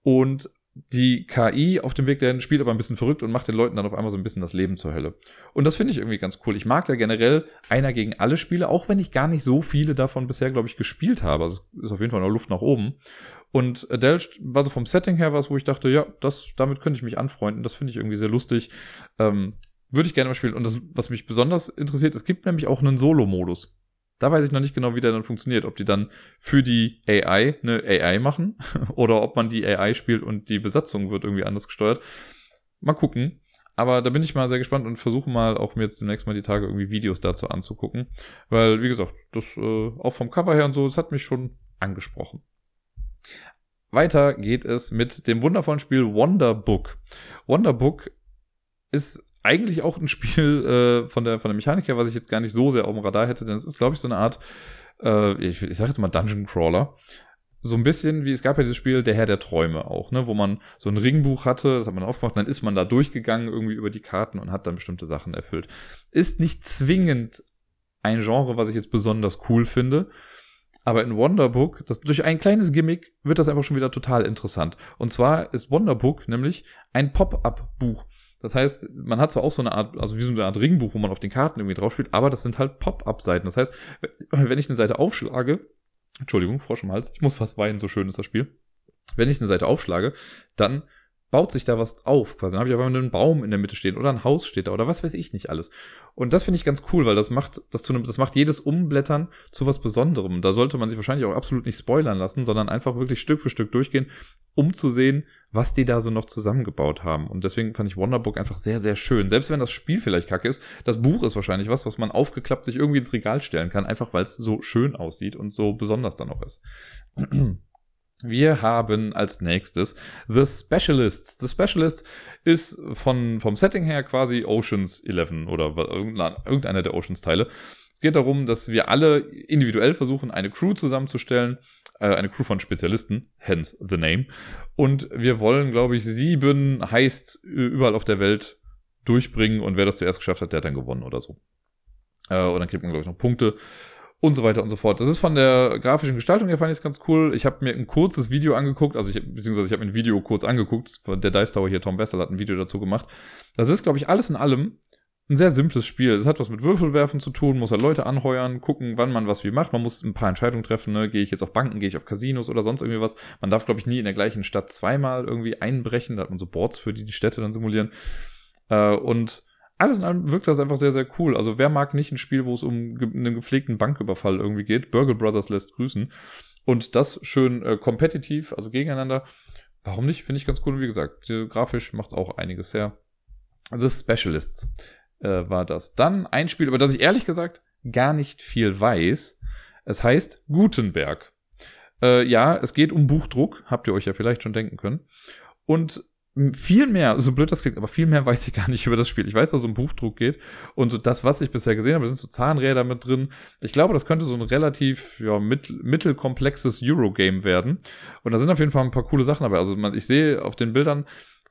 A: Und die KI auf dem Weg dahin spielt aber ein bisschen verrückt und macht den Leuten dann auf einmal so ein bisschen das Leben zur Hölle. Und das finde ich irgendwie ganz cool. Ich mag ja generell einer gegen alle Spiele, auch wenn ich gar nicht so viele davon bisher, glaube ich, gespielt habe. Also es ist auf jeden Fall noch Luft nach oben. Und Adele war so vom Setting her was, wo ich dachte, ja, das, damit könnte ich mich anfreunden. Das finde ich irgendwie sehr lustig. Ähm, würde ich gerne mal spielen. Und das, was mich besonders interessiert, es gibt nämlich auch einen Solo-Modus. Da weiß ich noch nicht genau, wie der dann funktioniert. Ob die dann für die AI eine AI machen oder ob man die AI spielt und die Besatzung wird irgendwie anders gesteuert. Mal gucken. Aber da bin ich mal sehr gespannt und versuche mal auch mir jetzt demnächst mal die Tage irgendwie Videos dazu anzugucken. Weil, wie gesagt, das äh, auch vom Cover her und so, das hat mich schon angesprochen. Weiter geht es mit dem wundervollen Spiel Wonderbook. Wonderbook ist eigentlich auch ein Spiel äh, von, der, von der Mechanik her, was ich jetzt gar nicht so sehr auf dem Radar hätte, denn es ist, glaube ich, so eine Art, äh, ich, ich sage jetzt mal Dungeon Crawler. So ein bisschen wie, es gab ja dieses Spiel Der Herr der Träume auch, ne, wo man so ein Ringbuch hatte, das hat man aufgemacht, dann ist man da durchgegangen irgendwie über die Karten und hat dann bestimmte Sachen erfüllt. Ist nicht zwingend ein Genre, was ich jetzt besonders cool finde, aber in Wonderbook, das, durch ein kleines Gimmick wird das einfach schon wieder total interessant. Und zwar ist Wonderbook nämlich ein Pop-up-Buch. Das heißt, man hat zwar auch so eine Art, also wie so eine Art Ringbuch, wo man auf den Karten irgendwie drauf spielt, aber das sind halt Pop-up-Seiten. Das heißt, wenn ich eine Seite aufschlage, Entschuldigung, Frosch im Hals, ich muss fast weinen, so schön ist das Spiel. wenn ich eine Seite aufschlage, dann baut sich da was auf. Quasi. Dann habe ich einfach einen Baum in der Mitte stehen oder ein Haus steht da oder was weiß ich nicht alles. Und das finde ich ganz cool, weil das macht, das, zu einem, das macht jedes Umblättern zu was Besonderem. Da sollte man sich wahrscheinlich auch absolut nicht spoilern lassen, sondern einfach wirklich Stück für Stück durchgehen, um zu sehen, was die da so noch zusammengebaut haben. Und deswegen fand ich Wonderbook einfach sehr, sehr schön. Selbst wenn das Spiel vielleicht kacke ist, das Buch ist wahrscheinlich was, was man aufgeklappt sich irgendwie ins Regal stellen kann, einfach weil es so schön aussieht und so besonders dann auch ist. Wir haben als nächstes The Specialists. The Specialist ist von, vom Setting her quasi Oceans 11 oder irgendeiner der Oceans-Teile. Es geht darum, dass wir alle individuell versuchen, eine Crew zusammenzustellen, äh, eine Crew von Spezialisten, hence the name. Und wir wollen, glaube ich, sieben Heists überall auf der Welt durchbringen und wer das zuerst geschafft hat, der hat dann gewonnen oder so. Äh, und dann kriegt man, glaube ich, noch Punkte und so weiter und so fort. Das ist von der grafischen Gestaltung her fand ich es ganz cool. Ich habe mir ein kurzes Video angeguckt, also ich, beziehungsweise ich habe mir ein Video kurz angeguckt. Der Dice Tower hier, Tom Wessel, hat ein Video dazu gemacht. Das ist, glaube ich, alles in allem ein sehr simples Spiel. Es hat was mit Würfelwerfen zu tun, muss halt Leute anheuern, gucken, wann man was wie macht. Man muss ein paar Entscheidungen treffen, ne? Gehe ich jetzt auf Banken, gehe ich auf Casinos oder sonst irgendwie was. Man darf, glaube ich, nie in der gleichen Stadt zweimal irgendwie einbrechen. Da hat man so Boards für, die die Städte dann simulieren. Äh, und alles in allem wirkt das einfach sehr, sehr cool. Also wer mag nicht ein Spiel, wo es um einen gepflegten Banküberfall irgendwie geht? Burgle Brothers lässt grüßen. Und das schön äh, kompetitiv, also gegeneinander. Warum nicht? Finde ich ganz cool. Wie gesagt, grafisch macht es auch einiges her. The Specialists äh, war das. Dann ein Spiel, über das ich ehrlich gesagt gar nicht viel weiß. Es heißt Gutenberg. Äh, ja, es geht um Buchdruck, habt ihr euch ja vielleicht schon denken können. Und viel mehr, so blöd das klingt, aber viel mehr weiß ich gar nicht über das Spiel. Ich weiß, dass es um Buchdruck geht und so das, was ich bisher gesehen habe, sind so Zahnräder mit drin. Ich glaube, das könnte so ein relativ ja, mit, mittelkomplexes Eurogame werden. Und da sind auf jeden Fall ein paar coole Sachen dabei. Also man, ich sehe auf den Bildern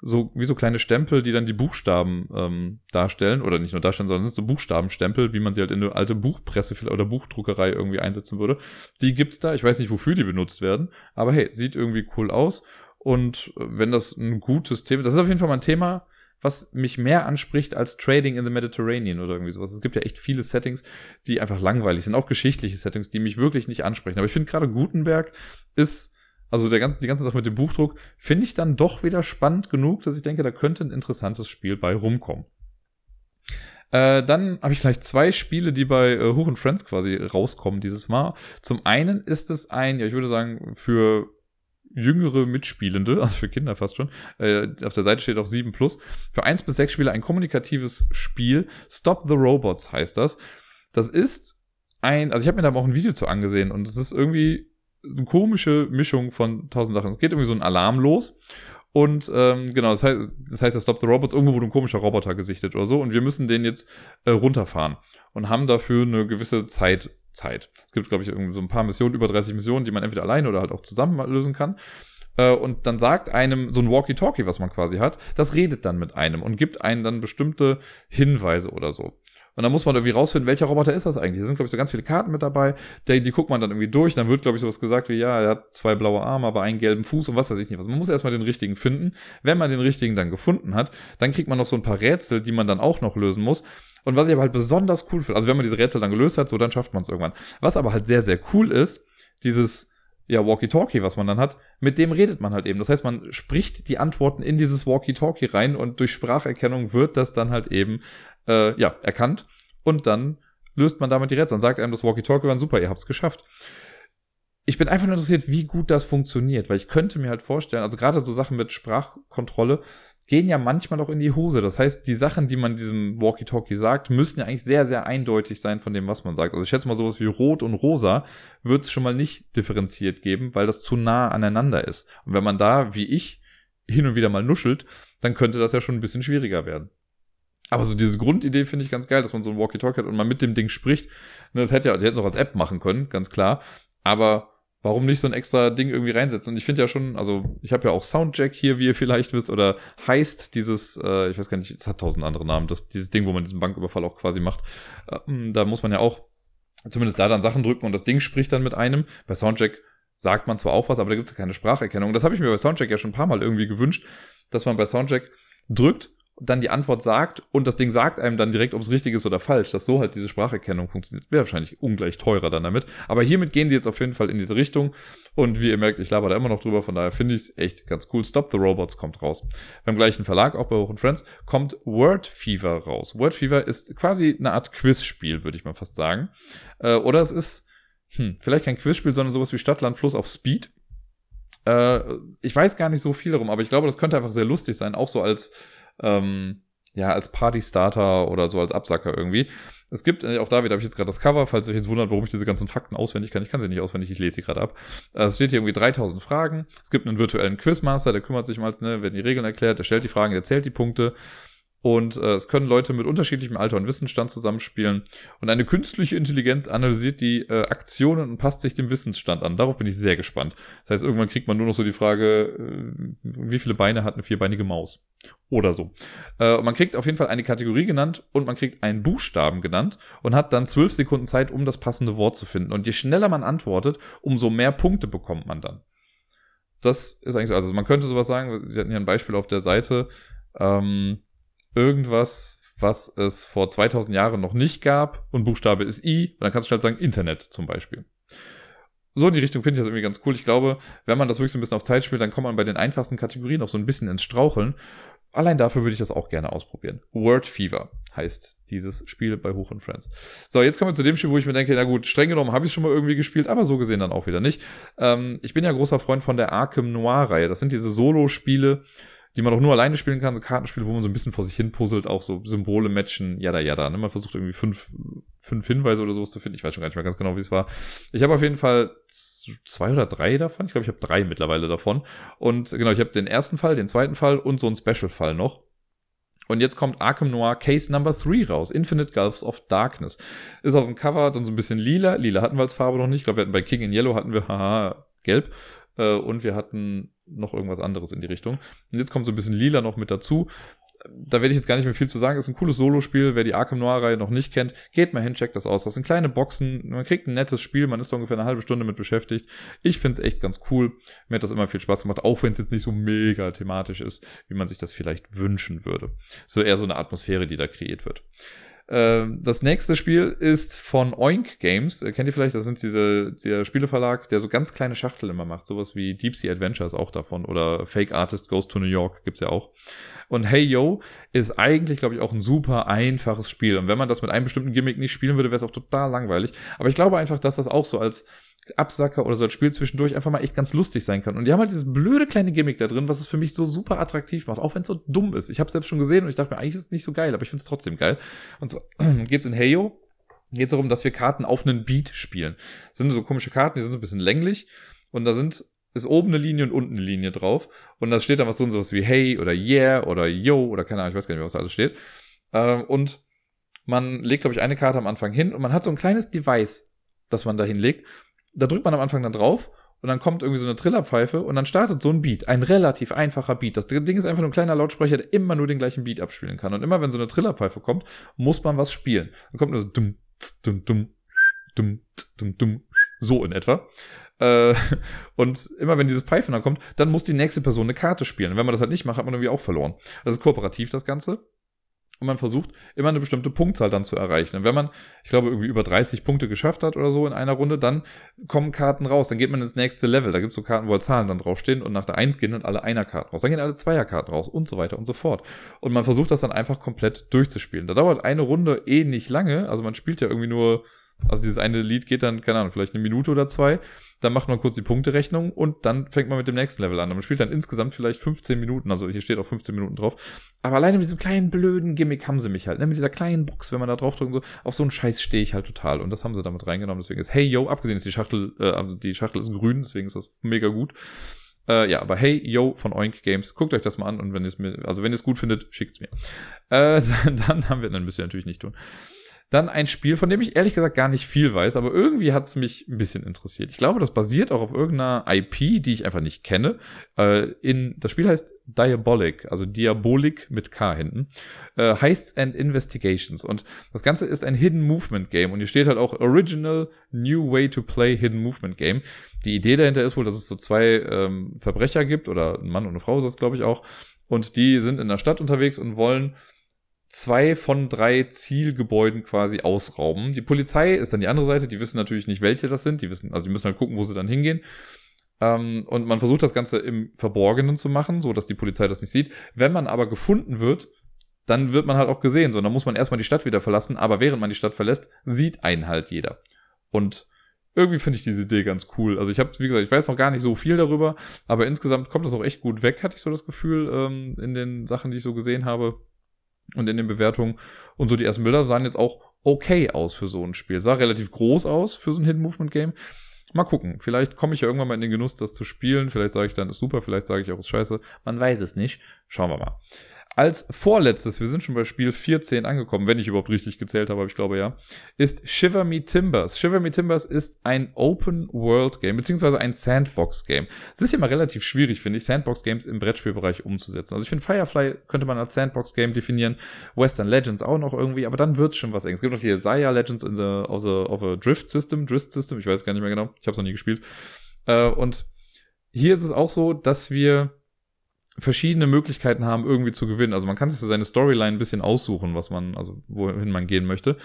A: so wie so kleine Stempel, die dann die Buchstaben ähm, darstellen oder nicht nur darstellen, sondern sind so Buchstabenstempel, wie man sie halt in eine alte Buchpresse oder Buchdruckerei irgendwie einsetzen würde. Die gibt's da. Ich weiß nicht, wofür die benutzt werden, aber hey, sieht irgendwie cool aus. Und wenn das ein gutes Thema, das ist auf jeden Fall mal ein Thema, was mich mehr anspricht als Trading in the Mediterranean oder irgendwie sowas. Es gibt ja echt viele Settings, die einfach langweilig sind, auch geschichtliche Settings, die mich wirklich nicht ansprechen. Aber ich finde gerade Gutenberg ist, also der ganze, die ganze Sache mit dem Buchdruck, finde ich dann doch wieder spannend genug, dass ich denke, da könnte ein interessantes Spiel bei rumkommen. Äh, dann habe ich gleich zwei Spiele, die bei äh, Friends quasi rauskommen dieses Mal. Zum einen ist es ein, ja, ich würde sagen, für jüngere Mitspielende, also für Kinder fast schon. Äh, auf der Seite steht auch 7 plus. Für 1 bis 6 Spieler ein kommunikatives Spiel. Stop the Robots heißt das. Das ist ein, also ich habe mir da auch ein Video zu angesehen und es ist irgendwie eine komische Mischung von tausend Sachen. Es geht irgendwie so ein Alarm los und ähm, genau, das heißt, das heißt, der Stop the Robots, irgendwo wurde ein komischer Roboter gesichtet oder so und wir müssen den jetzt äh, runterfahren und haben dafür eine gewisse Zeit Zeit. Es gibt, glaube ich, irgendwie so ein paar Missionen, über 30 Missionen, die man entweder alleine oder halt auch zusammen lösen kann. Äh, und dann sagt einem so ein Walkie-Talkie, was man quasi hat, das redet dann mit einem und gibt einem dann bestimmte Hinweise oder so. Und dann muss man irgendwie rausfinden, welcher Roboter ist das eigentlich. Da sind, glaube ich, so ganz viele Karten mit dabei. Die, die guckt man dann irgendwie durch. Dann wird, glaube ich, sowas gesagt wie, ja, er hat zwei blaue Arme, aber einen gelben Fuß und was weiß ich nicht was. Man muss erstmal den richtigen finden. Wenn man den richtigen dann gefunden hat, dann kriegt man noch so ein paar Rätsel, die man dann auch noch lösen muss. Und was ich aber halt besonders cool finde, also wenn man diese Rätsel dann gelöst hat, so dann schafft man es irgendwann. Was aber halt sehr, sehr cool ist, dieses ja, Walkie-Talkie, was man dann hat, mit dem redet man halt eben. Das heißt, man spricht die Antworten in dieses Walkie-Talkie rein und durch Spracherkennung wird das dann halt eben, äh, ja, erkannt und dann löst man damit die Rätsel. Dann sagt einem das Walkie-Talkie dann, super, ihr habt's geschafft. Ich bin einfach nur interessiert, wie gut das funktioniert, weil ich könnte mir halt vorstellen, also gerade so Sachen mit Sprachkontrolle, gehen ja manchmal auch in die Hose. Das heißt, die Sachen, die man diesem Walkie-Talkie sagt, müssen ja eigentlich sehr, sehr eindeutig sein von dem, was man sagt. Also ich schätze mal sowas wie Rot und Rosa wird es schon mal nicht differenziert geben, weil das zu nah aneinander ist. Und wenn man da, wie ich, hin und wieder mal nuschelt, dann könnte das ja schon ein bisschen schwieriger werden. Aber so diese Grundidee finde ich ganz geil, dass man so ein Walkie-Talkie hat und man mit dem Ding spricht. Ne, das hätte ja, das hätte es auch als App machen können, ganz klar. Aber warum nicht so ein extra Ding irgendwie reinsetzen? Und ich finde ja schon, also ich habe ja auch Soundjack hier, wie ihr vielleicht wisst, oder heißt dieses, äh, ich weiß gar nicht, es hat tausend andere Namen, das, dieses Ding, wo man diesen Banküberfall auch quasi macht. Äh, da muss man ja auch zumindest da dann Sachen drücken und das Ding spricht dann mit einem. Bei Soundjack sagt man zwar auch was, aber da gibt es ja keine Spracherkennung. Das habe ich mir bei Soundjack ja schon ein paar Mal irgendwie gewünscht, dass man bei Soundjack drückt dann die Antwort sagt und das Ding sagt einem dann direkt, ob es richtig ist oder falsch, dass so halt diese Spracherkennung funktioniert. Wäre wahrscheinlich ungleich teurer dann damit. Aber hiermit gehen sie jetzt auf jeden Fall in diese Richtung. Und wie ihr merkt, ich laber da immer noch drüber, von daher finde ich es echt ganz cool. Stop the Robots kommt raus. Beim gleichen Verlag, auch bei Hoch Friends, kommt Word Fever raus. Word Fever ist quasi eine Art Quizspiel, würde ich mal fast sagen. Äh, oder es ist, hm, vielleicht kein Quizspiel, sondern sowas wie Stadtland Fluss auf Speed. Äh, ich weiß gar nicht so viel darum, aber ich glaube, das könnte einfach sehr lustig sein, auch so als ähm, ja, als Party-Starter oder so als Absacker irgendwie. Es gibt, äh, auch da wieder habe ich jetzt gerade das Cover, falls euch jetzt wundert, warum ich diese ganzen Fakten auswendig kann. Ich kann sie nicht auswendig, ich lese sie gerade ab. Äh, es steht hier irgendwie 3000 Fragen. Es gibt einen virtuellen Quizmaster, der kümmert sich mal, ne, werden die Regeln erklärt, der stellt die Fragen, der zählt die Punkte. Und äh, es können Leute mit unterschiedlichem Alter und Wissensstand zusammenspielen. Und eine künstliche Intelligenz analysiert die äh, Aktionen und passt sich dem Wissensstand an. Darauf bin ich sehr gespannt. Das heißt, irgendwann kriegt man nur noch so die Frage, äh, wie viele Beine hat eine vierbeinige Maus? Oder so. Äh, man kriegt auf jeden Fall eine Kategorie genannt und man kriegt einen Buchstaben genannt und hat dann zwölf Sekunden Zeit, um das passende Wort zu finden. Und je schneller man antwortet, umso mehr Punkte bekommt man dann. Das ist eigentlich so. Also man könnte sowas sagen, Sie hatten hier ein Beispiel auf der Seite. Ähm, irgendwas, was es vor 2000 Jahren noch nicht gab und Buchstabe ist I, und dann kannst du schnell sagen Internet zum Beispiel. So in die Richtung finde ich das irgendwie ganz cool. Ich glaube, wenn man das wirklich so ein bisschen auf Zeit spielt, dann kommt man bei den einfachsten Kategorien auch so ein bisschen ins Straucheln. Allein dafür würde ich das auch gerne ausprobieren. Word Fever heißt dieses Spiel bei Hoch und Friends. So, jetzt kommen wir zu dem Spiel, wo ich mir denke, na gut, streng genommen habe ich es schon mal irgendwie gespielt, aber so gesehen dann auch wieder nicht. Ähm, ich bin ja großer Freund von der Arkham Noir-Reihe. Das sind diese Solo-Spiele, die man auch nur alleine spielen kann, so Kartenspiele, wo man so ein bisschen vor sich hin puzzelt, auch so Symbole matchen, jada jada. Ne? Man versucht irgendwie fünf, fünf Hinweise oder sowas zu finden. Ich weiß schon gar nicht mehr ganz genau, wie es war. Ich habe auf jeden Fall zwei oder drei davon. Ich glaube, ich habe drei mittlerweile davon. Und genau, ich habe den ersten Fall, den zweiten Fall und so einen Special-Fall noch. Und jetzt kommt Arkham Noir Case Number 3 raus. Infinite Gulfs of Darkness. Ist auf dem Cover dann so ein bisschen lila. Lila hatten wir als Farbe noch nicht. Ich glaube, wir hatten bei King in Yellow hatten wir, haha, gelb. Äh, und wir hatten noch irgendwas anderes in die Richtung. Und jetzt kommt so ein bisschen lila noch mit dazu. Da werde ich jetzt gar nicht mehr viel zu sagen. ist ein cooles Solospiel. Wer die Arkham Noir-Reihe noch nicht kennt, geht mal hin, checkt das aus. Das sind kleine Boxen. Man kriegt ein nettes Spiel. Man ist da ungefähr eine halbe Stunde mit beschäftigt. Ich finde es echt ganz cool. Mir hat das immer viel Spaß gemacht, auch wenn es jetzt nicht so mega thematisch ist, wie man sich das vielleicht wünschen würde. So eher so eine Atmosphäre, die da kreiert wird. Ähm, das nächste Spiel ist von Oink Games. Äh, kennt ihr vielleicht? Das sind diese, der Spieleverlag, der so ganz kleine Schachtel immer macht. Sowas wie Deep Sea Adventures auch davon. Oder Fake Artist Goes to New York gibt's ja auch. Und Hey Yo ist eigentlich, glaube ich, auch ein super einfaches Spiel. Und wenn man das mit einem bestimmten Gimmick nicht spielen würde, wäre es auch total langweilig. Aber ich glaube einfach, dass das auch so als Absacker oder so als Spiel zwischendurch einfach mal echt ganz lustig sein kann. Und die haben halt dieses blöde kleine Gimmick da drin, was es für mich so super attraktiv macht, auch wenn es so dumm ist. Ich habe selbst schon gesehen und ich dachte mir, eigentlich ist es nicht so geil, aber ich finde es trotzdem geil. Und so geht's in Heyo, geht es darum, dass wir Karten auf einen Beat spielen. Das sind so komische Karten, die sind so ein bisschen länglich und da sind ist oben eine Linie und unten eine Linie drauf und da steht dann was drin, sowas wie Hey oder Yeah oder Yo oder keine Ahnung, ich weiß gar nicht, was da alles steht. Ähm, und man legt, glaube ich, eine Karte am Anfang hin und man hat so ein kleines Device, das man da hinlegt da drückt man am Anfang dann drauf und dann kommt irgendwie so eine Trillerpfeife und dann startet so ein Beat. Ein relativ einfacher Beat. Das Ding ist einfach nur ein kleiner Lautsprecher, der immer nur den gleichen Beat abspielen kann. Und immer wenn so eine Trillerpfeife kommt, muss man was spielen. Dann kommt nur so dumm, dumm, dumm, dumm, dumm, dumm, so in etwa. Äh, und immer wenn dieses Pfeifen dann kommt, dann muss die nächste Person eine Karte spielen. Und wenn man das halt nicht macht, hat man irgendwie auch verloren. Das ist kooperativ, das Ganze und man versucht immer eine bestimmte Punktzahl dann zu erreichen. Und wenn man, ich glaube, irgendwie über 30 Punkte geschafft hat oder so in einer Runde, dann kommen Karten raus. Dann geht man ins nächste Level. Da gibt es so Karten, wo halt Zahlen dann draufstehen und nach der 1 gehen dann alle Einer-Karten raus. Dann gehen alle Zweier-Karten raus und so weiter und so fort. Und man versucht das dann einfach komplett durchzuspielen. Da dauert eine Runde eh nicht lange. Also man spielt ja irgendwie nur, also dieses eine Lied geht dann, keine Ahnung, vielleicht eine Minute oder zwei dann macht man kurz die Punkterechnung und dann fängt man mit dem nächsten Level an. Man spielt dann insgesamt vielleicht 15 Minuten, also hier steht auch 15 Minuten drauf. Aber alleine mit diesem kleinen blöden Gimmick haben sie mich halt, ne? mit dieser kleinen Box, wenn man da drauf drückt und so, auf so einen Scheiß stehe ich halt total. Und das haben sie damit reingenommen. Deswegen ist Hey Yo, abgesehen ist die Schachtel, äh, also die Schachtel ist grün, deswegen ist das mega gut. Äh, ja, aber hey, yo, von Oink Games, guckt euch das mal an und wenn ihr es mir, also wenn ihr es gut findet, schickt's mir. Äh, dann haben wir, dann müsst ihr natürlich nicht tun. Dann ein Spiel, von dem ich ehrlich gesagt gar nicht viel weiß, aber irgendwie hat es mich ein bisschen interessiert. Ich glaube, das basiert auch auf irgendeiner IP, die ich einfach nicht kenne. Äh, in, das Spiel heißt Diabolic, also Diabolik mit K hinten. Äh, Heists and Investigations. Und das Ganze ist ein Hidden Movement Game. Und hier steht halt auch Original New Way to Play Hidden Movement Game. Die Idee dahinter ist wohl, dass es so zwei ähm, Verbrecher gibt, oder ein Mann und eine Frau ist das, glaube ich, auch Und die sind in der Stadt unterwegs und wollen zwei von drei Zielgebäuden quasi ausrauben. Die Polizei ist dann die andere Seite, die wissen natürlich nicht, welche das sind. Die wissen, also die müssen halt gucken, wo sie dann hingehen. Ähm, und man versucht das Ganze im Verborgenen zu machen, so dass die Polizei das nicht sieht. Wenn man aber gefunden wird, dann wird man halt auch gesehen. So, dann muss man erstmal die Stadt wieder verlassen, aber während man die Stadt verlässt, sieht einen halt jeder. Und irgendwie finde ich diese Idee ganz cool. Also ich habe, wie gesagt, ich weiß noch gar nicht so viel darüber, aber insgesamt kommt das auch echt gut weg, hatte ich so das Gefühl, ähm, in den Sachen, die ich so gesehen habe und in den Bewertungen. Und so die ersten Bilder sahen jetzt auch okay aus für so ein Spiel. Sah relativ groß aus für so ein Hidden Movement Game. Mal gucken. Vielleicht komme ich ja irgendwann mal in den Genuss, das zu spielen. Vielleicht sage ich dann, ist super. Vielleicht sage ich auch, ist scheiße. Man weiß es nicht. Schauen wir mal. Als vorletztes, wir sind schon bei Spiel 14 angekommen, wenn ich überhaupt richtig gezählt habe, aber ich glaube ja, ist Shiver Me Timbers. Shiver Me Timbers ist ein Open-World-Game, beziehungsweise ein Sandbox-Game. Es ist ja mal relativ schwierig, finde ich, Sandbox-Games im Brettspielbereich umzusetzen. Also ich finde, Firefly könnte man als Sandbox-Game definieren, Western Legends auch noch irgendwie, aber dann wird es schon was eng. Es gibt noch die Isaiah Legends in the, of, the, of a Drift System, Drift System, ich weiß gar nicht mehr genau, ich habe es noch nie gespielt. Äh, und hier ist es auch so, dass wir verschiedene Möglichkeiten haben, irgendwie zu gewinnen. Also man kann sich so seine Storyline ein bisschen aussuchen, was man, also wohin man gehen möchte.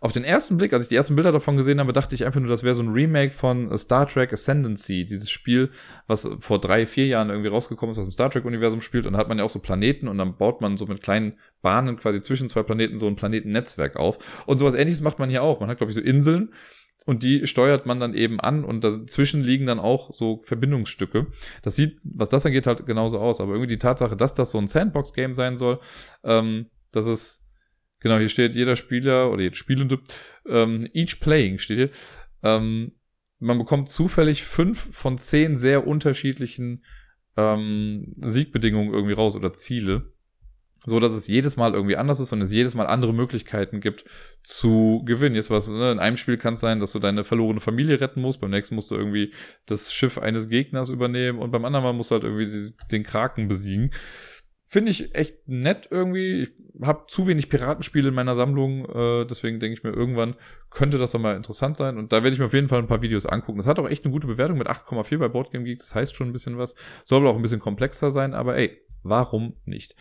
A: Auf den ersten Blick, als ich die ersten Bilder davon gesehen habe, dachte ich einfach nur, das wäre so ein Remake von Star Trek Ascendancy, dieses Spiel, was vor drei, vier Jahren irgendwie rausgekommen ist, was im Star Trek-Universum spielt. Und da hat man ja auch so Planeten und dann baut man so mit kleinen Bahnen quasi zwischen zwei Planeten so ein Planetennetzwerk auf. Und sowas ähnliches macht man hier auch. Man hat, glaube ich, so Inseln und die steuert man dann eben an und dazwischen liegen dann auch so Verbindungsstücke. Das sieht, was das angeht, halt genauso aus. Aber irgendwie die Tatsache, dass das so ein Sandbox-Game sein soll, ähm, dass es, genau, hier steht jeder Spieler oder jeder Spielende, ähm, each playing steht hier, ähm, man bekommt zufällig fünf von zehn sehr unterschiedlichen ähm, Siegbedingungen irgendwie raus oder Ziele so dass es jedes Mal irgendwie anders ist und es jedes Mal andere Möglichkeiten gibt zu gewinnen. Jetzt was, ne, in einem Spiel kann es sein, dass du deine verlorene Familie retten musst, beim nächsten musst du irgendwie das Schiff eines Gegners übernehmen und beim anderen Mal musst du halt irgendwie den Kraken besiegen. Finde ich echt nett irgendwie. Ich habe zu wenig Piratenspiele in meiner Sammlung, äh, deswegen denke ich mir, irgendwann könnte das doch mal interessant sein. Und da werde ich mir auf jeden Fall ein paar Videos angucken. Das hat auch echt eine gute Bewertung mit 8,4 bei Boardgame Geek. Das heißt schon ein bisschen was. Soll auch ein bisschen komplexer sein, aber ey, warum nicht?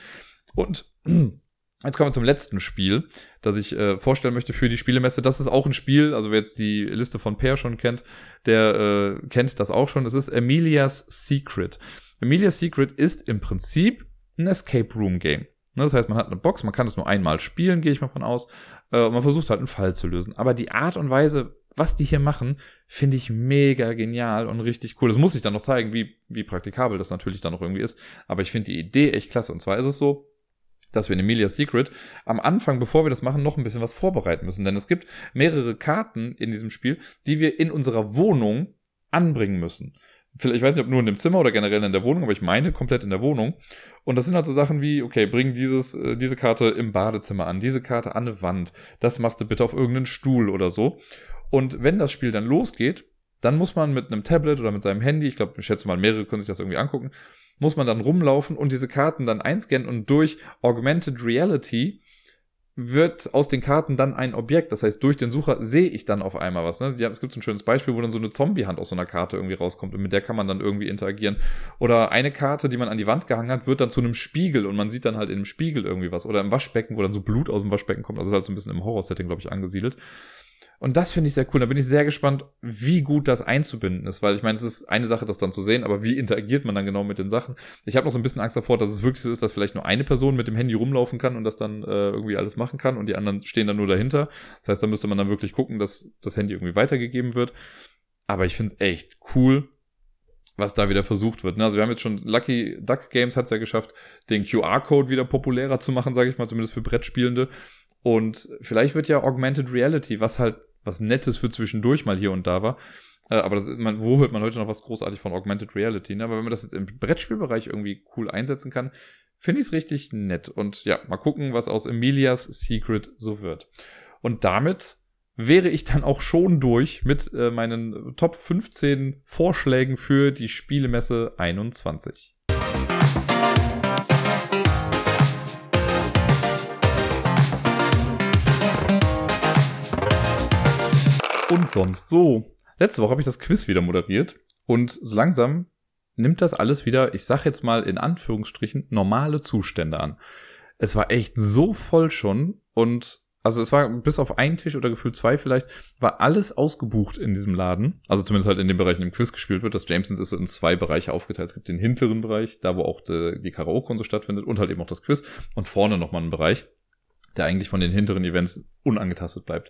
A: Und Jetzt kommen wir zum letzten Spiel, das ich äh, vorstellen möchte für die Spielemesse. Das ist auch ein Spiel, also wer jetzt die Liste von Pear schon kennt, der äh, kennt das auch schon. Es ist Emilia's Secret. Emilia's Secret ist im Prinzip ein Escape Room Game. Ne, das heißt, man hat eine Box, man kann es nur einmal spielen, gehe ich mal von aus. Äh, und man versucht halt einen Fall zu lösen. Aber die Art und Weise, was die hier machen, finde ich mega genial und richtig cool. Das muss ich dann noch zeigen, wie, wie praktikabel das natürlich dann noch irgendwie ist. Aber ich finde die Idee echt klasse. Und zwar ist es so, dass wir in Emilia's Secret am Anfang, bevor wir das machen, noch ein bisschen was vorbereiten müssen. Denn es gibt mehrere Karten in diesem Spiel, die wir in unserer Wohnung anbringen müssen. Vielleicht, ich weiß nicht, ob nur in dem Zimmer oder generell in der Wohnung, aber ich meine komplett in der Wohnung. Und das sind halt so Sachen wie, okay, bring dieses, äh, diese Karte im Badezimmer an, diese Karte an eine Wand. Das machst du bitte auf irgendeinen Stuhl oder so. Und wenn das Spiel dann losgeht, dann muss man mit einem Tablet oder mit seinem Handy, ich glaube, ich schätze mal, mehrere können sich das irgendwie angucken, muss man dann rumlaufen und diese Karten dann einscannen und durch Augmented Reality wird aus den Karten dann ein Objekt. Das heißt, durch den Sucher sehe ich dann auf einmal was. Ne? Es gibt so ein schönes Beispiel, wo dann so eine Zombie-Hand aus so einer Karte irgendwie rauskommt und mit der kann man dann irgendwie interagieren. Oder eine Karte, die man an die Wand gehangen hat, wird dann zu einem Spiegel und man sieht dann halt in dem Spiegel irgendwie was. Oder im Waschbecken, wo dann so Blut aus dem Waschbecken kommt. Also ist halt so ein bisschen im Horror-Setting, glaube ich, angesiedelt. Und das finde ich sehr cool. Da bin ich sehr gespannt, wie gut das einzubinden ist, weil ich meine, es ist eine Sache, das dann zu sehen, aber wie interagiert man dann genau mit den Sachen? Ich habe noch so ein bisschen Angst davor, dass es wirklich so ist, dass vielleicht nur eine Person mit dem Handy rumlaufen kann und das dann äh, irgendwie alles machen kann und die anderen stehen dann nur dahinter. Das heißt, da müsste man dann wirklich gucken, dass das Handy irgendwie weitergegeben wird. Aber ich finde es echt cool, was da wieder versucht wird. Ne? Also wir haben jetzt schon Lucky Duck Games hat es ja geschafft, den QR-Code wieder populärer zu machen, sage ich mal, zumindest für Brettspielende. Und vielleicht wird ja Augmented Reality, was halt was Nettes für zwischendurch mal hier und da war. Äh, aber das, man, wo hört man heute noch was großartig von Augmented Reality? Ne? Aber wenn man das jetzt im Brettspielbereich irgendwie cool einsetzen kann, finde ich es richtig nett. Und ja, mal gucken, was aus Emilias Secret so wird. Und damit wäre ich dann auch schon durch mit äh, meinen Top 15 Vorschlägen für die Spielemesse 21. und sonst so. Letzte Woche habe ich das Quiz wieder moderiert und so langsam nimmt das alles wieder, ich sag jetzt mal in Anführungsstrichen, normale Zustände an. Es war echt so voll schon und also es war bis auf einen Tisch oder gefühlt zwei vielleicht, war alles ausgebucht in diesem Laden. Also zumindest halt in dem Bereich, in dem Quiz gespielt wird. Das Jamesons ist so in zwei Bereiche aufgeteilt. Es gibt den hinteren Bereich, da wo auch die, die Karaoke und so stattfindet und halt eben auch das Quiz. Und vorne nochmal ein Bereich, der eigentlich von den hinteren Events unangetastet bleibt.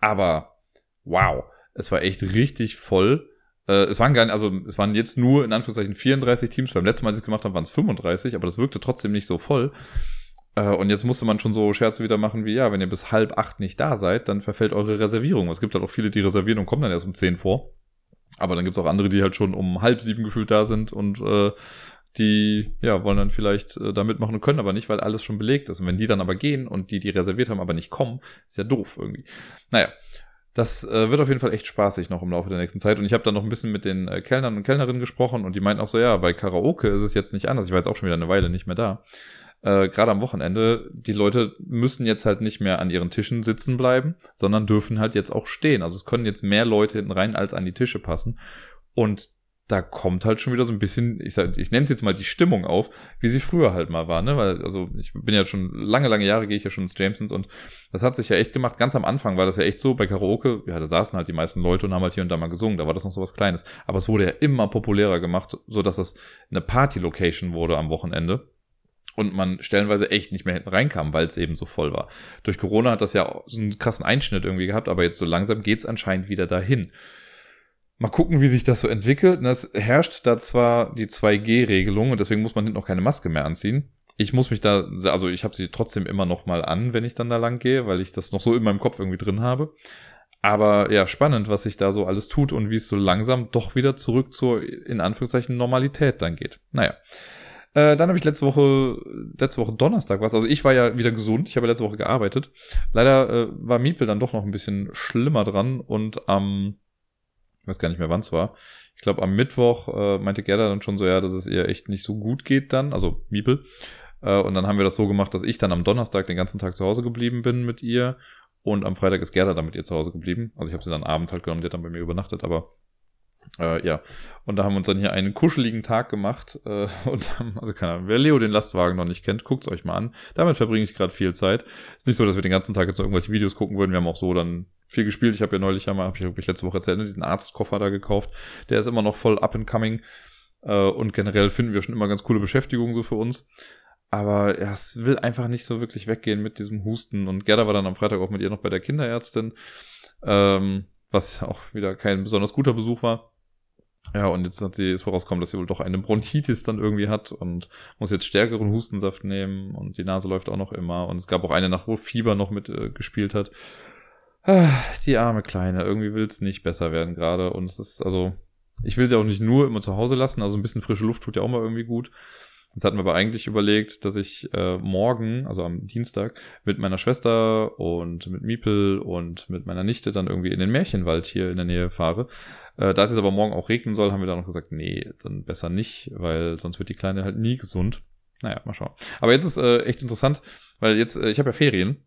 A: Aber wow, es war echt richtig voll. Äh, es waren gar nicht, also es waren jetzt nur in Anführungszeichen 34 Teams. Beim letzten Mal, als ich es gemacht habe, waren es 35, aber das wirkte trotzdem nicht so voll. Äh, und jetzt musste man schon so Scherze wieder machen wie, ja, wenn ihr bis halb acht nicht da seid, dann verfällt eure Reservierung. Es gibt halt auch viele, die reservieren und kommen dann erst um zehn vor. Aber dann gibt's auch andere, die halt schon um halb sieben gefühlt da sind und äh, die ja wollen dann vielleicht äh, da mitmachen und können aber nicht, weil alles schon belegt ist. Und wenn die dann aber gehen und die, die reserviert haben, aber nicht kommen, ist ja doof irgendwie. Naja, das äh, wird auf jeden Fall echt spaßig noch im Laufe der nächsten Zeit. Und ich habe dann noch ein bisschen mit den äh, Kellnern und Kellnerinnen gesprochen und die meinten auch so, ja, bei Karaoke ist es jetzt nicht anders. Ich war jetzt auch schon wieder eine Weile nicht mehr da äh, gerade am Wochenende, die Leute müssen jetzt halt nicht mehr an ihren Tischen sitzen bleiben, sondern dürfen halt jetzt auch stehen. Also es können jetzt mehr Leute hinten rein, als an die Tische passen. Und da kommt halt schon wieder so ein bisschen, ich, sag, ich nenne es jetzt mal die Stimmung auf, wie sie früher halt mal war, ne? Weil, also ich bin ja schon lange, lange Jahre gehe ich ja schon ins Jamesons und das hat sich ja echt gemacht. Ganz am Anfang war das ja echt so, bei Karaoke, ja, da saßen halt die meisten Leute und haben halt hier und da mal gesungen, da war das noch so was Kleines. Aber es wurde ja immer populärer gemacht, so dass das eine Party-Location wurde am Wochenende und man stellenweise echt nicht mehr hinten reinkam, weil es eben so voll war. Durch Corona hat das ja so einen krassen Einschnitt irgendwie gehabt, aber jetzt so langsam geht's anscheinend wieder dahin. Mal gucken, wie sich das so entwickelt. Es herrscht da zwar die 2G-Regelung und deswegen muss man hinten auch keine Maske mehr anziehen. Ich muss mich da, also ich habe sie trotzdem immer noch mal an, wenn ich dann da lang gehe, weil ich das noch so in meinem Kopf irgendwie drin habe. Aber ja, spannend, was sich da so alles tut und wie es so langsam doch wieder zurück zur, in Anführungszeichen, Normalität dann geht. Naja. Äh, dann habe ich letzte Woche, letzte Woche Donnerstag was. Also ich war ja wieder gesund. Ich habe letzte Woche gearbeitet. Leider äh, war Miepel dann doch noch ein bisschen schlimmer dran und am, ähm, ich weiß gar nicht mehr wann es war. Ich glaube am Mittwoch äh, meinte Gerda dann schon so, ja, dass es ihr echt nicht so gut geht dann. Also Miepel. Äh, und dann haben wir das so gemacht, dass ich dann am Donnerstag den ganzen Tag zu Hause geblieben bin mit ihr. Und am Freitag ist Gerda dann mit ihr zu Hause geblieben. Also ich habe sie dann abends halt genommen, die hat dann bei mir übernachtet, aber äh, ja, und da haben wir uns dann hier einen kuscheligen Tag gemacht äh, und haben, also keine Ahnung, wer Leo den Lastwagen noch nicht kennt, guckt's euch mal an. Damit verbringe ich gerade viel Zeit. Ist nicht so, dass wir den ganzen Tag jetzt irgendwelche Videos gucken würden. Wir haben auch so dann viel gespielt. Ich habe ja neulich einmal, habe ich, hab ich letzte Woche erzählt, ne, diesen Arztkoffer da gekauft. Der ist immer noch voll up and coming. Äh, und generell finden wir schon immer ganz coole Beschäftigungen so für uns. Aber ja, es will einfach nicht so wirklich weggehen mit diesem Husten. Und Gerda war dann am Freitag auch mit ihr noch bei der Kinderärztin, ähm, was auch wieder kein besonders guter Besuch war. Ja, und jetzt hat sie es vorauskommen, dass sie wohl doch eine Bronchitis dann irgendwie hat und muss jetzt stärkeren Hustensaft nehmen und die Nase läuft auch noch immer. Und es gab auch eine Nacht, wo Fieber noch mit äh, gespielt hat. Ah, die arme Kleine, irgendwie will es nicht besser werden gerade. Und es ist, also, ich will sie auch nicht nur immer zu Hause lassen, also ein bisschen frische Luft tut ja auch mal irgendwie gut. Jetzt hatten wir aber eigentlich überlegt, dass ich äh, morgen, also am Dienstag, mit meiner Schwester und mit Miepel und mit meiner Nichte dann irgendwie in den Märchenwald hier in der Nähe fahre. Äh, da es jetzt aber morgen auch regnen soll, haben wir dann noch gesagt, nee, dann besser nicht, weil sonst wird die Kleine halt nie gesund. Naja, mal schauen. Aber jetzt ist äh, echt interessant, weil jetzt, äh, ich habe ja Ferien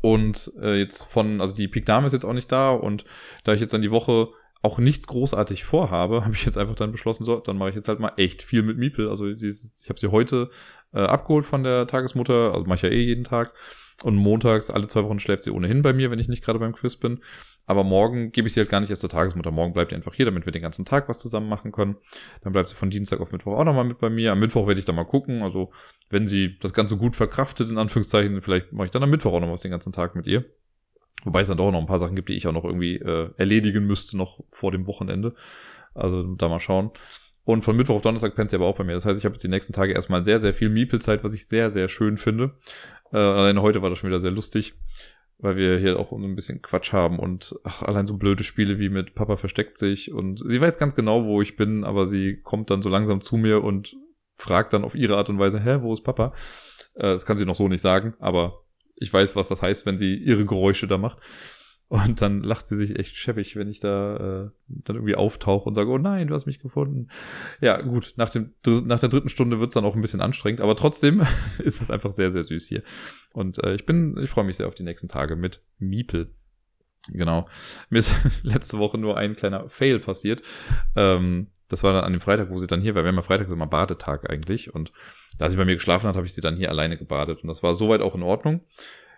A: und äh, jetzt von, also die Pik Dame ist jetzt auch nicht da und da ich jetzt dann die Woche auch nichts großartig vorhabe, habe ich jetzt einfach dann beschlossen, so, dann mache ich jetzt halt mal echt viel mit Miepel. Also ich habe sie heute äh, abgeholt von der Tagesmutter, also mache ich ja eh jeden Tag. Und montags, alle zwei Wochen schläft sie ohnehin bei mir, wenn ich nicht gerade beim Quiz bin. Aber morgen gebe ich sie halt gar nicht erst zur Tagesmutter. Morgen bleibt die einfach hier, damit wir den ganzen Tag was zusammen machen können. Dann bleibt sie von Dienstag auf Mittwoch auch nochmal mit bei mir. Am Mittwoch werde ich dann mal gucken. Also, wenn sie das Ganze gut verkraftet, in Anführungszeichen, vielleicht mache ich dann am Mittwoch auch noch was den ganzen Tag mit ihr. Wobei es dann doch noch ein paar Sachen gibt, die ich auch noch irgendwie äh, erledigen müsste, noch vor dem Wochenende. Also da mal schauen. Und von Mittwoch auf Donnerstag pennt sie aber auch bei mir. Das heißt, ich habe jetzt die nächsten Tage erstmal sehr, sehr viel Miepelzeit, was ich sehr, sehr schön finde. Äh, alleine heute war das schon wieder sehr lustig, weil wir hier auch ein bisschen Quatsch haben und ach, allein so blöde Spiele wie mit Papa versteckt sich und sie weiß ganz genau, wo ich bin, aber sie kommt dann so langsam zu mir und fragt dann auf ihre Art und Weise, hä, wo ist Papa? Äh, das kann sie noch so nicht sagen, aber ich weiß, was das heißt, wenn sie ihre Geräusche da macht. Und dann lacht sie sich echt scheppig, wenn ich da äh, dann irgendwie auftauche und sage, oh nein, du hast mich gefunden. Ja, gut, nach, dem, nach der dritten Stunde wird's dann auch ein bisschen anstrengend, aber trotzdem ist es einfach sehr, sehr süß hier. Und äh, ich bin, ich freue mich sehr auf die nächsten Tage mit Miepel. Genau. Mir ist letzte Woche nur ein kleiner Fail passiert. Ähm, Das war dann an dem Freitag, wo sie dann hier war. Wir haben ja Freitag immer Badetag eigentlich. Und da sie bei mir geschlafen hat, habe ich sie dann hier alleine gebadet. Und das war soweit auch in Ordnung.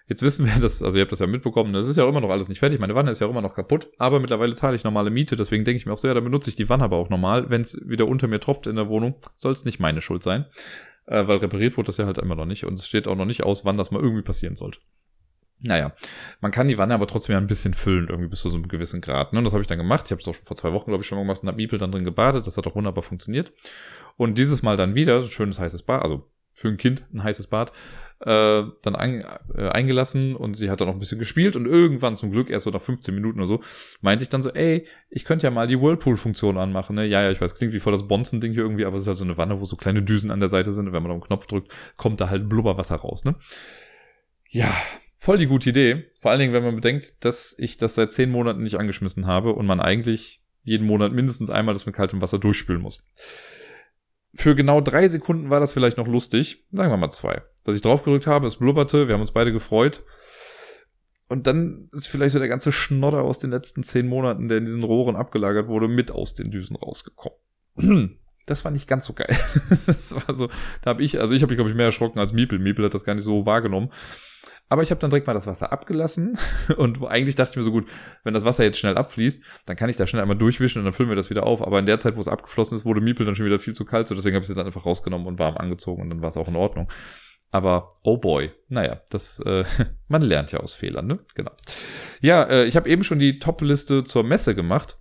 A: Jetzt wissen wir, dass, also ihr habt das ja mitbekommen, das ist ja auch immer noch alles nicht fertig. Meine Wanne ist ja auch immer noch kaputt, aber mittlerweile zahle ich normale Miete, deswegen denke ich mir auch so, ja, dann benutze ich die Wanne aber auch normal. Wenn es wieder unter mir tropft in der Wohnung, soll es nicht meine Schuld sein. Äh, weil repariert wurde das ja halt immer noch nicht und es steht auch noch nicht aus, wann das mal irgendwie passieren sollte. Naja, man kann die Wanne aber trotzdem ja ein bisschen füllen, irgendwie bis zu so einem gewissen Grad. Ne? Und das habe ich dann gemacht. Ich habe es auch schon vor zwei Wochen, glaube ich, schon mal gemacht und habe Bibel dann drin gebadet. Das hat auch wunderbar funktioniert. Und dieses Mal dann wieder, so schönes heißes Bad, also für ein Kind ein heißes Bad, äh, dann ein, äh, eingelassen und sie hat dann noch ein bisschen gespielt und irgendwann zum Glück erst so nach 15 Minuten oder so meinte ich dann so, ey, ich könnte ja mal die Whirlpool-Funktion anmachen, ne? Ja, ja, ich weiß, klingt wie voll das Bonzen-Ding hier irgendwie, aber es ist halt so eine Wanne, wo so kleine Düsen an der Seite sind und wenn man auf den Knopf drückt, kommt da halt Blubberwasser raus, ne? Ja, voll die gute Idee. Vor allen Dingen, wenn man bedenkt, dass ich das seit 10 Monaten nicht angeschmissen habe und man eigentlich jeden Monat mindestens einmal das mit kaltem Wasser durchspülen muss für genau drei Sekunden war das vielleicht noch lustig. Sagen wir mal zwei. Dass ich draufgedrückt habe, es blubberte, wir haben uns beide gefreut. Und dann ist vielleicht so der ganze Schnodder aus den letzten zehn Monaten, der in diesen Rohren abgelagert wurde, mit aus den Düsen rausgekommen. Das war nicht ganz so geil. Das war so, da habe ich, also ich habe mich, glaube ich, mehr erschrocken als Miepel. Miepel hat das gar nicht so wahrgenommen. Aber ich habe dann direkt mal das Wasser abgelassen und wo eigentlich dachte ich mir so gut, wenn das Wasser jetzt schnell abfließt, dann kann ich da schnell einmal durchwischen und dann füllen wir das wieder auf. Aber in der Zeit, wo es abgeflossen ist, wurde Miepel dann schon wieder viel zu kalt, so deswegen habe ich sie dann einfach rausgenommen und warm angezogen und dann war es auch in Ordnung. Aber oh boy, naja, das äh, man lernt ja aus Fehlern, ne? Genau. Ja, äh, ich habe eben schon die Top-Liste zur Messe gemacht.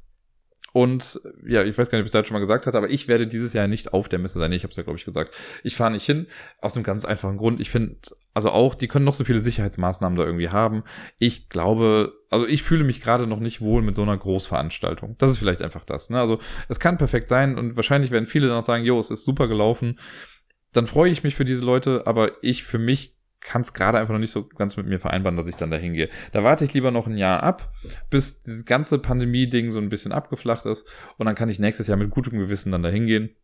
A: Und ja, ich weiß gar nicht, ob ich das schon mal gesagt hatte, aber ich werde dieses Jahr nicht auf der Messe sein. Ich habe es ja, glaube ich, gesagt. Ich fahre nicht hin, aus einem ganz einfachen Grund. Ich finde, also auch, die können noch so viele Sicherheitsmaßnahmen da irgendwie haben. Ich glaube, also ich fühle mich gerade noch nicht wohl mit so einer Großveranstaltung. Das ist vielleicht einfach das. Ne? Also es kann perfekt sein und wahrscheinlich werden viele dann auch sagen, jo, es ist super gelaufen. Dann freue ich mich für diese Leute, aber ich für mich kann es gerade einfach noch nicht so ganz mit mir vereinbaren, dass ich dann da hingehe. Da warte ich lieber noch ein Jahr ab, bis dieses ganze Pandemie-Ding so ein bisschen abgeflacht ist und dann kann ich nächstes Jahr mit gutem Gewissen dann da hingehen.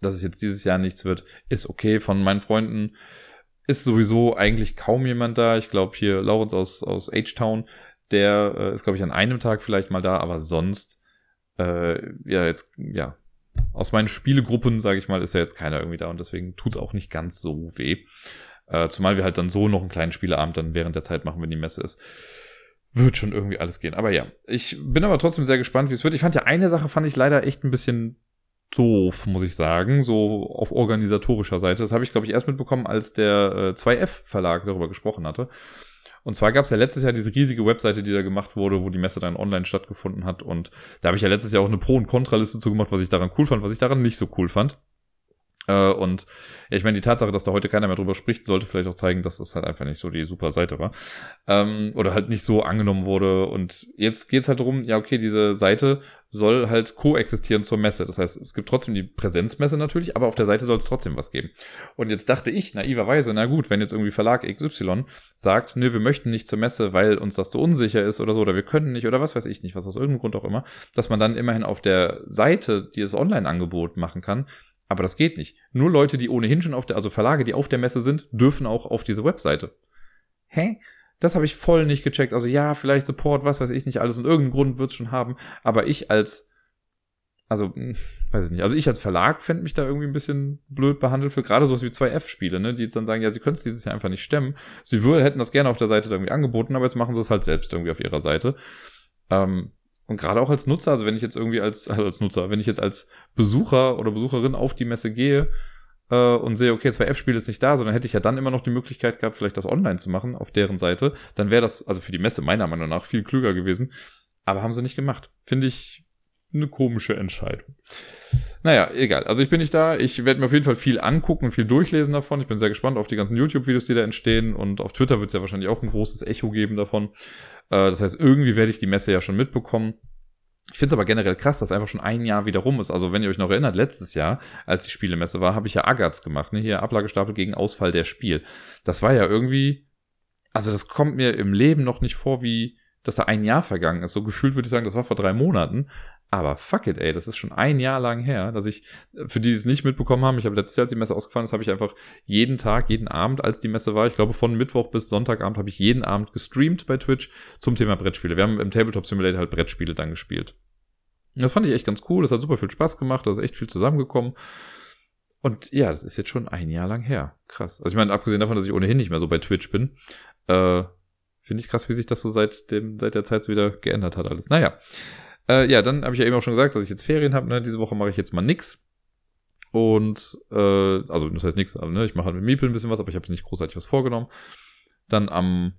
A: Dass es jetzt dieses Jahr nichts wird, ist okay. Von meinen Freunden ist sowieso eigentlich kaum jemand da. Ich glaube hier Lawrence aus, aus H-Town, der äh, ist, glaube ich, an einem Tag vielleicht mal da, aber sonst, äh, ja, jetzt, ja, aus meinen Spielegruppen, sage ich mal, ist ja jetzt keiner irgendwie da und deswegen tut's auch nicht ganz so weh. Äh, zumal wir halt dann so noch einen kleinen Spieleabend dann während der Zeit machen, wenn die Messe ist. Wird schon irgendwie alles gehen. Aber ja, ich bin aber trotzdem sehr gespannt, wie es wird. Ich fand ja eine Sache, fand ich leider echt ein bisschen doof, muss ich sagen, so auf organisatorischer Seite. Das habe ich, glaube ich, erst mitbekommen, als der äh, 2F-Verlag darüber gesprochen hatte. Und zwar gab es ja letztes Jahr diese riesige Webseite, die da gemacht wurde, wo die Messe dann online stattgefunden hat. Und da habe ich ja letztes Jahr auch eine Pro- und Kontraliste zugemacht, was ich daran cool fand, was ich daran nicht so cool fand. Äh, und ja, ich meine, die Tatsache, dass da heute keiner mehr drüber spricht, sollte vielleicht auch zeigen, dass das halt einfach nicht so die super Seite war. Ähm, oder halt nicht so angenommen wurde. Und jetzt geht's halt darum, ja, okay, diese Seite soll halt koexistieren zur Messe. Das heißt, es gibt trotzdem die Präsenzmesse natürlich, aber auf der Seite soll es trotzdem was geben. Und jetzt dachte ich naiverweise, na gut, wenn jetzt irgendwie Verlag XY sagt, nö, wir möchten nicht zur Messe, weil uns das so unsicher ist oder so, oder wir können nicht oder was weiß ich nicht, was aus irgendeinem Grund auch immer, dass man dann immerhin auf der Seite, die das Online-Angebot machen kann, aber das geht nicht. Nur Leute, die ohnehin schon auf der, also Verlage, die auf der Messe sind, dürfen auch auf diese Webseite. Hä? Das habe ich voll nicht gecheckt. Also ja, vielleicht Support, was weiß ich nicht alles. Und irgendeinen Grund wird es schon haben. Aber ich als, also, hm, weiß ich nicht. Also ich als Verlag fände mich da irgendwie ein bisschen blöd behandelt für gerade sowas wie 2F-Spiele, ne? Die jetzt dann sagen, ja, sie können es dieses Jahr einfach nicht stemmen. Sie würden, hätten das gerne auf der Seite irgendwie angeboten, aber jetzt machen sie es halt selbst irgendwie auf ihrer Seite. Ähm, und gerade auch als Nutzer, also wenn ich jetzt irgendwie als, also als Nutzer, wenn ich jetzt als Besucher oder Besucherin auf die Messe gehe äh, und sehe, okay, 2F-Spiel ist nicht da, sondern hätte ich ja dann immer noch die Möglichkeit gehabt, vielleicht das online zu machen auf deren Seite, dann wäre das, also für die Messe meiner Meinung nach, viel klüger gewesen. Aber haben sie nicht gemacht. Finde ich eine komische Entscheidung. Naja, egal. Also ich bin nicht da. Ich werde mir auf jeden Fall viel angucken viel durchlesen davon. Ich bin sehr gespannt auf die ganzen YouTube-Videos, die da entstehen. Und auf Twitter wird es ja wahrscheinlich auch ein großes Echo geben davon. Äh, das heißt, irgendwie werde ich die Messe ja schon mitbekommen. Ich finde es aber generell krass, dass einfach schon ein Jahr wieder rum ist. Also wenn ihr euch noch erinnert, letztes Jahr, als die Spielemesse war, habe ich ja Agatz gemacht. Ne? Hier Ablagestapel gegen Ausfall der Spiel. Das war ja irgendwie... Also das kommt mir im Leben noch nicht vor, wie dass da ein Jahr vergangen ist. So gefühlt würde ich sagen, das war vor drei Monaten. Aber fuck it, ey, das ist schon ein Jahr lang her, dass ich, für die, die es nicht mitbekommen haben, ich habe letztes Jahr, als die Messe ausgefallen ist, habe ich einfach jeden Tag, jeden Abend, als die Messe war, ich glaube von Mittwoch bis Sonntagabend, habe ich jeden Abend gestreamt bei Twitch zum Thema Brettspiele. Wir haben im Tabletop Simulator halt Brettspiele dann gespielt. Das fand ich echt ganz cool. Das hat super viel Spaß gemacht. Da ist echt viel zusammengekommen. Und ja, das ist jetzt schon ein Jahr lang her. Krass. Also ich meine, abgesehen davon, dass ich ohnehin nicht mehr so bei Twitch bin, äh, finde ich krass, wie sich das so seit dem, seit der Zeit so wieder geändert hat alles. Naja. Äh, ja, dann habe ich ja eben auch schon gesagt, dass ich jetzt Ferien habe. Ne? Diese Woche mache ich jetzt mal nix. Und, äh, also das heißt nix, also, ne? ich mache halt mit Miepel ein bisschen was, aber ich habe nicht großartig was vorgenommen. Dann am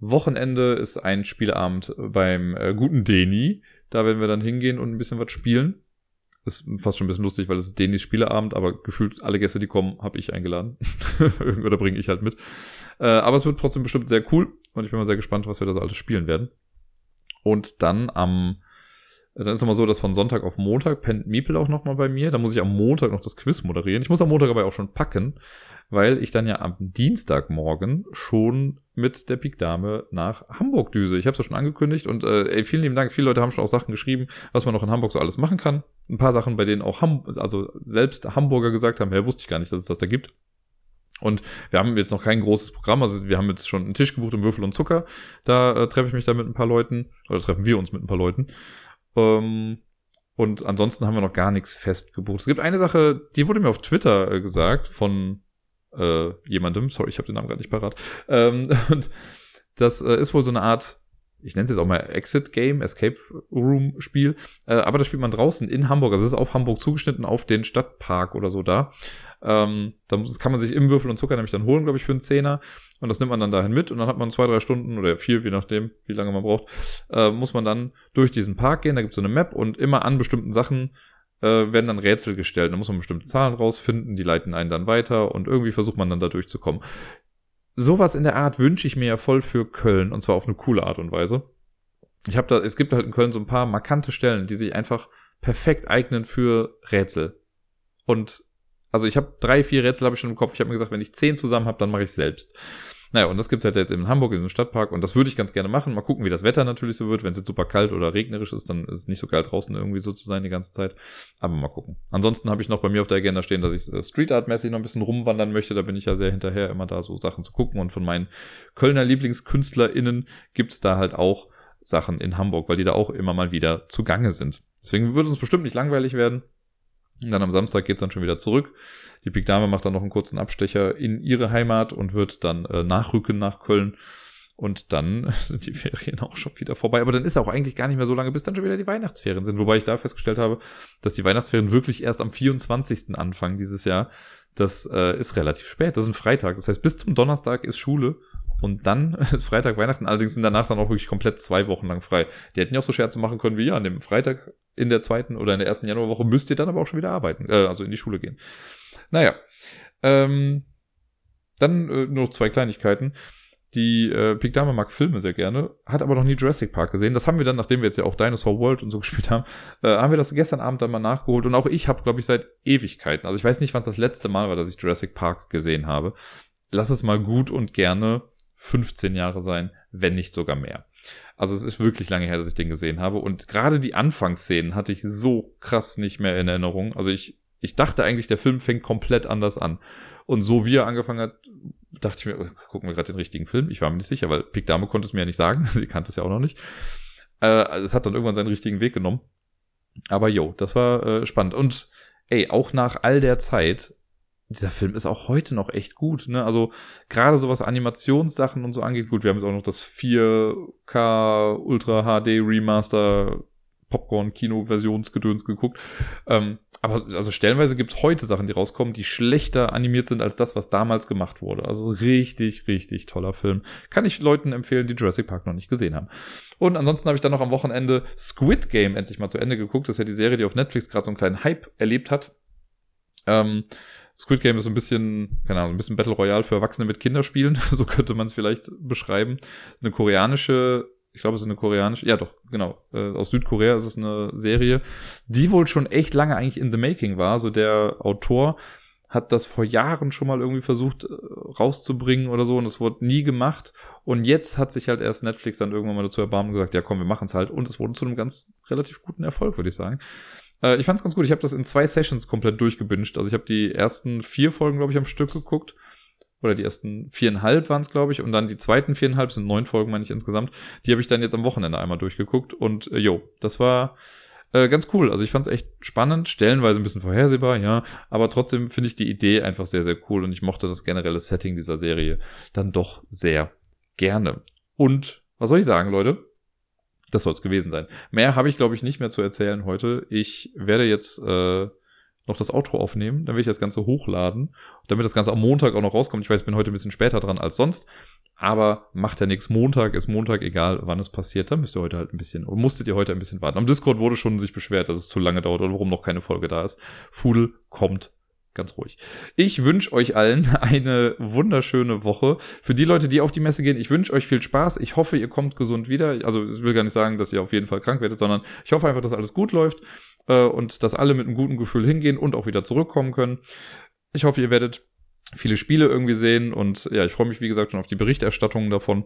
A: Wochenende ist ein Spielabend beim äh, guten Deni. Da werden wir dann hingehen und ein bisschen was spielen. Ist fast schon ein bisschen lustig, weil es ist Denis Spieleabend, aber gefühlt alle Gäste, die kommen, habe ich eingeladen. Oder bringe ich halt mit. Äh, aber es wird trotzdem bestimmt sehr cool und ich bin mal sehr gespannt, was wir da so alles spielen werden. Und dann am dann ist es immer so, dass von Sonntag auf Montag pennt Miepel auch nochmal bei mir. Da muss ich am Montag noch das Quiz moderieren. Ich muss am Montag aber auch schon packen, weil ich dann ja am Dienstagmorgen schon mit der Pik Dame nach Hamburg düse. Ich habe es ja schon angekündigt und äh, ey, vielen lieben Dank. Viele Leute haben schon auch Sachen geschrieben, was man noch in Hamburg so alles machen kann. Ein paar Sachen, bei denen auch Ham also selbst Hamburger gesagt haben, ja, wusste ich gar nicht, dass es das da gibt. Und wir haben jetzt noch kein großes Programm, also wir haben jetzt schon einen Tisch gebucht im Würfel und Zucker. Da äh, treffe ich mich da mit ein paar Leuten, oder treffen wir uns mit ein paar Leuten. Ähm, und ansonsten haben wir noch gar nichts fest gebucht. Es gibt eine Sache, die wurde mir auf Twitter äh, gesagt von äh, jemandem. Sorry, ich habe den Namen gerade nicht parat. Ähm, und das äh, ist wohl so eine Art ich nenne es jetzt auch mal Exit Game, Escape Room Spiel, äh, aber das spielt man draußen in Hamburg. Also es ist auf Hamburg zugeschnitten, auf den Stadtpark oder so da. Ähm, das kann man sich im Würfel und Zucker nämlich dann holen, glaube ich, für einen Zehner. Und das nimmt man dann dahin mit und dann hat man zwei, drei Stunden oder vier, je nachdem, wie lange man braucht, äh, muss man dann durch diesen Park gehen. Da gibt es so eine Map und immer an bestimmten Sachen äh, werden dann Rätsel gestellt. Da muss man bestimmte Zahlen rausfinden, die leiten einen dann weiter und irgendwie versucht man dann da durchzukommen sowas in der Art wünsche ich mir ja voll für Köln und zwar auf eine coole Art und Weise. Ich habe da, es gibt halt in Köln so ein paar markante Stellen, die sich einfach perfekt eignen für Rätsel. Und also ich habe drei, vier Rätsel habe ich schon im Kopf. Ich habe mir gesagt, wenn ich zehn zusammen habe, dann mache ich selbst. Naja, und das gibt's halt jetzt in Hamburg, in dem Stadtpark. Und das würde ich ganz gerne machen. Mal gucken, wie das Wetter natürlich so wird. Wenn es jetzt super kalt oder regnerisch ist, dann ist es nicht so geil draußen irgendwie so zu sein die ganze Zeit. Aber mal gucken. Ansonsten habe ich noch bei mir auf der Agenda stehen, dass ich äh, Street Art mäßig noch ein bisschen rumwandern möchte. Da bin ich ja sehr hinterher, immer da so Sachen zu gucken. Und von meinen Kölner LieblingskünstlerInnen gibt's da halt auch Sachen in Hamburg, weil die da auch immer mal wieder zugange sind. Deswegen würde es bestimmt nicht langweilig werden. Und dann am Samstag geht's dann schon wieder zurück. Die Big Dame macht dann noch einen kurzen Abstecher in ihre Heimat und wird dann äh, nachrücken nach Köln. Und dann sind die Ferien auch schon wieder vorbei. Aber dann ist auch eigentlich gar nicht mehr so lange, bis dann schon wieder die Weihnachtsferien sind. Wobei ich da festgestellt habe, dass die Weihnachtsferien wirklich erst am 24. anfangen dieses Jahr. Das äh, ist relativ spät. Das ist ein Freitag. Das heißt, bis zum Donnerstag ist Schule. Und dann ist Freitag Weihnachten. Allerdings sind danach dann auch wirklich komplett zwei Wochen lang frei. Die hätten ja auch so Scherze machen können wie ja, an dem Freitag in der zweiten oder in der ersten Januarwoche müsst ihr dann aber auch schon wieder arbeiten, äh, also in die Schule gehen. Naja. Ähm, dann äh, nur noch zwei Kleinigkeiten. Die äh, Pik Dame mag Filme sehr gerne, hat aber noch nie Jurassic Park gesehen. Das haben wir dann, nachdem wir jetzt ja auch Dinosaur World und so gespielt haben, äh, haben wir das gestern Abend dann mal nachgeholt. Und auch ich habe, glaube ich, seit Ewigkeiten, also ich weiß nicht, wann es das letzte Mal war, dass ich Jurassic Park gesehen habe. Lass es mal gut und gerne 15 Jahre sein, wenn nicht sogar mehr. Also es ist wirklich lange her, dass ich den gesehen habe. Und gerade die Anfangsszenen hatte ich so krass nicht mehr in Erinnerung. Also ich, ich dachte eigentlich, der Film fängt komplett anders an. Und so wie er angefangen hat, dachte ich mir, gucken wir gerade den richtigen Film. Ich war mir nicht sicher, weil Pick Dame konnte es mir ja nicht sagen. Sie kannte es ja auch noch nicht. Äh, es hat dann irgendwann seinen richtigen Weg genommen. Aber yo, das war äh, spannend. Und ey, auch nach all der Zeit dieser Film ist auch heute noch echt gut. Ne? Also gerade so was Animationssachen und so angeht, gut, wir haben jetzt auch noch das 4K Ultra HD Remaster Popcorn-Kino-Versionsgedöns geguckt. Ähm, aber also stellenweise gibt es heute Sachen, die rauskommen, die schlechter animiert sind als das, was damals gemacht wurde. Also richtig, richtig toller Film. Kann ich Leuten empfehlen, die Jurassic Park noch nicht gesehen haben. Und ansonsten habe ich dann noch am Wochenende Squid Game endlich mal zu Ende geguckt. Das ist ja die Serie, die auf Netflix gerade so einen kleinen Hype erlebt hat. Ähm, Squid Game ist ein bisschen, keine Ahnung, ein bisschen Battle Royale für Erwachsene mit Kinderspielen, so könnte man es vielleicht beschreiben. Eine koreanische, ich glaube, es ist eine koreanische, ja doch, genau, äh, aus Südkorea ist es eine Serie, die wohl schon echt lange eigentlich in the making war. So der Autor hat das vor Jahren schon mal irgendwie versucht äh, rauszubringen oder so und es wurde nie gemacht. Und jetzt hat sich halt erst Netflix dann irgendwann mal dazu erbarmt und gesagt, ja komm, wir machen es halt. Und es wurde zu einem ganz relativ guten Erfolg, würde ich sagen. Äh, ich fand's ganz gut. Ich habe das in zwei Sessions komplett durchgebinged. Also ich habe die ersten vier Folgen, glaube ich, am Stück geguckt. Oder die ersten viereinhalb waren es, glaube ich. Und dann die zweiten viereinhalb sind neun Folgen, meine ich insgesamt. Die habe ich dann jetzt am Wochenende einmal durchgeguckt. Und äh, jo, das war Äh, ganz cool. Also ich fand es echt spannend, stellenweise ein bisschen vorhersehbar, ja. Aber trotzdem finde ich die Idee einfach sehr, sehr cool und ich mochte das generelle Setting dieser Serie dann doch sehr gerne. Und was soll ich sagen, Leute? Das soll es gewesen sein. Mehr habe ich, glaube ich, nicht mehr zu erzählen heute. Ich werde jetzt äh, noch das Outro aufnehmen, dann will ich das Ganze hochladen, damit das Ganze am Montag auch noch rauskommt. Ich weiß, ich bin heute ein bisschen später dran als sonst, aber macht ja nichts. Montag ist Montag, egal wann es passiert, dann müsst ihr heute halt ein bisschen, oder musstet ihr heute ein bisschen warten. Am Discord wurde schon sich beschwert, dass es zu lange dauert oder warum noch keine Folge da ist. Fudel kommt ganz ruhig. Ich wünsche euch allen eine wunderschöne Woche. Für die Leute, die auf die Messe gehen, ich wünsche euch viel Spaß. Ich hoffe, ihr kommt gesund wieder. Also ich will gar nicht sagen, dass ihr auf jeden Fall krank werdet, sondern ich hoffe einfach, dass alles gut läuft äh, und dass alle mit einem guten Gefühl hingehen und auch wieder zurückkommen können. Ich hoffe, ihr werdet viele Spiele irgendwie sehen und ja, ich freue mich, wie gesagt, schon auf die Berichterstattung davon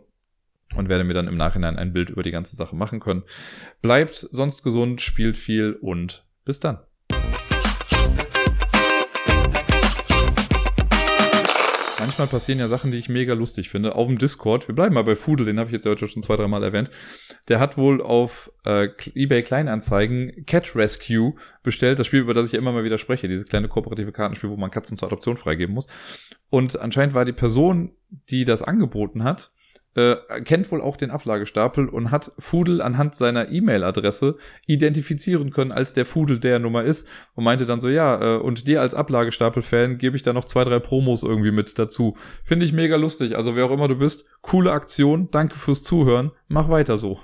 A: und werde mir dann im Nachhinein ein Bild über die ganze Sache machen können. Bleibt sonst gesund, spielt viel und bis dann. Manchmal passieren ja Sachen, die ich mega lustig finde. Auf dem Discord, wir bleiben mal bei Fudel, den habe ich jetzt heute schon zwei, dreimal erwähnt. Der hat wohl auf äh, eBay Kleinanzeigen Cat Rescue bestellt, das Spiel, über das ich ja immer mal wieder spreche, dieses kleine kooperative Kartenspiel, wo man Katzen zur Adoption freigeben muss. Und anscheinend war die Person, die das angeboten hat, äh, kennt wohl auch den Ablagestapel und hat Fudel anhand seiner E-Mail-Adresse identifizieren können, als der Fudel der Nummer ist und meinte dann so, ja, äh, und dir als Ablagestapel-Fan gebe ich da noch zwei, drei Promos irgendwie mit dazu. Finde ich mega lustig. Also wer auch immer du bist, coole Aktion, danke fürs Zuhören, mach weiter so.